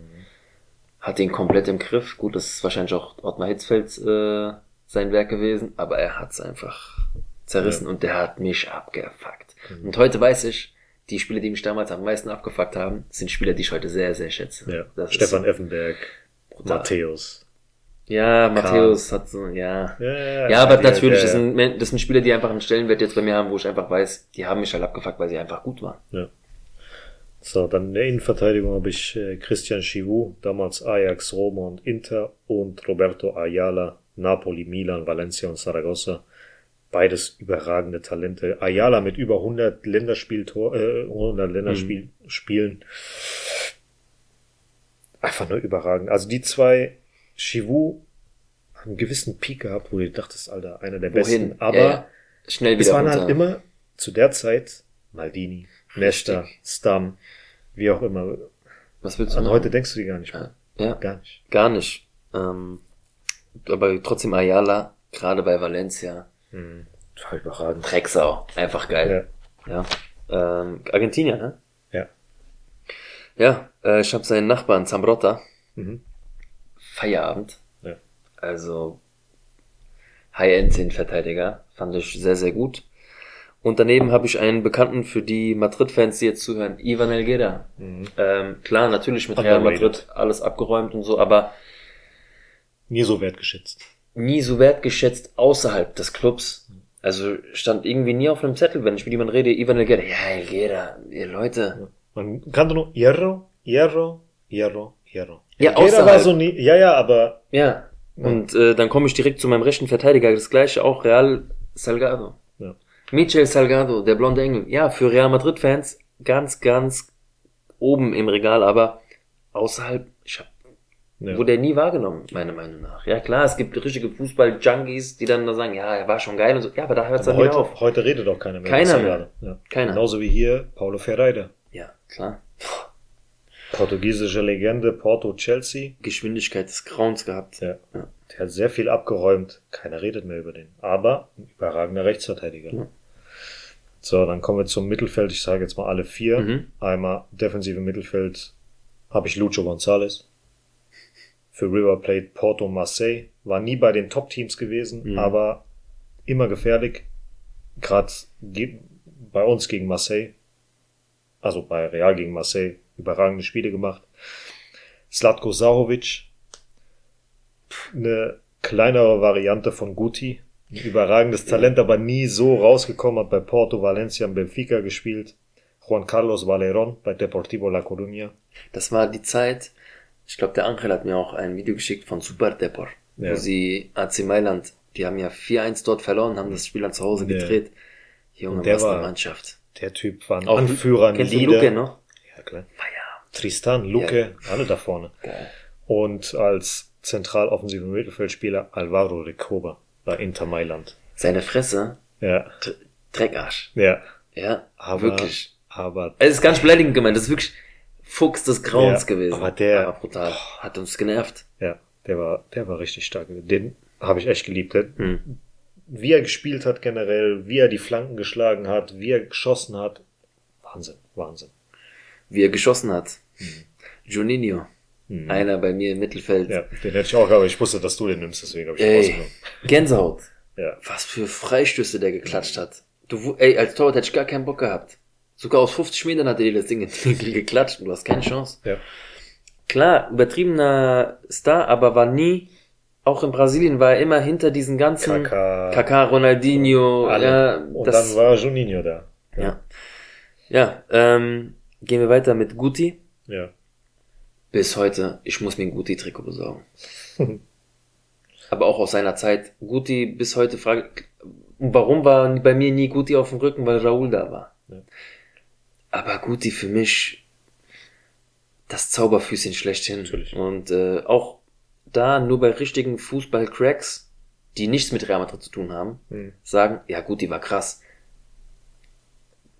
Hat ihn komplett im Griff. Gut, das ist wahrscheinlich auch Ottmar Hitzfelds äh, sein Werk gewesen, aber er hat's einfach zerrissen und der hat mich abgefuckt. Mhm. Und heute weiß ich, die Spieler, die mich damals am meisten abgefuckt haben, sind Spieler, die ich heute sehr, sehr schätze. Ja. Das Stefan ist, Effenberg. Matthäus. Ja, Matthäus hat so, ja. Ja, ja, Ja, aber natürlich, das sind, das sind Spieler, die einfach einen Stellenwert jetzt bei mir haben, wo ich einfach weiß, die haben mich halt abgefuckt, weil sie einfach gut waren. Ja. So, dann in der Innenverteidigung habe ich äh, Christian Chivou, damals Ajax, Roma und Inter und Roberto Ayala, Napoli, Milan, Valencia und Saragossa. Beides überragende Talente. Ayala mit über 100 Länderspieltor, äh, 100 Länderspiel Spielen. Einfach nur überragend. Also die zwei, Haben einen gewissen Peak gehabt, wo du dachtest, Alter, einer der besten. Aber ja, ja. Schnell wieder es waren runter. halt immer zu der Zeit Maldini, Nesta. Stam, wie auch immer. Was willst du An machen? heute denkst du die gar nicht mehr. Ja, Gar nicht. gar nicht. Ähm, aber trotzdem Ayala, gerade bei Valencia, Hm. War überragend. Drecksau, einfach geil. Ja. Ja. Ähm, Argentinier, ne? Ja. Ja, äh, ich habe seinen Nachbarn Zambrotta. Mhm. Feierabend. Ja. Also High-End-Verteidiger. Fand ich sehr, sehr gut. Und daneben habe ich einen Bekannten für die Madrid-Fans, die jetzt zuhören, Ivan Elguera. Mhm. Ähm, klar, natürlich mit Real. Madrid alles abgeräumt und so, aber Nie so wertgeschätzt. nie so wertgeschätzt außerhalb des Clubs. Also stand irgendwie nie auf einem Zettel, wenn ich mit jemandem rede, Ivan Elguera. Ja, Elguera, ihr Leute. Man kannte nur Hierro, Hierro, Hierro, Hierro. Ja, Jeder außerhalb. war so nie, ja, ja, aber Ja. Und äh, dann komme ich direkt zu meinem rechten Verteidiger, das gleiche auch Real Salgado. Ja. Michel Salgado, der blonde Engel. Ja, für Real Madrid-Fans ganz, ganz oben im Regal, aber außerhalb, ich hab, ja. wurde er nie wahrgenommen, meiner Meinung nach. Ja klar, es gibt richtige Fußball-Junkies, die dann da sagen, ja, er war schon geil und so. Ja, aber da hört es dann heute, auf. heute redet auch keiner mehr. Keiner mehr. Ja. Keiner. Genauso wie hier Paulo Ferreira. Ja, klar. Portugiesische Legende, Porto, Chelsea. Geschwindigkeit des Grauens gehabt. Ja. Ja. Der hat sehr viel abgeräumt. Keiner redet mehr über den. Aber ein überragender Rechtsverteidiger. Ja. So, dann kommen wir zum Mittelfeld. Ich sage jetzt mal alle vier. Mhm. Einmal defensive Mittelfeld habe ich Lucho González. Für River Plate Porto Marseille. War nie bei den Top-Teams gewesen, Mhm. aber immer gefährlich. Gerade bei uns gegen Marseille. Also bei Real gegen Marseille. Überragende Spiele gemacht. Slatko Sahovic. Eine kleinere Variante von Guti. Ein überragendes Talent, aber nie so rausgekommen. Hat bei Porto, Valencia und Benfica gespielt. Juan Carlos Valerón bei Deportivo La Coruña. Das war die Zeit, ich glaube, der Angel hat mir auch ein Video geschickt von Super Depor, Ja. wo sie AC Mailand, die haben ja 4-1 dort verloren, haben das Spiel dann zu Hause Ja. gedreht. Junge, Und der was eine Mannschaft. Der Typ war ein Auch Anführer, ein Leader. Luke noch? Ja, klar. Feier. Tristan, Luque, alle da vorne. Geil. Und als zentral offensiver Mittelfeldspieler Alvaro Recoba bei Inter Mailand. Seine Fresse, Ja, Dr- Dreckarsch. ja. Ja, Aber, wirklich. aber Es ist ganz beleidigend gemeint, das ist wirklich Fuchs des Grauens Ja, gewesen. aber der- Aber brutal. Hat uns genervt. ja, der war, der war richtig stark. Den habe ich echt geliebt. Hm. Wie er gespielt hat generell, wie er die Flanken geschlagen hat, wie er geschossen hat. Wahnsinn, Wahnsinn. Wie er geschossen hat. Juninho. Mhm. Einer bei mir im Mittelfeld. Ja, den hätte ich auch, aber ich wusste, dass du den nimmst, deswegen habe ich Ey, rausgenommen. Gänsehaut. Ja. Was für Freistöße der geklatscht hat. Du, ey, als Torwart hätte ich gar keinen Bock gehabt. Sogar aus 50 Metern hat er dir das Ding (laughs) geklatscht und du hast keine Chance. Ja. Klar, übertriebener Star, aber war nie, auch in Brasilien war er immer hinter diesen ganzen Kaká. Kaká, Ronaldinho, Alle. ja, Und das, dann war Juninho da. ja. Ja, ähm, gehen wir weiter mit Guti. Ja. Bis heute, ich muss mir ein Guti-Trikot besorgen. (laughs) Aber auch aus seiner Zeit. Guti bis heute frage, warum war bei mir nie Guti auf dem Rücken, weil Raoul da war. Ja. Aber Guti für mich das Zauberfüßchen schlechthin. Natürlich. Und äh, auch da nur bei richtigen Fußball-Cracks, die nichts mit Real Madrid zu tun haben, Hm. sagen, ja gut, die war krass.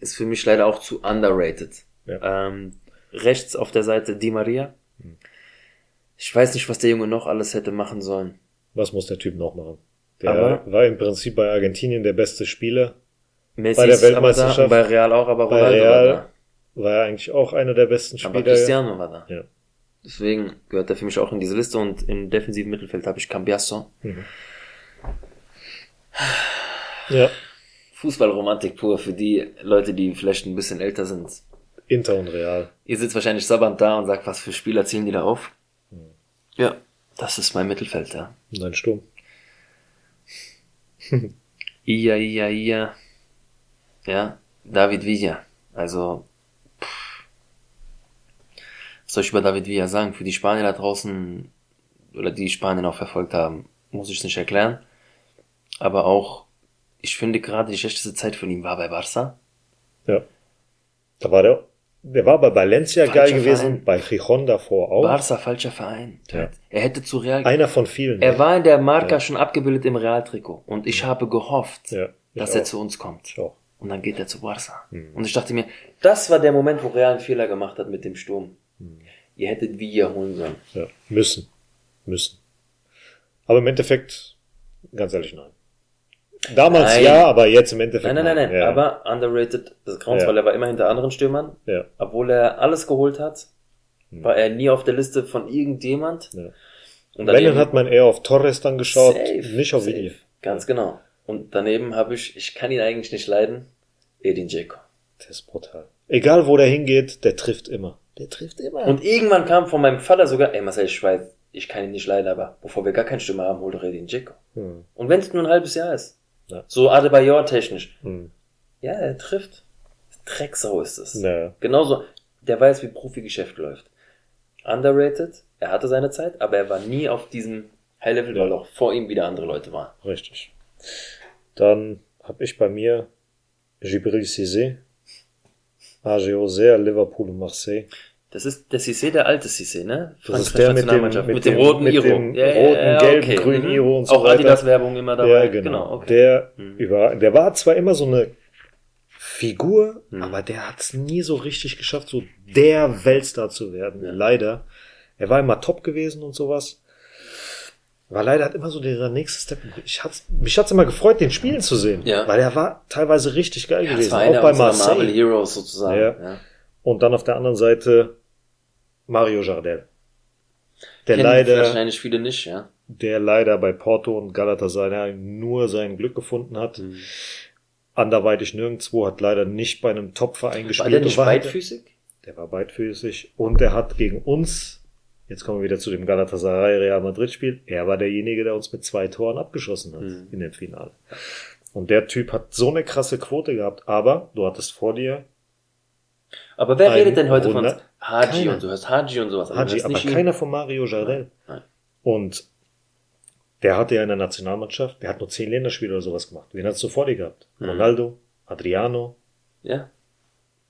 Ist für mich leider auch zu underrated. Ja. Ähm, rechts auf der Seite Di Maria. Ich weiß nicht, was der Junge noch alles hätte machen sollen. Was muss der Typ noch machen? Der Aber- war im Prinzip bei Argentinien der beste Spieler. Messi Bei der da, Weltmeisterschaft- und bei Real auch, aber Bei Ronaldo Real war war er eigentlich auch einer der besten da. Aber Spieler. Cristiano war da. Ja. Deswegen gehört er für mich auch in diese Liste und im defensiven Mittelfeld habe ich Cambiasso. (sighs) ja. Fußballromantik pur für die Leute, die vielleicht ein bisschen älter sind. Inter und Real. Ihr sitzt wahrscheinlich sabbernd da und sagt, was für Spieler zählen die da auf? Ja, das ist mein Mittelfeld, ja. Und ein Sturm. Ia, ia, ia. Ja, David Villa. Also, pff. was soll ich über David Villa sagen? Für die Spanier da draußen, oder die Spanien auch verfolgt haben, muss ich es nicht erklären. Aber auch, ich finde gerade die schlechteste Zeit von ihm war bei Barca. Ja. Da war der, der war bei Valencia Falscher geil gewesen, Verein. bei Gijon davor auch. Barca, falscher Verein. Ja. Er hätte zu Real Einer von vielen. Er war in der Marca schon abgebildet im Realtrikot. Und ich habe gehofft, Ja, ich dass auch. er zu uns kommt. Und dann geht er zu Barca. Mhm. Und ich dachte mir, das war der Moment, wo Real einen Fehler gemacht hat mit dem Sturm. Mhm. Ihr hättet Villa holen sollen. Ja. Müssen. Müssen. Aber im Endeffekt, ganz ehrlich, nein. Damals Nein. ja, aber jetzt im Endeffekt. Nein, nein, nein, nein. Ja. Aber underrated des Grauens, Ja. weil er war immer hinter anderen Stürmern. Ja. Obwohl er alles geholt hat, war er nie auf der Liste von irgendjemand. Ja. Und Wenn, dann hat man eher auf Torres dann geschaut, Safe, nicht auf. Video. Ganz genau. Und daneben habe ich, ich kann ihn eigentlich nicht leiden, Edin Dzeko. Das ist brutal. Egal wo der hingeht, der trifft immer. Der trifft immer. Und irgendwann kam von meinem Vater sogar, ey Marcel, ich weiß, ich kann ihn nicht leiden, aber bevor wir gar keinen Stürmer haben, hol doch Edin Dzeko. Hm. Und wenn es nur ein halbes Jahr ist. Ja. So Adebayor technisch. Hm. Ja, er trifft. Drecksau ist es. Naja. Genauso, der weiß, wie Profigeschäft läuft. Underrated, er hatte seine Zeit, aber er war nie auf diesem High-Level, weil Ja. auch vor ihm wieder andere Leute waren. Richtig. Dann habe ich bei mir Gibril Cissé, AG Auxerre, Liverpool und Marseille. Das ist der Cissé, der alte Cissé, ne? Das ist der mit dem- mit mit dem dem- roten mit Iro. dem roten, gelben, grünen Mhm. Iro und so Auch weiter. Adidas-Werbung immer dabei. Ja, genau. okay. Der, Mhm. über, der war zwar immer so eine Figur, Mhm. aber der hat es nie so richtig geschafft, so der Weltstar zu werden. Ja. Leider. Er war immer top gewesen und sowas. War leider hat immer so dieser nächste Step. Ich hat's, mich hat's immer gefreut, den spielen zu sehen. Ja. Weil er war teilweise richtig geil Ja, gewesen. war Auch bei Marseille. Marvel Heroes sozusagen. Ja. Ja. Und dann auf der anderen Seite Mario Jardel. Der Kennen leider, wahrscheinlich viele nicht, ja. der leider bei Porto und Galatasaray nur sein Glück gefunden hat. Mhm. Anderweitig nirgendwo, hat leider nicht bei einem Top-Verein gespielt. War der nicht war halt- beidfüßig? Der war beidfüßig und er hat gegen uns, jetzt kommen wir wieder zu dem Galatasaray Real Madrid Spiel, er war derjenige, der uns mit zwei Toren abgeschossen hat Mhm. in dem Finale. Und der Typ hat so eine krasse Quote gehabt, aber du hattest vor dir Aber wer redet denn heute von Wunder- Haji Keiner. und du hörst Haji und sowas? aber Haji, aber nicht ihn. keiner von Mario Jardel. Nein. Und der hatte ja in der Nationalmannschaft, der hat nur zehn Länderspiele oder sowas gemacht. Wen hast du vor dir gehabt? Mhm. Ronaldo, Adriano, Ja.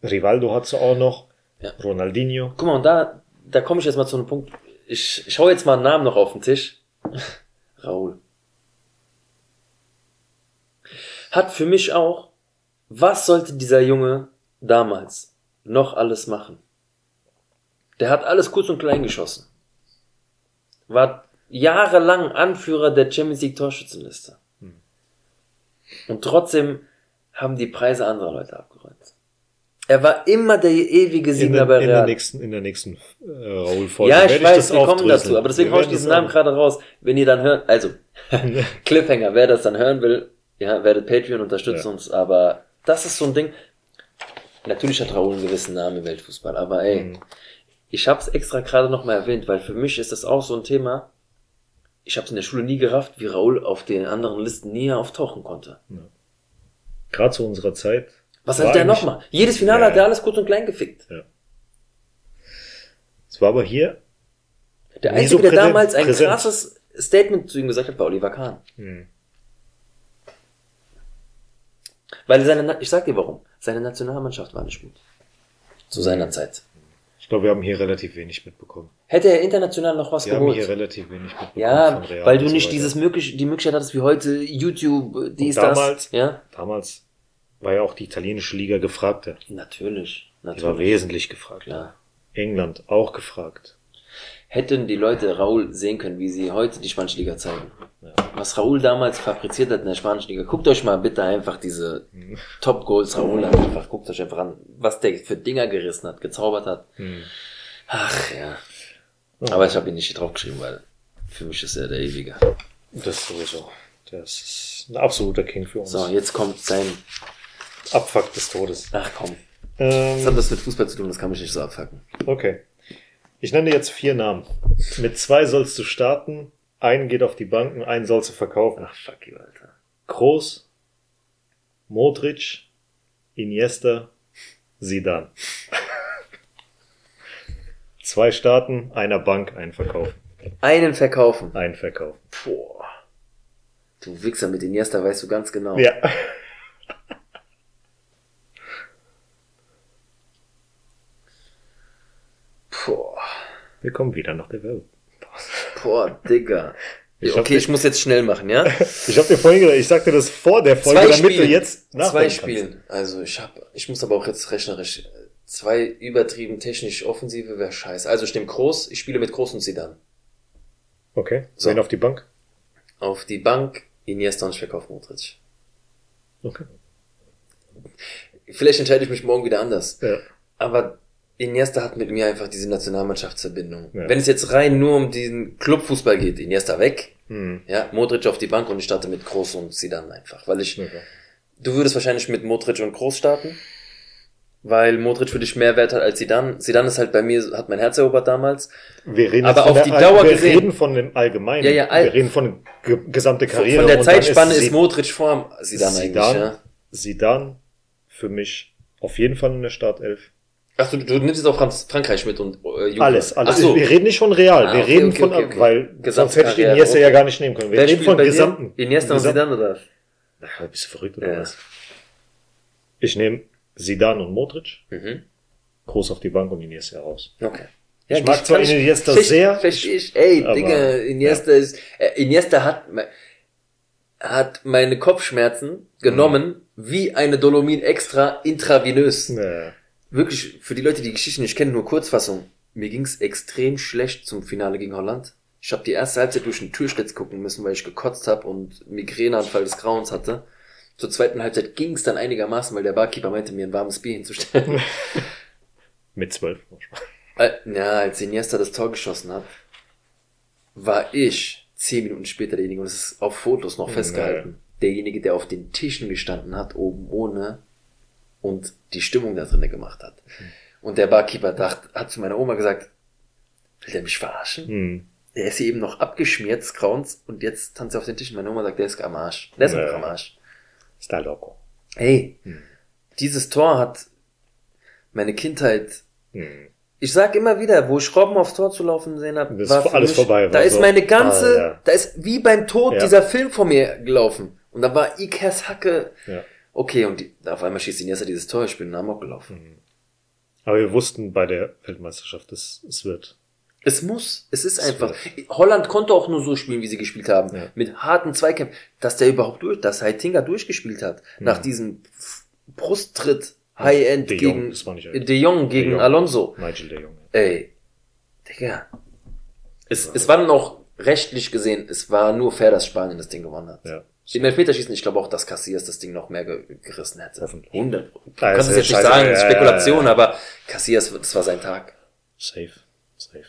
Rivaldo hat sie auch noch, Ja. Ronaldinho. Guck mal, und da, da komme ich jetzt mal zu einem Punkt. Ich, ich hau jetzt mal einen Namen noch auf den Tisch. (laughs) Raul. Hat für mich auch, was sollte dieser Junge damals noch alles machen? Der hat alles kurz und klein geschossen. War jahrelang Anführer der Champions League Torschützenliste. Und trotzdem haben die Preise anderer Leute abgeräumt. Er war immer der ewige Sieger der, bei in der Real. nächsten, in der nächsten äh, Raul-Folge. Ja, werde ich weiß, das wir kommen dazu, aber deswegen Wir hau ich diesen Namen gerade raus. Wenn ihr dann hört, also, (laughs) (laughs) Cliffhanger, wer das dann hören will, ja, werdet Patreon, unterstützt Ja. uns, aber das ist so ein Ding. Natürlich hat Raoul einen gewissen Namen im Weltfußball, aber ey, Mhm. Ich hab's extra gerade nochmal erwähnt, weil für mich ist das auch so ein Thema, ich hab's in der Schule nie gerafft, wie Raoul auf den anderen Listen nie auftauchen konnte. Gerade zu unserer Zeit. Was hat der nochmal? Jedes Finale Ja, hat er ja. alles kurz und klein gefickt. Es war aber hier. Der Einzige, so der präsent- damals ein präsent. krasses Statement zu ihm gesagt hat, war Oliver Kahn. Hm. Weil seine, ich sag dir warum, seine Nationalmannschaft war nicht gut. Zu seiner Zeit. Ich glaube, wir haben hier relativ wenig mitbekommen. Hätte er international noch was Wir haben geholt? hier relativ wenig mitbekommen. Ja, weil du so nicht weiter. dieses möglich, die Möglichkeit hattest wie heute, YouTube, dies, damals- das. Ja? Damals war ja auch die italienische Liga gefragter. Natürlich. Die war Natürlich. wesentlich gefragt. Klar. England auch gefragt. Hätten die Leute Raul sehen können, wie sie heute die spanische Liga zeigen. Was Raul damals fabriziert hat in der spanischen Liga. Guckt euch mal bitte einfach diese Mhm. Top-Goals Raul an. Einfach, guckt euch einfach an, was der für Dinger gerissen hat, gezaubert hat. Hm. Ach ja. Aber ich habe ihn nicht draufgeschrieben, weil für mich ist er der Ewige. Das sowieso. Das ist ein absoluter King für uns. So, jetzt kommt sein. Abfuck des Todes. Ach komm. Was hat Ähm, das mit Fußball zu tun? Das kann mich nicht so abfacken. okay. Ich nenne dir jetzt vier Namen. Mit zwei sollst du starten, einen geht auf die Bank und einen sollst du verkaufen. Ach fuck you, Alter. Kroos, Modric, Iniesta, Zidane. (laughs) Zwei starten, einer Bank, einen verkaufen. Einen verkaufen. Einen verkaufen. Boah. Du Wichser mit Iniesta weißt du ganz genau. Ja. (laughs) Boah. Wir kommen wieder nach der Werbung. Boah, Digga. Ich okay, ich muss jetzt schnell machen, ja? (laughs) Ich habe dir vorhin gesagt, ich sagte das vor der Folge, Zwei damit Spiele. du jetzt Zwei nachdenken Spielen. Also ich hab, ich muss aber auch jetzt rechnerisch. Zwei übertrieben technisch Offensive wäre scheiße. Also ich nehme Groß, ich spiele mit Groß und Zidane. kannst. Okay. So. Wen auf die Bank? Auf die Bank Iniesta und ich verkaufe Modric. Okay. Vielleicht entscheide ich mich morgen wieder anders. Ja. Aber Iniesta hat mit mir einfach diese Nationalmannschaftsverbindung. Ja. Wenn es jetzt rein nur um diesen Clubfußball geht, Iniesta weg, Hm. ja, Modric auf die Bank und ich starte mit Groß und Zidane einfach. Weil ich, Okay. du würdest wahrscheinlich mit Modric und Groß starten, weil Modric für dich mehr Wert hat als Zidane. Zidane ist halt bei mir, hat mein Herz erobert damals. Wir reden Aber auf die Dauer wir gesehen- reden von dem Allgemeinen. Ja, ja, all- wir reden von ge gesamte Karriere. von der Zeitspanne ist, Zid- Modric vor Zidane, eigentlich, Zidane, ja. Zidane für mich auf jeden Fall in der Startelf. Ach, du, du nimmst jetzt auch Franz Frankreich mit und äh, Juve. Alles, alles. Ach so. Wir reden nicht von Real, Ah, wir okay, reden okay, von, okay, weil Gesamte sonst hätte ich Karriere, Iniesta ja gar nicht nehmen können. Wir Wer reden von gesamten. Iniesta und Zidane oder? Na, bist du verrückt oder Ja. was? Ich nehme Zidane und Modric, Mhm. groß auf die Bank und Iniesta raus. Okay. Ich mag zwar Iniesta verste- sehr, Verstehe ich. Ey, aber- Digga, Iniesta ist, äh, Iniesta hat, hat meine Kopfschmerzen genommen, wie eine Dolomin extra intravenös. Ja. Wirklich, für die Leute, die Geschichte nicht kennen, nur Kurzfassung. Mir ging's extrem schlecht zum Finale gegen Holland. Ich habe die erste Halbzeit durch den Türschlitz gucken müssen, weil ich gekotzt habe und Migräneanfall des Grauens hatte. Zur zweiten Halbzeit ging's dann einigermaßen, weil der Barkeeper meinte, mir ein warmes Bier hinzustellen. (laughs) Mit zwölf. Äh, Ja, als Iniesta das Tor geschossen hat, war ich zehn Minuten später derjenige, und es ist auf Fotos noch festgehalten, derjenige, der auf den Tischen gestanden hat, oben ohne und die Stimmung da drinnen gemacht hat. Und der Barkeeper dacht, hat zu meiner Oma gesagt, will der mich verarschen? Hm. Der ist hier eben noch abgeschmiert, des Grauens, und jetzt tanzt er auf den Tisch. Meine Oma sagt, der ist am Arsch. Der ist einfach am Arsch. Sta loco. Hey, Hm. dieses Tor hat meine Kindheit Hm. Ich sag immer wieder, wo ich Robben aufs Tor zu laufen sehen habe, Das ist alles vorbei, Da war ist so. meine ganze, Ah, ja. da ist wie beim Tod Ja. dieser Film vor mir gelaufen. Und da war Ikers Hacke. Ja. Okay, und die, auf einmal schießt Iniesta dieses Tor, ich bin in Amok gelaufen. Aber wir wussten bei der Weltmeisterschaft, es, es wird. Es muss, es ist Es einfach. Holland konnte auch nur so spielen, wie sie gespielt haben. Ja. Mit harten Zweikämpfen. Dass der überhaupt durch, dass Heitinga durchgespielt hat. Nach diesem Brusttritt High-End De Jong, gegen nicht De Jong gegen De Jong. Alonso. Nigel der Junge. Ey, Digga. Es, es war dann auch rechtlich gesehen, es war nur fair, dass Spanien das Ding gewonnen hat. Ja. Im Elfmeterschießen, ich glaube auch, dass Casillas das Ding noch mehr ge gerissen hätte. Hoffentlich. 100. Du Ja, kannst es ja jetzt nicht sagen, Ja, ja, Spekulation, ja. aber Casillas, das war sein Tag. Safe. Safe.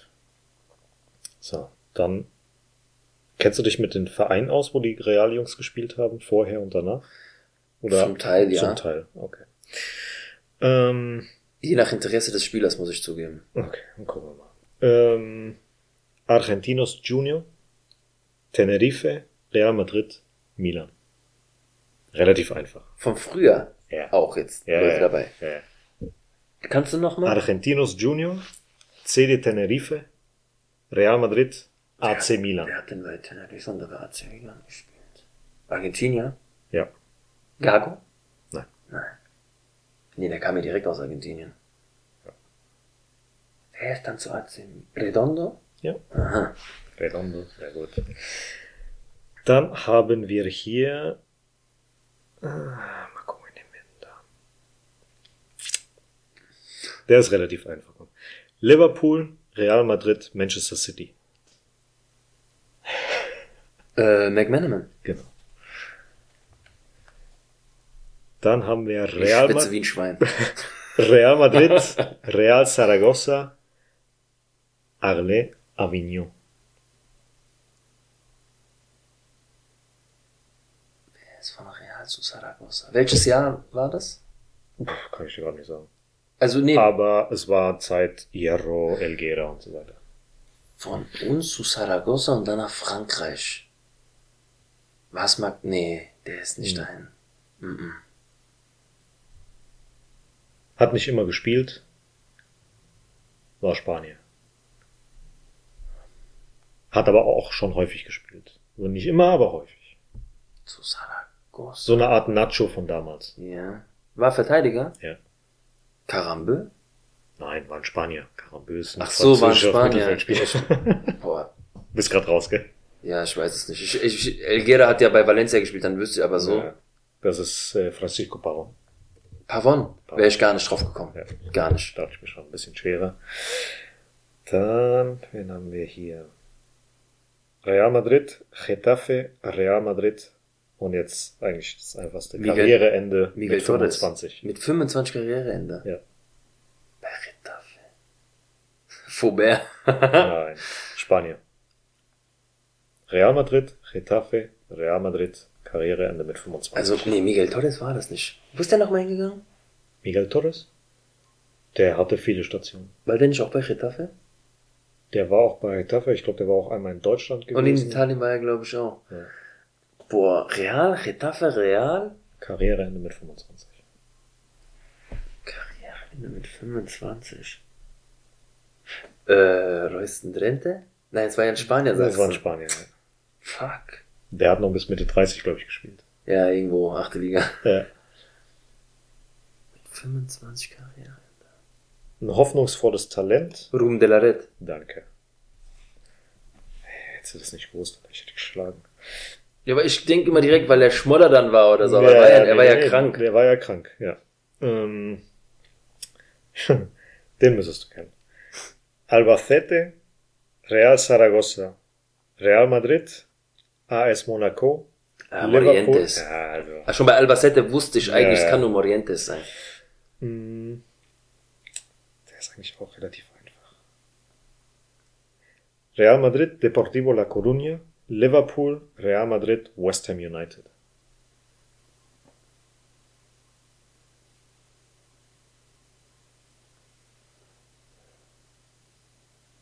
So, dann. Kennst du dich mit den Vereinen aus, wo die Realjungs gespielt haben, vorher und danach? Oder? Zum Teil, ja. Zum Teil, okay. Ähm, Je nach Interesse des Spielers, muss ich zugeben. okay, dann gucken wir mal. Ähm, Argentinos Junior, Tenerife, Real Madrid, Milan. Relativ einfach. Von früher Ja. auch jetzt Ja, Leute ja, dabei. Ja, ja. Kannst du noch mal? Argentinos Junior, CD Tenerife, Real Madrid, AC Milan. Wer hat denn bei Tenerife und bei AC Milan gespielt? Argentinier? Ja. Gago? Nein. Nein. Nee, der kam ja direkt aus Argentinien. Wer ist dann zu AC? Redondo? Ja. Aha. Redondo, sehr gut. Dann haben wir hier. Ah, mal gucken, nehmen wir da? Der ist relativ einfach. Liverpool, Real Madrid, Manchester City. (laughs) Äh, McManaman. Genau. Dann haben wir Real, Spitze Ma wie ein Schwein. (laughs) Real Madrid, (laughs) Real Zaragoza, Arles, Avignon. Das von Real zu Saragossa. Welches Jahr war das? Kann ich dir gar nicht sagen. Also nee, Aber es war Zeit Hierro, Elguera und so weiter. von uns zu Saragossa und dann nach Frankreich. Was mag... Nee, der ist nicht Mhm. dahin. Mhm. Hat nicht immer gespielt. War Spanier. Hat aber auch schon häufig gespielt. Also nicht immer, aber häufig. Zu Saragossa. So eine Art Nacho von damals. Ja. War Verteidiger? Ja. Karambö? Nein, war ein Spanier. Karambös. Ach so, war ein Spanier. (laughs) Boah. Bist grad raus, gell? Ja, ich weiß es nicht. Ich, ich, Elguera hat ja bei Valencia gespielt, dann wüsste ich aber so. Ja. Das ist äh, Francisco Pavon. Pavon. Wäre ich gar nicht drauf gekommen. Ja. Gar nicht. Dachte ich mir schon ein bisschen schwerer. Dann, wen haben wir hier? Real Madrid, Getafe, Real Madrid und jetzt eigentlich das einfachste Miguel- Karriereende Miguel mit Torres. 25. Mit 25 Karriereende. Ja. Bei Retafe. Faubert. Nein, Spanier. Real Madrid, Getafe, Real Madrid, Karriereende mit 25. Also, nee, Miguel Torres war das nicht. Wo ist der nochmal hingegangen? Miguel Torres? Der hatte viele Stationen. War der nicht auch bei Retafe? Der war auch bei Getafe, ich glaube, der war auch einmal in Deutschland gewesen. Und in Italien war er, glaube ich, auch. Ja. Boah, Real, Retafe, Real. Karriereende mit 25. Karriereende mit 25. Äh, Royston Drenthe? Nein, es war ja ein Spanier, Das sagst war ein du. Spanier. Ja. Fuck. Der hat noch bis Mitte 30, glaube ich, gespielt. Ja, irgendwo, achte Liga. Ja. 25 Karriere. Ein hoffnungsvolles Talent. Ruben de la Red. Danke. Hättest du das nicht gewusst, hätte ich dich geschlagen. Ja, aber ich denke immer direkt, weil er Schmodder dann war oder so. Aber er war ja, er war ja nee, krank. Der war ja krank, ja. Ähm, (laughs) den müsstest du kennen. Albacete, Real Zaragoza, Real Madrid, AS Monaco, Ah, Liverpool. Morientes. Ja, also. Ah, Schon bei Albacete wusste ich eigentlich, Ja, es kann ja. nur Morientes sein. Mm, Der ist eigentlich auch relativ einfach. Real Madrid, Deportivo La Coruña, Liverpool, Real Madrid, West Ham United.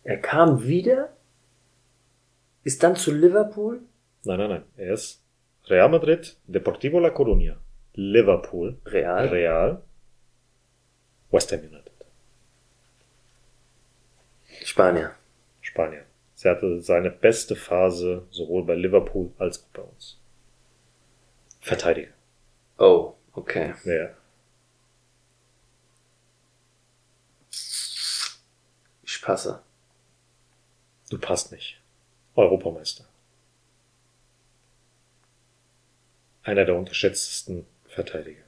Er kam wieder, ist dann zu Liverpool. Nein, nein, nein. Er ist Real Madrid, Deportivo La Coruña, Liverpool, Real. Real, West Ham United. Spanier. Spanien. Sie hatte seine beste Phase sowohl bei Liverpool als auch bei uns. Verteidiger. Oh, okay. Ja. Ich passe. Du passt nicht. Europameister. Einer der unterschätztesten Verteidiger.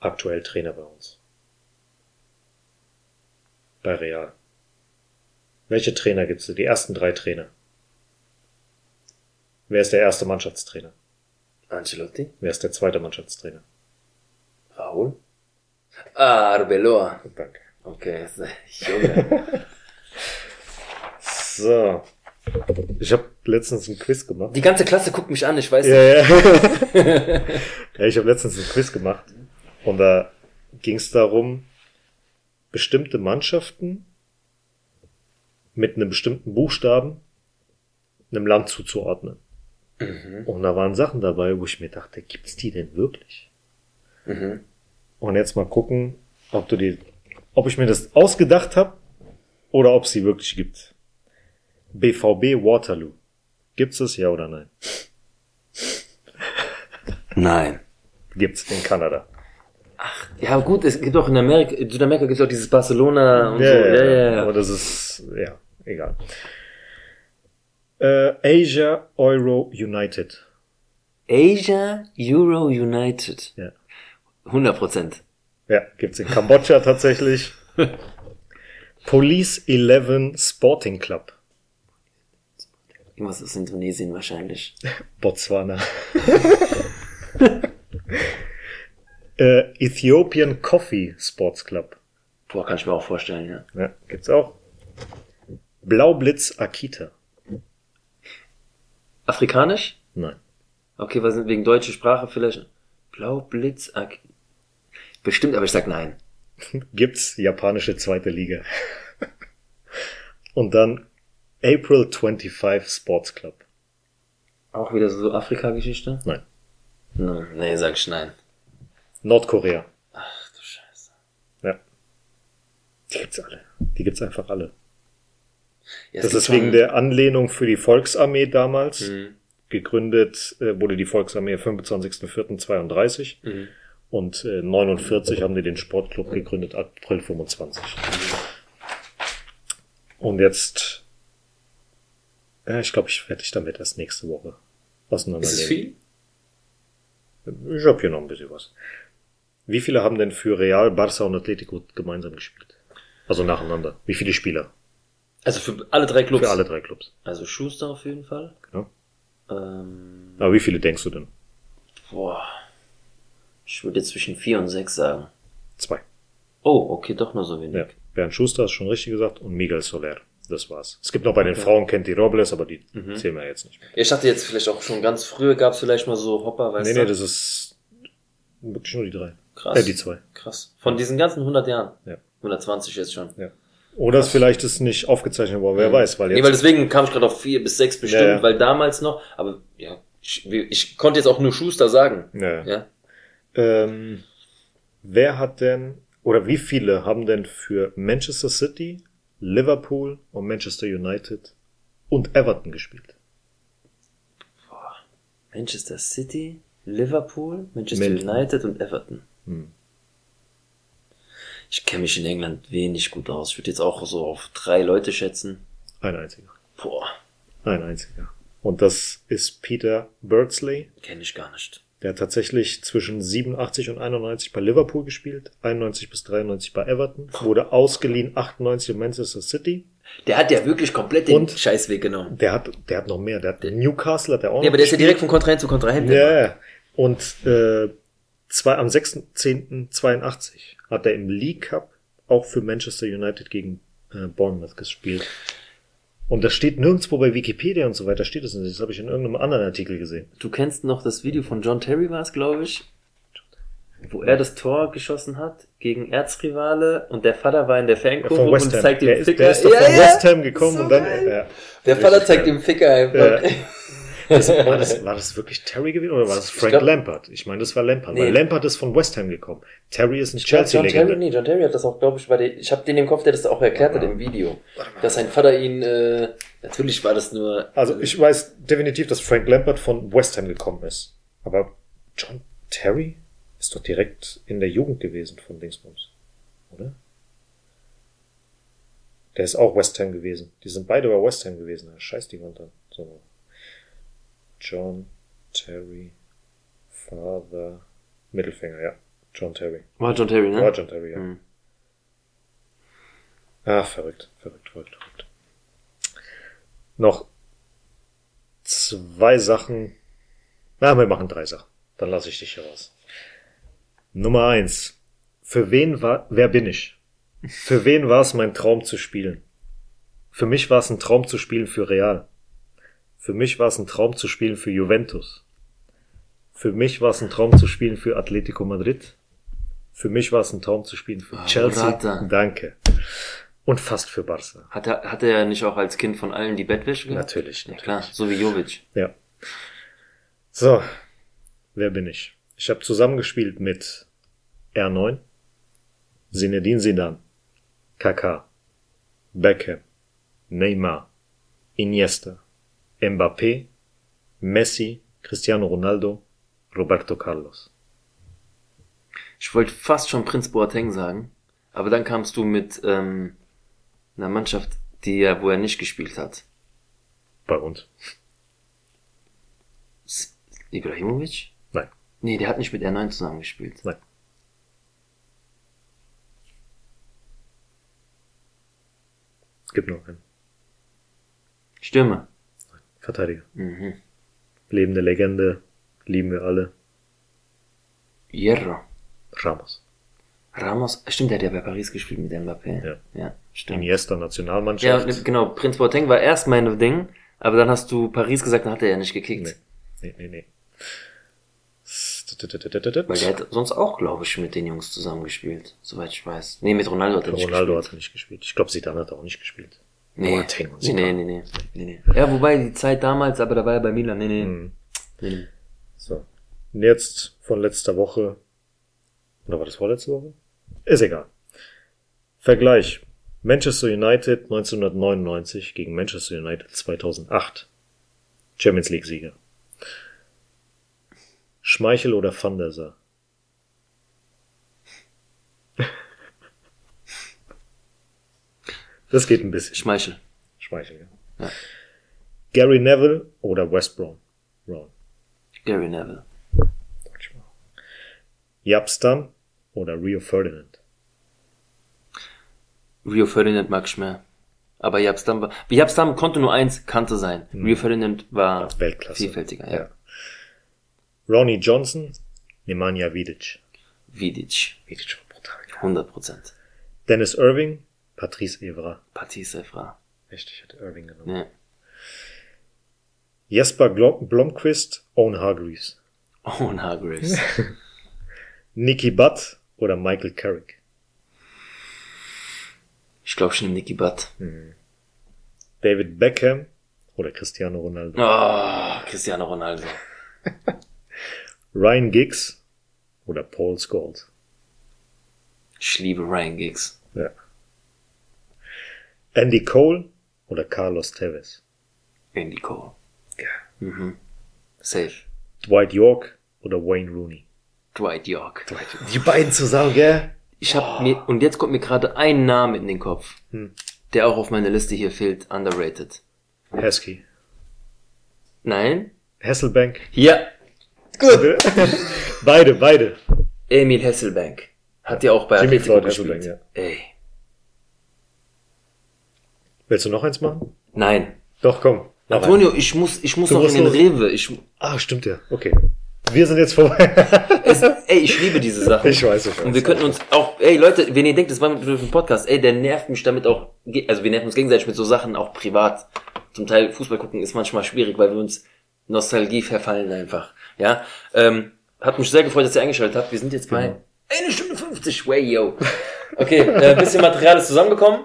Aktuell Trainer bei uns. Bei Real. Welche Trainer gibt's? Die ersten drei Trainer. Wer ist der erste Mannschaftstrainer? Ancelotti. Wer ist der zweite Mannschaftstrainer? Raul. Ah, Arbeloa. Danke. Okay, Junge. (laughs) So. Ich habe letztens ein Quiz gemacht. Die ganze Klasse guckt mich an, ich weiß Ja, nicht. ja. (laughs) ja ich habe letztens ein Quiz gemacht und da ging es darum, bestimmte Mannschaften mit einem bestimmten Buchstaben einem Land zuzuordnen. Mhm. Und da waren Sachen dabei, wo ich mir dachte, gibt's die denn wirklich? Mhm. Und jetzt mal gucken, ob du die, ob ich mir das ausgedacht habe oder ob es sie wirklich gibt. BVB Waterloo. Gibt's es ja oder nein? Nein. Gibt's in Kanada. Ach Ja, gut, es gibt auch in Amerika, in Südamerika gibt es auch dieses Barcelona und Ja, so. ja, Ja, ja, ja. Aber das ist, ja, egal. Äh, Asia Euro United. Asia Euro United. Ja. 100 Prozent. Ja, gibt's in Kambodscha tatsächlich. (laughs) Police 11 Sporting Club. Irgendwas aus Indonesien wahrscheinlich. (laughs) Botswana. (laughs) äh, Ethiopian Coffee Sports Club. Boah, kann ich mir auch vorstellen, ja. Ja, gibt's auch. Blaublitz Akita. Afrikanisch? Nein. Okay, was sind wegen deutsche Sprache vielleicht? Blaublitz. Ak- Bestimmt, aber ich sag nein. (laughs) Gibt's japanische zweite Liga. (laughs) Und dann April 25 Sports Club. Auch wieder so Afrika-Geschichte? Nein. Nein, nee, sag ich nein. Nordkorea. Ach du Scheiße. Ja. Die gibt's alle. Die gibt's einfach alle. Ja, Das ist wegen der Anlehnung für die Volksarmee damals. Mhm. Gegründet äh, wurde die Volksarmee am 25.04.32 Mhm. und äh, 49 haben die den Sportclub gegründet, April 25. Und jetzt, äh, ich glaube, ich werde dich damit erst nächste Woche Ist auseinandernehmen. es viel? Ich habe hier noch ein bisschen was. Wie viele haben denn für Real, Barça und Atletico gemeinsam gespielt? Also nacheinander. Wie viele Spieler? Also für alle drei Clubs? Für alle drei Clubs. Also Schuster auf jeden Fall. Genau. Ähm, Aber wie viele denkst du denn? boah. Ich würde jetzt zwischen vier und sechs sagen. Zwei. Oh, okay, doch nur so wenig. Ja. Bernd Schuster hast schon richtig gesagt und Miguel Soler. Das war's. Es gibt noch bei den Frauen Kenty Robles, aber die Mhm. zählen wir jetzt nicht mehr. Ich dachte jetzt vielleicht auch schon ganz früher gab es vielleicht mal so Hopper, weißt Nee, du? nee, das ist wirklich nur die drei. Krass. Äh, die zwei. Krass. Von diesen ganzen 100 Jahren. Ja. 120 jetzt schon. Ja. Oder es vielleicht ist nicht aufgezeichnet worden, wer Mhm. weiß, weil jetzt. nee, weil deswegen kam ich gerade auf vier bis sechs bestimmt, Ja, ja. weil damals noch, aber ja, ich, ich konnte jetzt auch nur Schuster sagen. ja. Ja. Ähm, wer hat denn, oder wie viele haben denn für Manchester City, Liverpool und Manchester United und Everton gespielt? Manchester City, Liverpool, Manchester Man- United und Everton. Hm. Ich kenne mich in England wenig gut aus. Ich würde jetzt auch so auf drei Leute schätzen. Ein einziger. Boah, Ein einziger. Und das ist Peter Birdsley. kenne ich gar nicht. Der hat tatsächlich zwischen 87 und 91 bei Liverpool gespielt, 91 bis 93 bei Everton, wurde ausgeliehen 98 in Manchester City. Der hat ja wirklich komplett den Und- Scheiß weggenommen. Der hat, der hat noch mehr, der hat Newcastle hat der auch noch aber der ist ja gespielt. direkt von Kontrahent zu Kontrahent. Ja, ja. Und äh, zwei, am 6.10.82 hat er im League Cup auch für Manchester United gegen äh, Bournemouth gespielt. Und das steht nirgendwo bei Wikipedia und so weiter, steht es nicht. Das habe ich in irgendeinem anderen Artikel gesehen. Du kennst noch das Video von John Terry war es, glaube ich, wo er das Tor geschossen hat gegen Erzrivale und der Vater war in der Ja, Fankurve von und zeigt Der dem ist, Ficker. der ist doch Ja, von ja. West Ham gekommen So und dann. Ja, Der Vater zeigt dem Ficker einfach. (laughs) Das, war, das, war das wirklich Terry gewesen oder war das Frank glaub- Lampard? Ich meine, das war Lampard, Nee. weil Lampard ist von West Ham gekommen. Terry ist ein Chelsea-Legende. nee, John Terry hat das auch, glaube ich, bei der, ich habe den im Kopf, der das auch erklärt hat im Video, dass sein Vater ihn, äh, natürlich war das nur, Also ich weiß definitiv, dass Frank Lampard von West Ham gekommen ist. Aber John Terry ist doch direkt in der Jugend gewesen von Dingsbums. Oder? Der ist auch West Ham gewesen. Die sind beide bei West Ham gewesen. Scheiß die Wand an. So. John Terry, Father, Mittelfinger, ja. John Terry. war John Terry, ne? War John Terry, ja. Mhm. Ach, verrückt, verrückt, verrückt, verrückt. Noch zwei Sachen. Na, wir machen drei Sachen. Dann lasse ich dich hier raus. Nummer eins. Für wen war, wer bin ich? Für wen war es mein Traum zu spielen? Für mich war es ein Traum zu spielen für Real. Für mich war es ein Traum zu spielen für Juventus. Für mich war es ein Traum zu spielen für Atletico Madrid. Für mich war es ein Traum zu spielen für Ah, Chelsea. Morata. Danke. Und fast für Barca. Hat er, hat er ja nicht auch als Kind von allen die Bettwäsche gehabt? Natürlich, Ja, natürlich. klar, so wie Jovic. Ja. So, wer bin ich? Ich habe zusammengespielt mit R9, Zinedine Zidane, Kaká, Beckham, Neymar, Iniesta, Mbappé, Messi, Cristiano Ronaldo, Roberto Carlos. Ich wollte fast schon Prinz Boateng sagen, aber dann kamst du mit ähm, einer Mannschaft, die ja, wo er nicht gespielt hat. Bei uns. Ibrahimovic? Nein. Nee, der hat nicht mit R9 zusammengespielt. Nein. Gibt noch einen. Stürmer. Verteidiger. Mhm. Lebende Legende. Lieben wir alle. Hierro. Ramos. Ramos, stimmt, der hat ja bei Paris gespielt mit Mbappé. Ja. ja stimmt. Iniesta Ja, Nationalmannschaft. ne- genau, Prinz Boateng war erst mein Ding, aber dann hast du Paris gesagt, dann hat er ja nicht gekickt. Nee, nee, nee. Weil der hat sonst auch, glaube ich, mit den Jungs zusammengespielt, soweit ich weiß. Nee, mit Ronaldo hat er nicht Ronaldo gespielt. hat nicht gespielt. Ich glaube, Zidane hat auch nicht gespielt. Nee, nee, nee, nee, nee, nee, nee. Ja, wobei die Zeit damals, aber da war er bei Milan, nee, nee. Mhm. nee. So. Und jetzt von letzter Woche. Oder war das vorletzte Woche? Ist egal. Vergleich. Manchester United 1999 gegen Manchester United 2008. Champions League Sieger. Schmeichel oder Van der Sar? Das geht ein bisschen. Schmeichel. Schmeichel, ja. Ja. Gary Neville oder West Brom? Brown. Gary Neville. Japstam oder Rio Ferdinand? Rio Ferdinand mag ich mehr. Aber Japstam war, Japstam konnte nur eins, Kante sein. Rio Ferdinand war Weltklasse. vielfältiger, ja. Ja. Ronnie Johnson, Nemanja Vidic. Vidic. Vidic war brutal. 100 Prozent. Dennis Irving, Patrice Evra. Patrice Evra. Echt, ich hätte Irving genommen. Ja. Jesper Glo- Blomqvist, Owen Hargreaves. Owen Hargreaves. (laughs) Nicky Butt oder Michael Carrick. Ich glaube, ich nehme Nicky Butt. David Beckham oder Cristiano Ronaldo. Oh, Cristiano Ronaldo. (laughs) Ryan Giggs oder Paul Scholes. Ich liebe Ryan Giggs. Ja. Andy Cole oder Carlos Tevez. Andy Cole. Ja. Mhm. Safe. Dwight York oder Wayne Rooney. Dwight York. Die beiden zusammen, gell? Ich hab mir, und jetzt kommt mir gerade ein Name in den Kopf, Hm. der auch auf meiner Liste hier fehlt, underrated. Heskey. Nein? Hasselbank. Ja, Gut. (laughs) beide, beide. Emil Hesselbank. Hat ja auch bei Jimmy Atletico Floyd gespielt. Hasselbank, Ey. Willst du noch eins machen? Nein. Doch, komm. Antonio, ich muss, ich muss Du noch in den los. Rewe. Ich. Ah, stimmt ja. Okay. Wir sind jetzt vorbei. (laughs) es, ey, ich liebe diese Sachen. ich weiß, ich weiß. Und wir könnten uns auch, ey Leute, wenn ihr denkt, das war mit dem Podcast, ey, der nervt mich damit auch, also wir nerven uns gegenseitig mit so Sachen auch privat. Zum Teil Fußball gucken ist manchmal schwierig, weil wir uns Nostalgie verfallen einfach. Ja, ähm, hat mich sehr gefreut, dass ihr eingeschaltet habt. Wir sind jetzt bei eine Stunde 50, way yo. Okay, äh, bisschen Material ist zusammengekommen.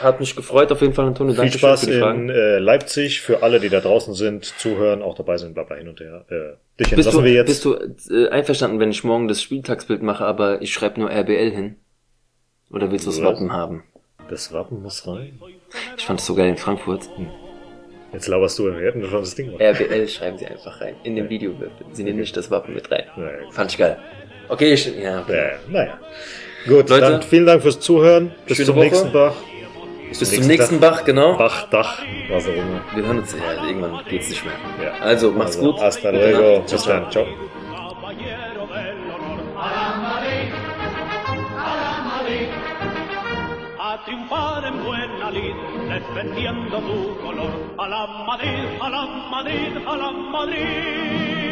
Hat mich gefreut auf jeden Fall, Antonio. Viel Danke Spaß für die Fragen. in äh, Leipzig für alle, die da draußen sind, zuhören, auch dabei sind, bla bla hin und her. Äh, dich Bist entlassen du, wir jetzt. bist du äh, einverstanden, wenn ich morgen das Spieltagsbild mache, aber ich schreibe nur RBL hin? Oder willst du das? Wappen haben? das Wappen muss rein. Ich fand es so geil in Frankfurt. Jetzt lauerst du, wir hätten schon das Ding machen. RBL schreiben sie einfach rein. In dem Video. Sie nehmen nicht das Wappen mit rein. Ja, Fand ich geil. Okay, ich, ja, okay. ja, naja. Gut, Leute, dann vielen Dank fürs Zuhören. Bis zum Woche. nächsten Bach. Bis zum nächsten Bach, genau. Bach, Dach, was auch immer. Wir hören uns, ja, irgendwann geht's nicht mehr. Ja. Also, macht's gut. Hasta luego. Nacht. Bis dann. Ciao. la Madrid, a triunfar en buena lid, defendiendo tu color, a la Madrid, a la Madrid, a la Madrid.